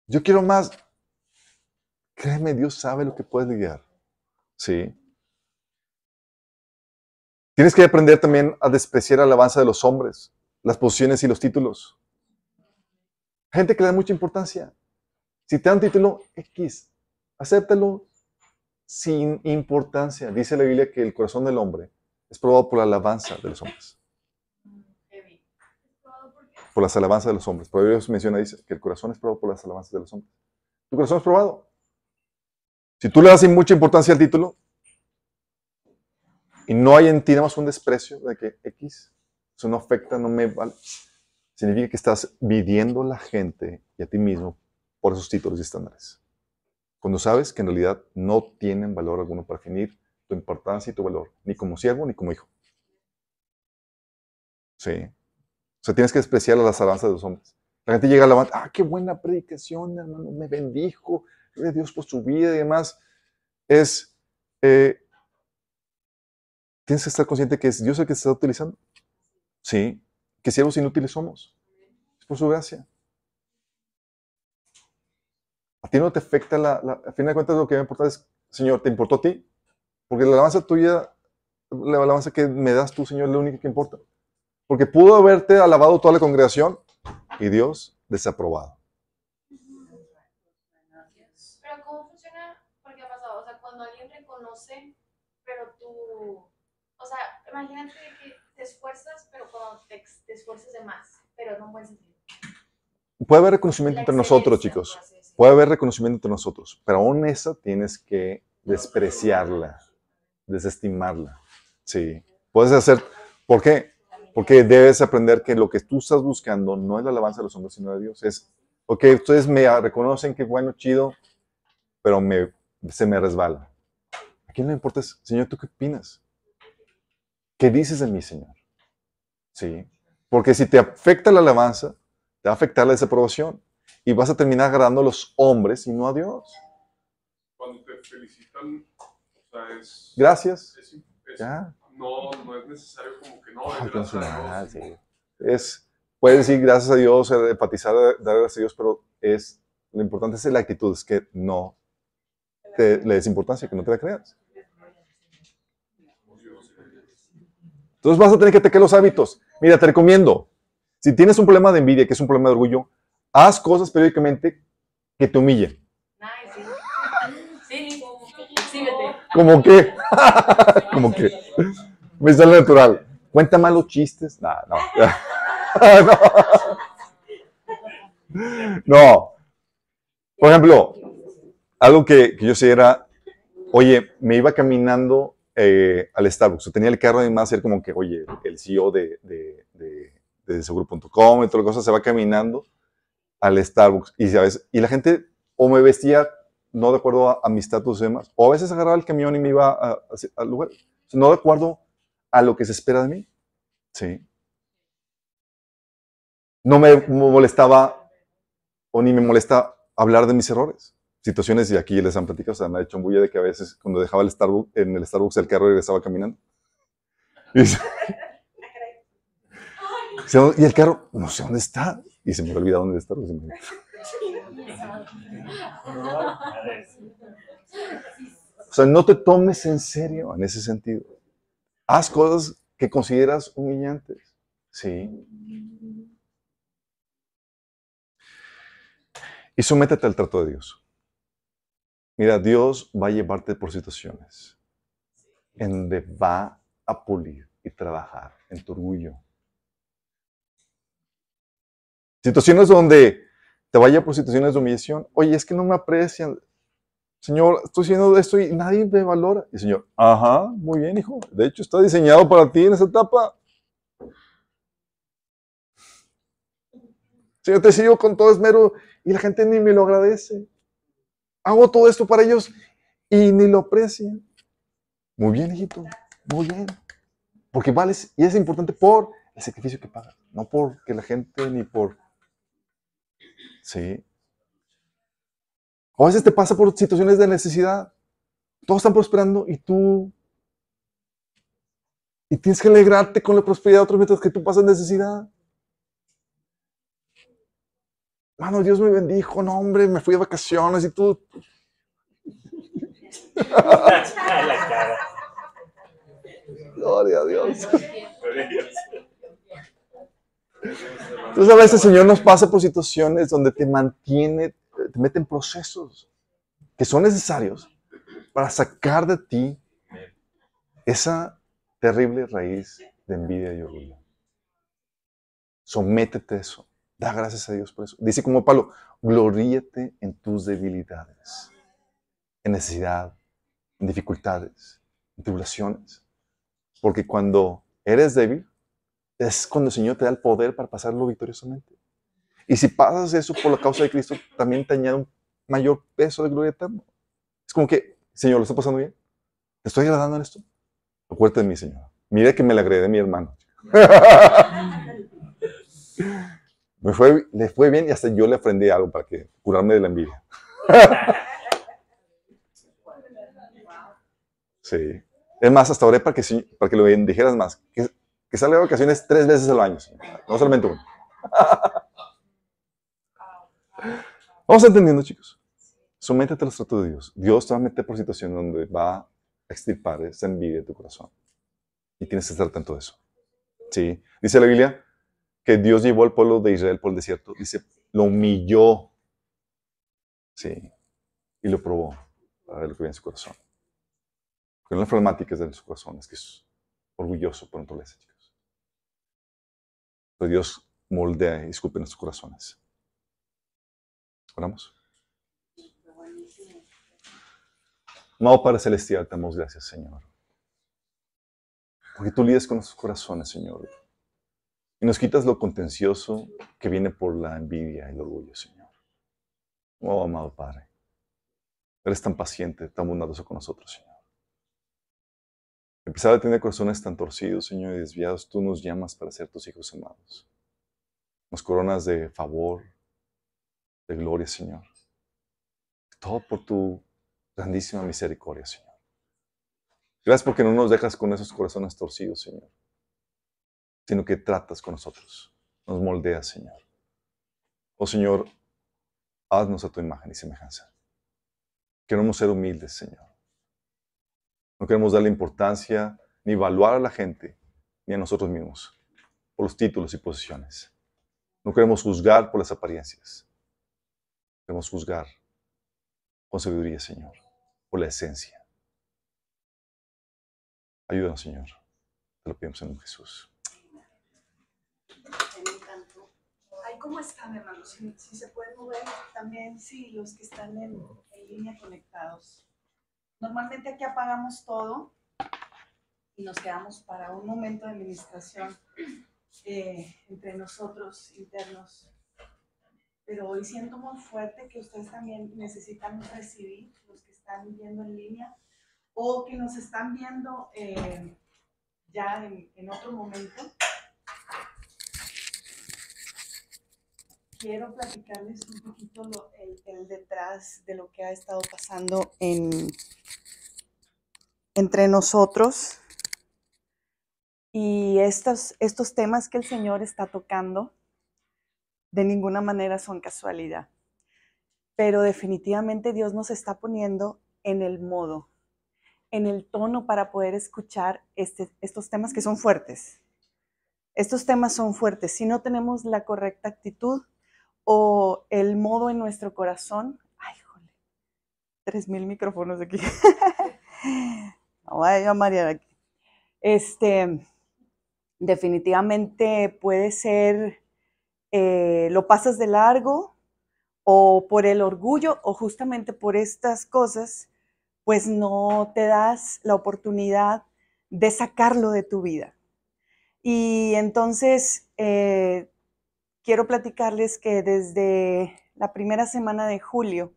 Yo quiero más. Créeme, Dios sabe lo que puedes lidiar. Sí. Tienes que aprender también a despreciar la alabanza de los hombres, las posiciones y los títulos. Gente que le da mucha importancia. Si te dan título X, acéptalo sin importancia. Dice la Biblia que el corazón del hombre es probado por la alabanza de los hombres. Por las alabanzas de los hombres. Proverbios menciona, dice, que el corazón es probado por las alabanzas de los hombres. Tu corazón es probado. Si tú le das mucha importancia al título y no hay en ti nada más un desprecio de que X, eso no afecta, no me vale, significa que estás midiendo a la gente y a ti mismo por esos títulos y estándares. Cuando sabes que en realidad no tienen valor alguno para definir tu importancia y tu valor, ni como siervo ni como hijo. Sí. O sea, tienes que despreciar las alabanzas de los hombres. La gente llega a la ah, qué buena predicación, hermano, me bendijo, gloria a Dios por su vida y demás. Es, eh, tienes que estar consciente que es Dios el que te está utilizando. Sí, que siervos inútiles somos. Es por su gracia. A ti no te afecta la, la- a fin de cuentas lo que me importa es, Señor, ¿te importó a ti? Porque la alabanza tuya, la alabanza que me das tú, Señor, es la única que importa. Porque pudo haberte alabado toda la congregación y Dios desaprobado. Pero ¿cómo funciona? Porque ha pasado, o sea, cuando pero tú, o sea, imagínate que te esfuerzas, pero cuando te, te esfuerzas de más, pero no en buen sentido. Puede haber reconocimiento entre nosotros, chicos. decirlo. Puede haber reconocimiento entre nosotros, pero aún esa tienes que despreciarla, desestimarla. Sí. Puedes hacer, ¿por qué? Porque debes aprender que lo que tú estás buscando no es la alabanza de los hombres, sino de Dios. Es, ok, ustedes me reconocen que bueno, chido, pero me, se me resbala. ¿A quién le importa? Señor, ¿tú qué opinas? ¿Qué dices de mí, Señor? Sí. Porque si te afecta la alabanza, te va a afectar la desaprobación y vas a terminar agradando a los hombres y no a Dios. Cuando te felicitan, o sea, es. Gracias. es- es- Ya. no, no es necesario como que no, es gracias a Dios. sí. Es, puedes decir gracias a Dios, eh, empatizar, dar gracias a Dios, pero es, lo importante es la actitud, es que no te, le des importancia, que no te la creas. Entonces vas a tener que tener los hábitos. Mira, te recomiendo, si tienes un problema de envidia, que es un problema de orgullo, haz cosas periódicamente que te humillen. Sí. Como que, como que, me sale natural. Cuenta malos chistes. Nah, no. no. *laughs* No. Por ejemplo, algo que, que yo sé era, oye, me iba caminando eh, al Starbucks. Tenía el carro y más era como que, oye, el CEO de, de, de, seguro.com y toda la cosa se va caminando al Starbucks y, ¿sabes? y la gente o me vestía no de acuerdo a, a mi estatus y demás, o a veces agarraba el camión y me iba al lugar, no de acuerdo a lo que se espera de mí. Sí. No me molestaba o ni me molesta hablar de mis errores. Situaciones, y aquí les han platicado, o sea, me ha hecho bulla de que a veces cuando dejaba el Starbucks, en el Starbucks el carro regresaba caminando. Y, dice- *laughs* dice, "¿Y el carro, no sé dónde está. Y se me olvida dónde está. me- O sea, no te tomes en serio en ese sentido. Haz cosas que consideras humillantes. Sí. Y sométete al trato de Dios. Mira, Dios va a llevarte por situaciones en donde va a pulir y trabajar en tu orgullo. Situaciones donde te vaya por situaciones de humillación. Oye, es que no me aprecian. Señor, estoy haciendo esto y nadie me valora. Y Señor, ajá, muy bien, hijo. De hecho, está diseñado para ti en esa etapa. Señor, te sigo con todo esmero y la gente ni me lo agradece. Hago todo esto para ellos y ni lo aprecian. Muy bien, hijito, muy bien. Porque vales, y es importante por el sacrificio que pagas, no porque la gente ni por... Sí. O a veces te pasa por situaciones de necesidad. Todos están prosperando y tú... Y tienes que alegrarte con la prosperidad de otros mientras que tú pasas necesidad. Mano, Dios me bendijo, no, hombre, me fui de vacaciones y tú. *laughs* Gloria a Dios. Entonces a veces el Señor nos pasa por situaciones donde te mantiene, te mete en procesos que son necesarios para sacar de ti esa terrible raíz de envidia y orgullo. Sométete a eso. Da gracias a Dios por eso. Dice como Pablo, gloríate en tus debilidades, en necesidad, en dificultades, en tribulaciones. Porque cuando eres débil, es cuando el Señor te da el poder para pasarlo victoriosamente. Y si pasas eso por la causa de Cristo, también te añade un mayor peso de gloria eterna. Es como que, Señor, ¿lo está pasando bien? ¿Te estoy agradando en esto? Acuérdate de mí, Señor. Mira que me le agradé a mi hermano. *laughs* me fue, le fue bien y hasta yo le aprendí algo para que curarme de la envidia. *laughs* Sí. Es más, hasta oré para que, sí- para que lo bendijeras más. Que, que salga de vacaciones tres veces al año, Señor. no solamente uno. *laughs* Vamos entendiendo, chicos. Sométete a los tratos de Dios. Dios te va a meter por situaciones donde va a extirpar esa envidia de tu corazón. Y tienes que estar atento a eso. Sí. Dice la Biblia que Dios llevó al pueblo de Israel por el desierto. Dice, lo humilló. Sí. Y lo probó para ver lo que había en su corazón. Porque una de las problemáticas de su corazón es que es orgulloso por naturaleza, chicos. Pero Dios moldea y escupe nuestros corazones. Oramos. Amado Padre Celestial, te damos gracias, Señor. Porque tú lidias con nuestros corazones, Señor. Y nos quitas lo contencioso que viene por la envidia y el orgullo, Señor. Oh, amado Padre. Eres tan paciente, tan bondadoso con nosotros, Señor. A tener corazones tan torcidos, Señor, y desviados, tú nos llamas para ser tus hijos amados. Nos coronas de favor, de gloria, Señor. Todo por tu grandísima misericordia, Señor. Gracias porque no nos dejas con esos corazones torcidos, Señor, sino que tratas con nosotros, nos moldeas, Señor. Oh Señor, haznos a tu imagen y semejanza. Queremos ser humildes, Señor. No queremos darle importancia ni evaluar a la gente ni a nosotros mismos por los títulos y posiciones. No queremos juzgar por las apariencias. Queremos juzgar con sabiduría, Señor, por la esencia. Ayúdanos, Señor. Te lo pedimos en Jesús. Me encantó. Ay, ¿cómo están, hermanos? Si, se pueden mover también, sí, los que están en, línea conectados. Normalmente aquí apagamos todo y nos quedamos para un momento de administración eh, entre nosotros internos. Pero hoy siento muy fuerte que ustedes también necesitan recibir, los que están viendo en línea, o que nos están viendo eh, ya en otro momento. Quiero platicarles un poquito lo- el, el detrás de lo que ha estado pasando en, entre nosotros. Y estos, estos temas que el Señor está tocando de ninguna manera son casualidad. Pero definitivamente Dios nos está poniendo en el modo, en el tono para poder escuchar este- estos temas que son fuertes. Estos temas son fuertes. Si no tenemos la correcta actitud o el modo en nuestro corazón, ay, jole, tres mil micrófonos aquí. *laughs* No voy a marear aquí. Este, definitivamente puede ser, eh, lo pasas de largo o por el orgullo o justamente por estas cosas, pues no te das la oportunidad de sacarlo de tu vida. Y entonces eh, quiero platicarles que desde la primera semana de julio,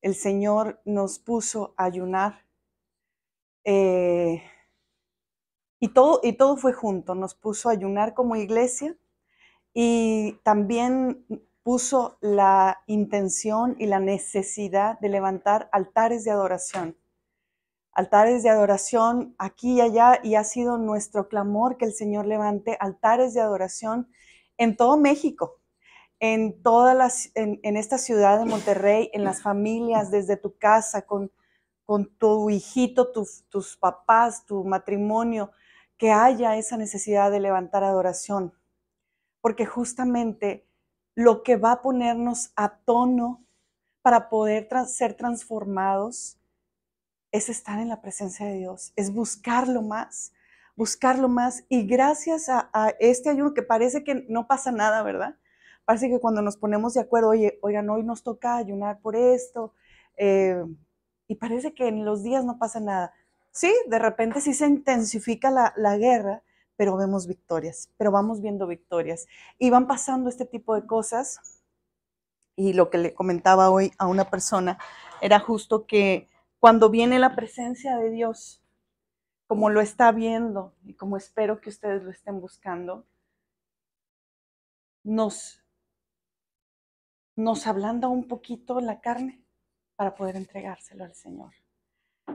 el Señor nos puso a ayunar. eh, y, todo, y todo fue junto, nos puso a ayunar como iglesia y también puso la intención y la necesidad de levantar altares de adoración. Altares de adoración aquí y allá y ha sido nuestro clamor que el Señor levante altares de adoración en todo México, en todas las, en, esta ciudad de Monterrey, en las familias, desde tu casa, con, con tu hijito, tus, papás, tu matrimonio, que haya esa necesidad de levantar adoración. Porque justamente lo que va a ponernos a tono para poder ser transformados es estar en la presencia de Dios, es buscarlo más, buscarlo más. Y gracias a, este ayuno que parece que no pasa nada, ¿verdad? Parece que cuando nos ponemos de acuerdo, oye, oigan, hoy nos toca ayunar por esto, eh, y parece que en los días no pasa nada. Sí, de repente sí se intensifica la, la guerra, pero vemos victorias, pero vamos viendo victorias. Y van pasando este tipo de cosas. Y lo que le comentaba hoy a una persona era justo que cuando viene la presencia de Dios, como lo está viendo y como espero que ustedes lo estén buscando, nos, nos ablanda un poquito la carne para poder entregárselo al Señor.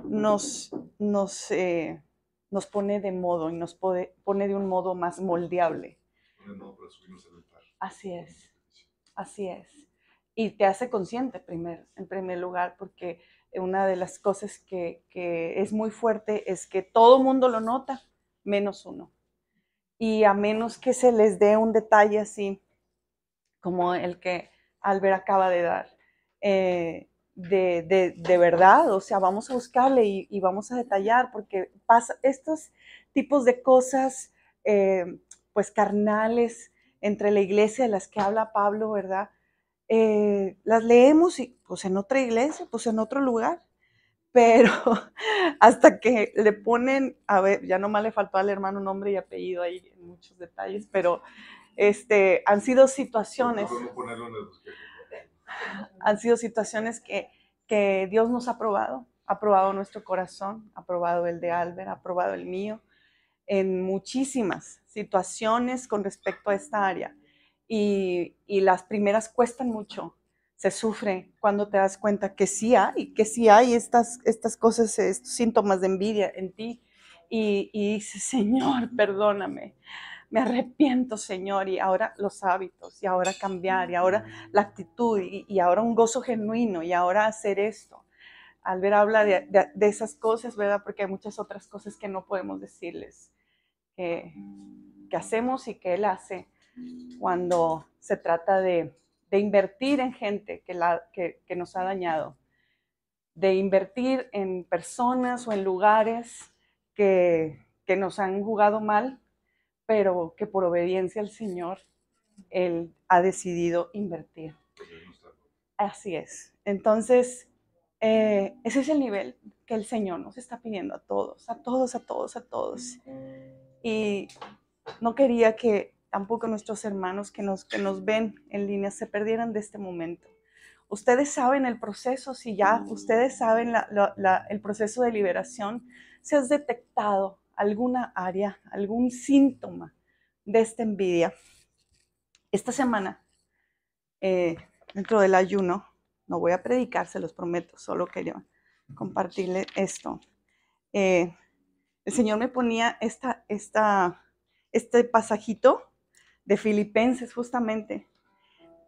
Nos, nos, eh, nos pone de modo y nos pone, pone de un modo más moldeable. Así es, así es. Y te hace consciente primer, en primer lugar, porque una de las cosas que, es muy fuerte es que todo mundo lo nota, menos uno. Y a menos que se les dé un detalle así, como el que Albert acaba de dar, eh, de, de, de, verdad, o sea, vamos a buscarle y, y, vamos a detallar, porque pasa estos tipos de cosas, eh, pues carnales, entre la iglesia de las que habla Pablo, ¿verdad? Eh, las leemos y pues en otra iglesia, pues en otro lugar, *laughs* pero hasta que le ponen, a ver, ya nomás le faltó al hermano nombre y apellido ahí en muchos detalles, pero este, han sido situaciones, han sido situaciones que, que Dios nos ha probado, ha probado nuestro corazón, ha probado el de Albert, ha probado el mío, en muchísimas situaciones con respecto a esta área. Y, las primeras cuestan mucho, se sufre cuando te das cuenta que sí hay, que sí hay estas, estas cosas, estos síntomas de envidia en ti. Y, y Señor, perdóname, me arrepiento, Señor, y ahora los hábitos, y ahora cambiar, y ahora la actitud, y, ahora un gozo genuino, y ahora hacer esto. Albert habla de, de, esas cosas, ¿verdad? Porque hay muchas otras cosas que no podemos decirles, que, que hacemos y que él hace cuando se trata de, de invertir en gente que, la, que, que, nos ha dañado, de invertir en personas o en lugares que, que nos han jugado mal, pero que por obediencia al Señor, Él ha decidido invertir. Así es. Entonces, eh, ese es el nivel que el Señor nos está pidiendo a todos, a todos, a todos, a todos. Y no quería que tampoco nuestros hermanos que nos, que nos ven en línea se perdieran de este momento. Ustedes saben el proceso, si ya ustedes saben el proceso de liberación, si has detectado alguna área, algún síntoma de esta envidia. Esta semana, eh, dentro del ayuno, no voy a predicar, se los prometo, solo quería compartirle esto. Eh, el Señor me ponía esta, esta, este pasajito de Filipenses justamente,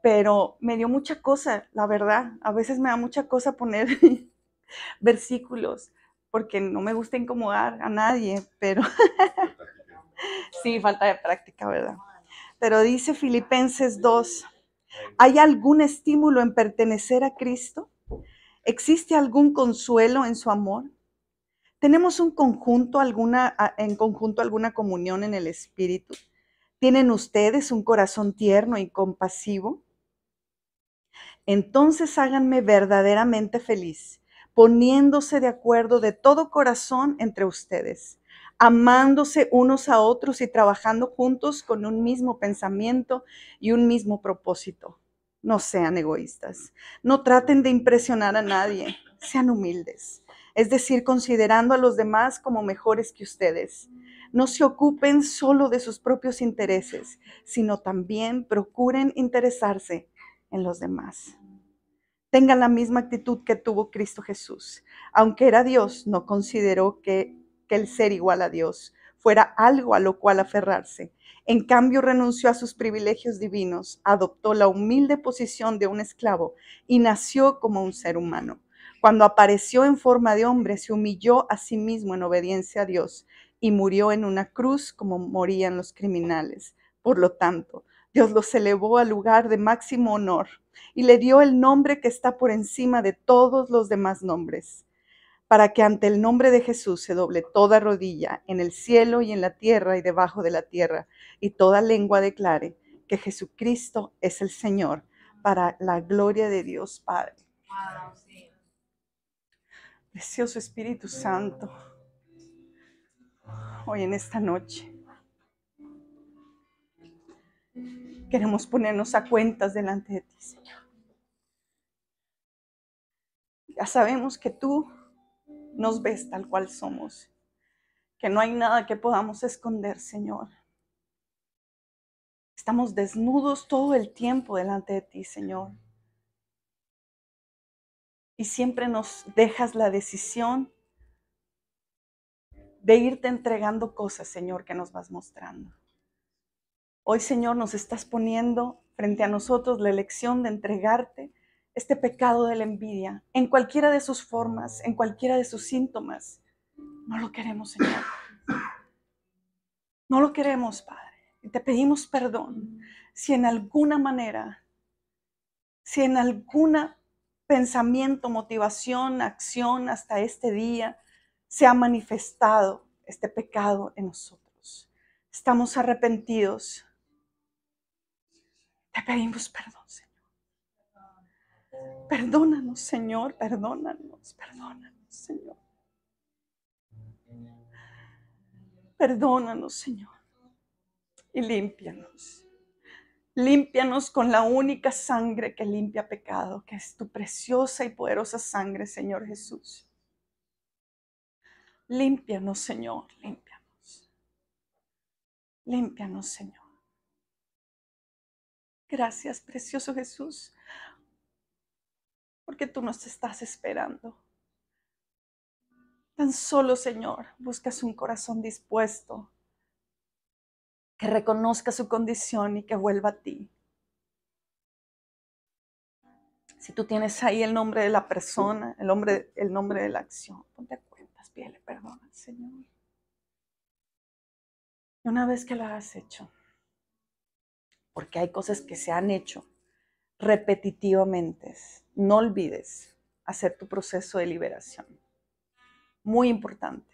pero me dio mucha cosa, la verdad. A veces me da mucha cosa poner *laughs* versículos porque no me gusta incomodar a nadie, pero *laughs* sí, falta de práctica, ¿verdad? Pero dice Filipenses 2, ¿hay algún estímulo en pertenecer a Cristo? ¿Existe algún consuelo en su amor? ¿Tenemos un conjunto alguna, en conjunto alguna comunión en el Espíritu? ¿Tienen ustedes un corazón tierno y compasivo? Entonces háganme verdaderamente feliz, poniéndose de acuerdo de todo corazón entre ustedes, amándose unos a otros y trabajando juntos con un mismo pensamiento y un mismo propósito. No sean egoístas, no traten de impresionar a nadie, sean humildes, es decir, considerando a los demás como mejores que ustedes. No se ocupen solo de sus propios intereses, sino también procuren interesarse en los demás. Tengan la misma actitud que tuvo Cristo Jesús. Aunque era Dios, no consideró que, que el ser igual a Dios fuera algo a lo cual aferrarse. En cambio, renunció a sus privilegios divinos, adoptó la humilde posición de un esclavo y nació como un ser humano. Cuando apareció en forma de hombre, se humilló a sí mismo en obediencia a Dios y murió en una cruz como morían los criminales. Por lo tanto, Dios los elevó al lugar de máximo honor y le dio el nombre que está por encima de todos los demás nombres, para que ante el nombre de Jesús se doble toda rodilla en el cielo y en la tierra y debajo de la tierra, y toda lengua declare que Jesucristo es el Señor, para la gloria de Dios Padre. Precioso Espíritu Santo, hoy en esta noche queremos ponernos a cuentas delante de ti, Señor. Ya sabemos que tú nos ves tal cual somos, que no hay nada que podamos esconder, Señor. Estamos desnudos todo el tiempo delante de ti, Señor. Y siempre nos dejas la decisión de irte entregando cosas, Señor, que nos vas mostrando. Hoy, Señor, nos estás poniendo frente a nosotros la elección de entregarte este pecado de la envidia en cualquiera de sus formas, en cualquiera de sus síntomas. No lo queremos, Señor. No lo queremos, Padre. Y te pedimos perdón si en alguna manera, si en alguna pensamiento, motivación, acción hasta este día se ha manifestado este pecado en nosotros. Estamos arrepentidos. Te pedimos perdón, Señor. Perdónanos, Señor, perdónanos, perdónanos, Señor. Perdónanos, Señor. Y límpianos. Límpianos con la única sangre que limpia pecado, que es tu preciosa y poderosa sangre, Señor Jesús. Límpianos, Señor, límpianos. Límpianos, Señor. Gracias, precioso Jesús, porque tú nos estás esperando. Tan solo, Señor, buscas un corazón dispuesto, que reconozca su condición y que vuelva a ti. Si tú tienes ahí el nombre de la persona, el nombre, el nombre de la acción, ponte a cuentas, pídele perdón al Señor. Y una vez que lo has hecho, porque hay cosas que se han hecho repetitivamente, no olvides hacer tu proceso de liberación. Muy importante.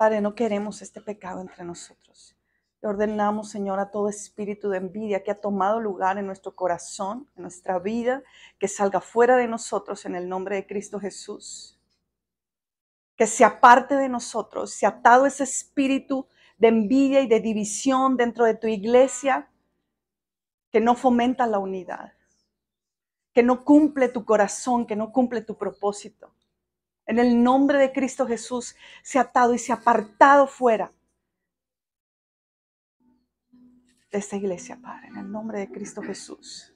Padre, no queremos este pecado entre nosotros. Le ordenamos, Señor, a todo espíritu de envidia que ha tomado lugar en nuestro corazón, en nuestra vida, que salga fuera de nosotros en el nombre de Cristo Jesús. Que se aparte de nosotros, se atado ese espíritu de envidia y de división dentro de tu iglesia, que no fomenta la unidad, que no cumple tu corazón, que no cumple tu propósito. En el nombre de Cristo Jesús se ha atado y se ha apartado fuera de esta iglesia, Padre, en el nombre de Cristo Jesús.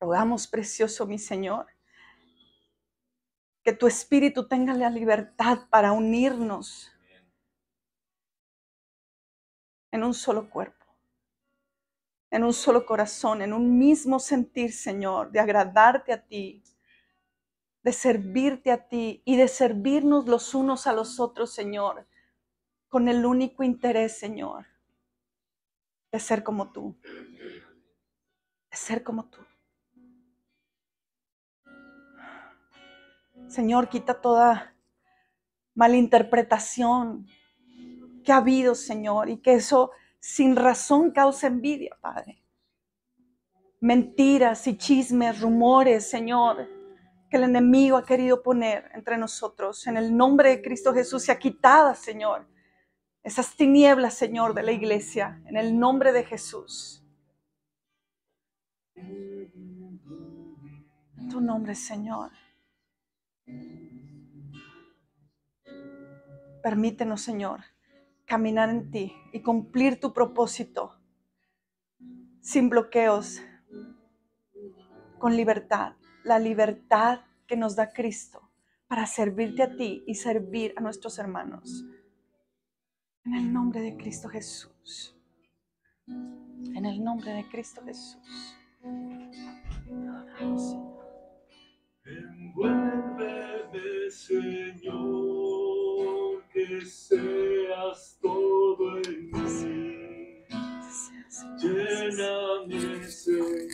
Rogamos, precioso mi Señor, que tu espíritu tenga la libertad para unirnos en un solo cuerpo, en un solo corazón, en un mismo sentir, Señor, de agradarte a ti, de servirte a ti y de servirnos los unos a los otros, Señor, con el único interés, Señor, de ser como tú, de ser como tú. Señor, quita toda malinterpretación que ha habido, Señor, y que eso sin razón causa envidia, Padre. Mentiras y chismes, rumores, Señor, que el enemigo ha querido poner entre nosotros. En el nombre de Cristo Jesús se ha quitado, Señor, esas tinieblas, Señor, de la iglesia, en el nombre de Jesús. Tu nombre, Señor. Permítenos, Señor, caminar en ti y cumplir tu propósito sin bloqueos, con libertad, la libertad que nos da Cristo para servirte a ti y servir a nuestros hermanos. En el nombre de Cristo Jesús. En el nombre de Cristo Jesús. Señor, que seas todo en mí. Llena mi Señor.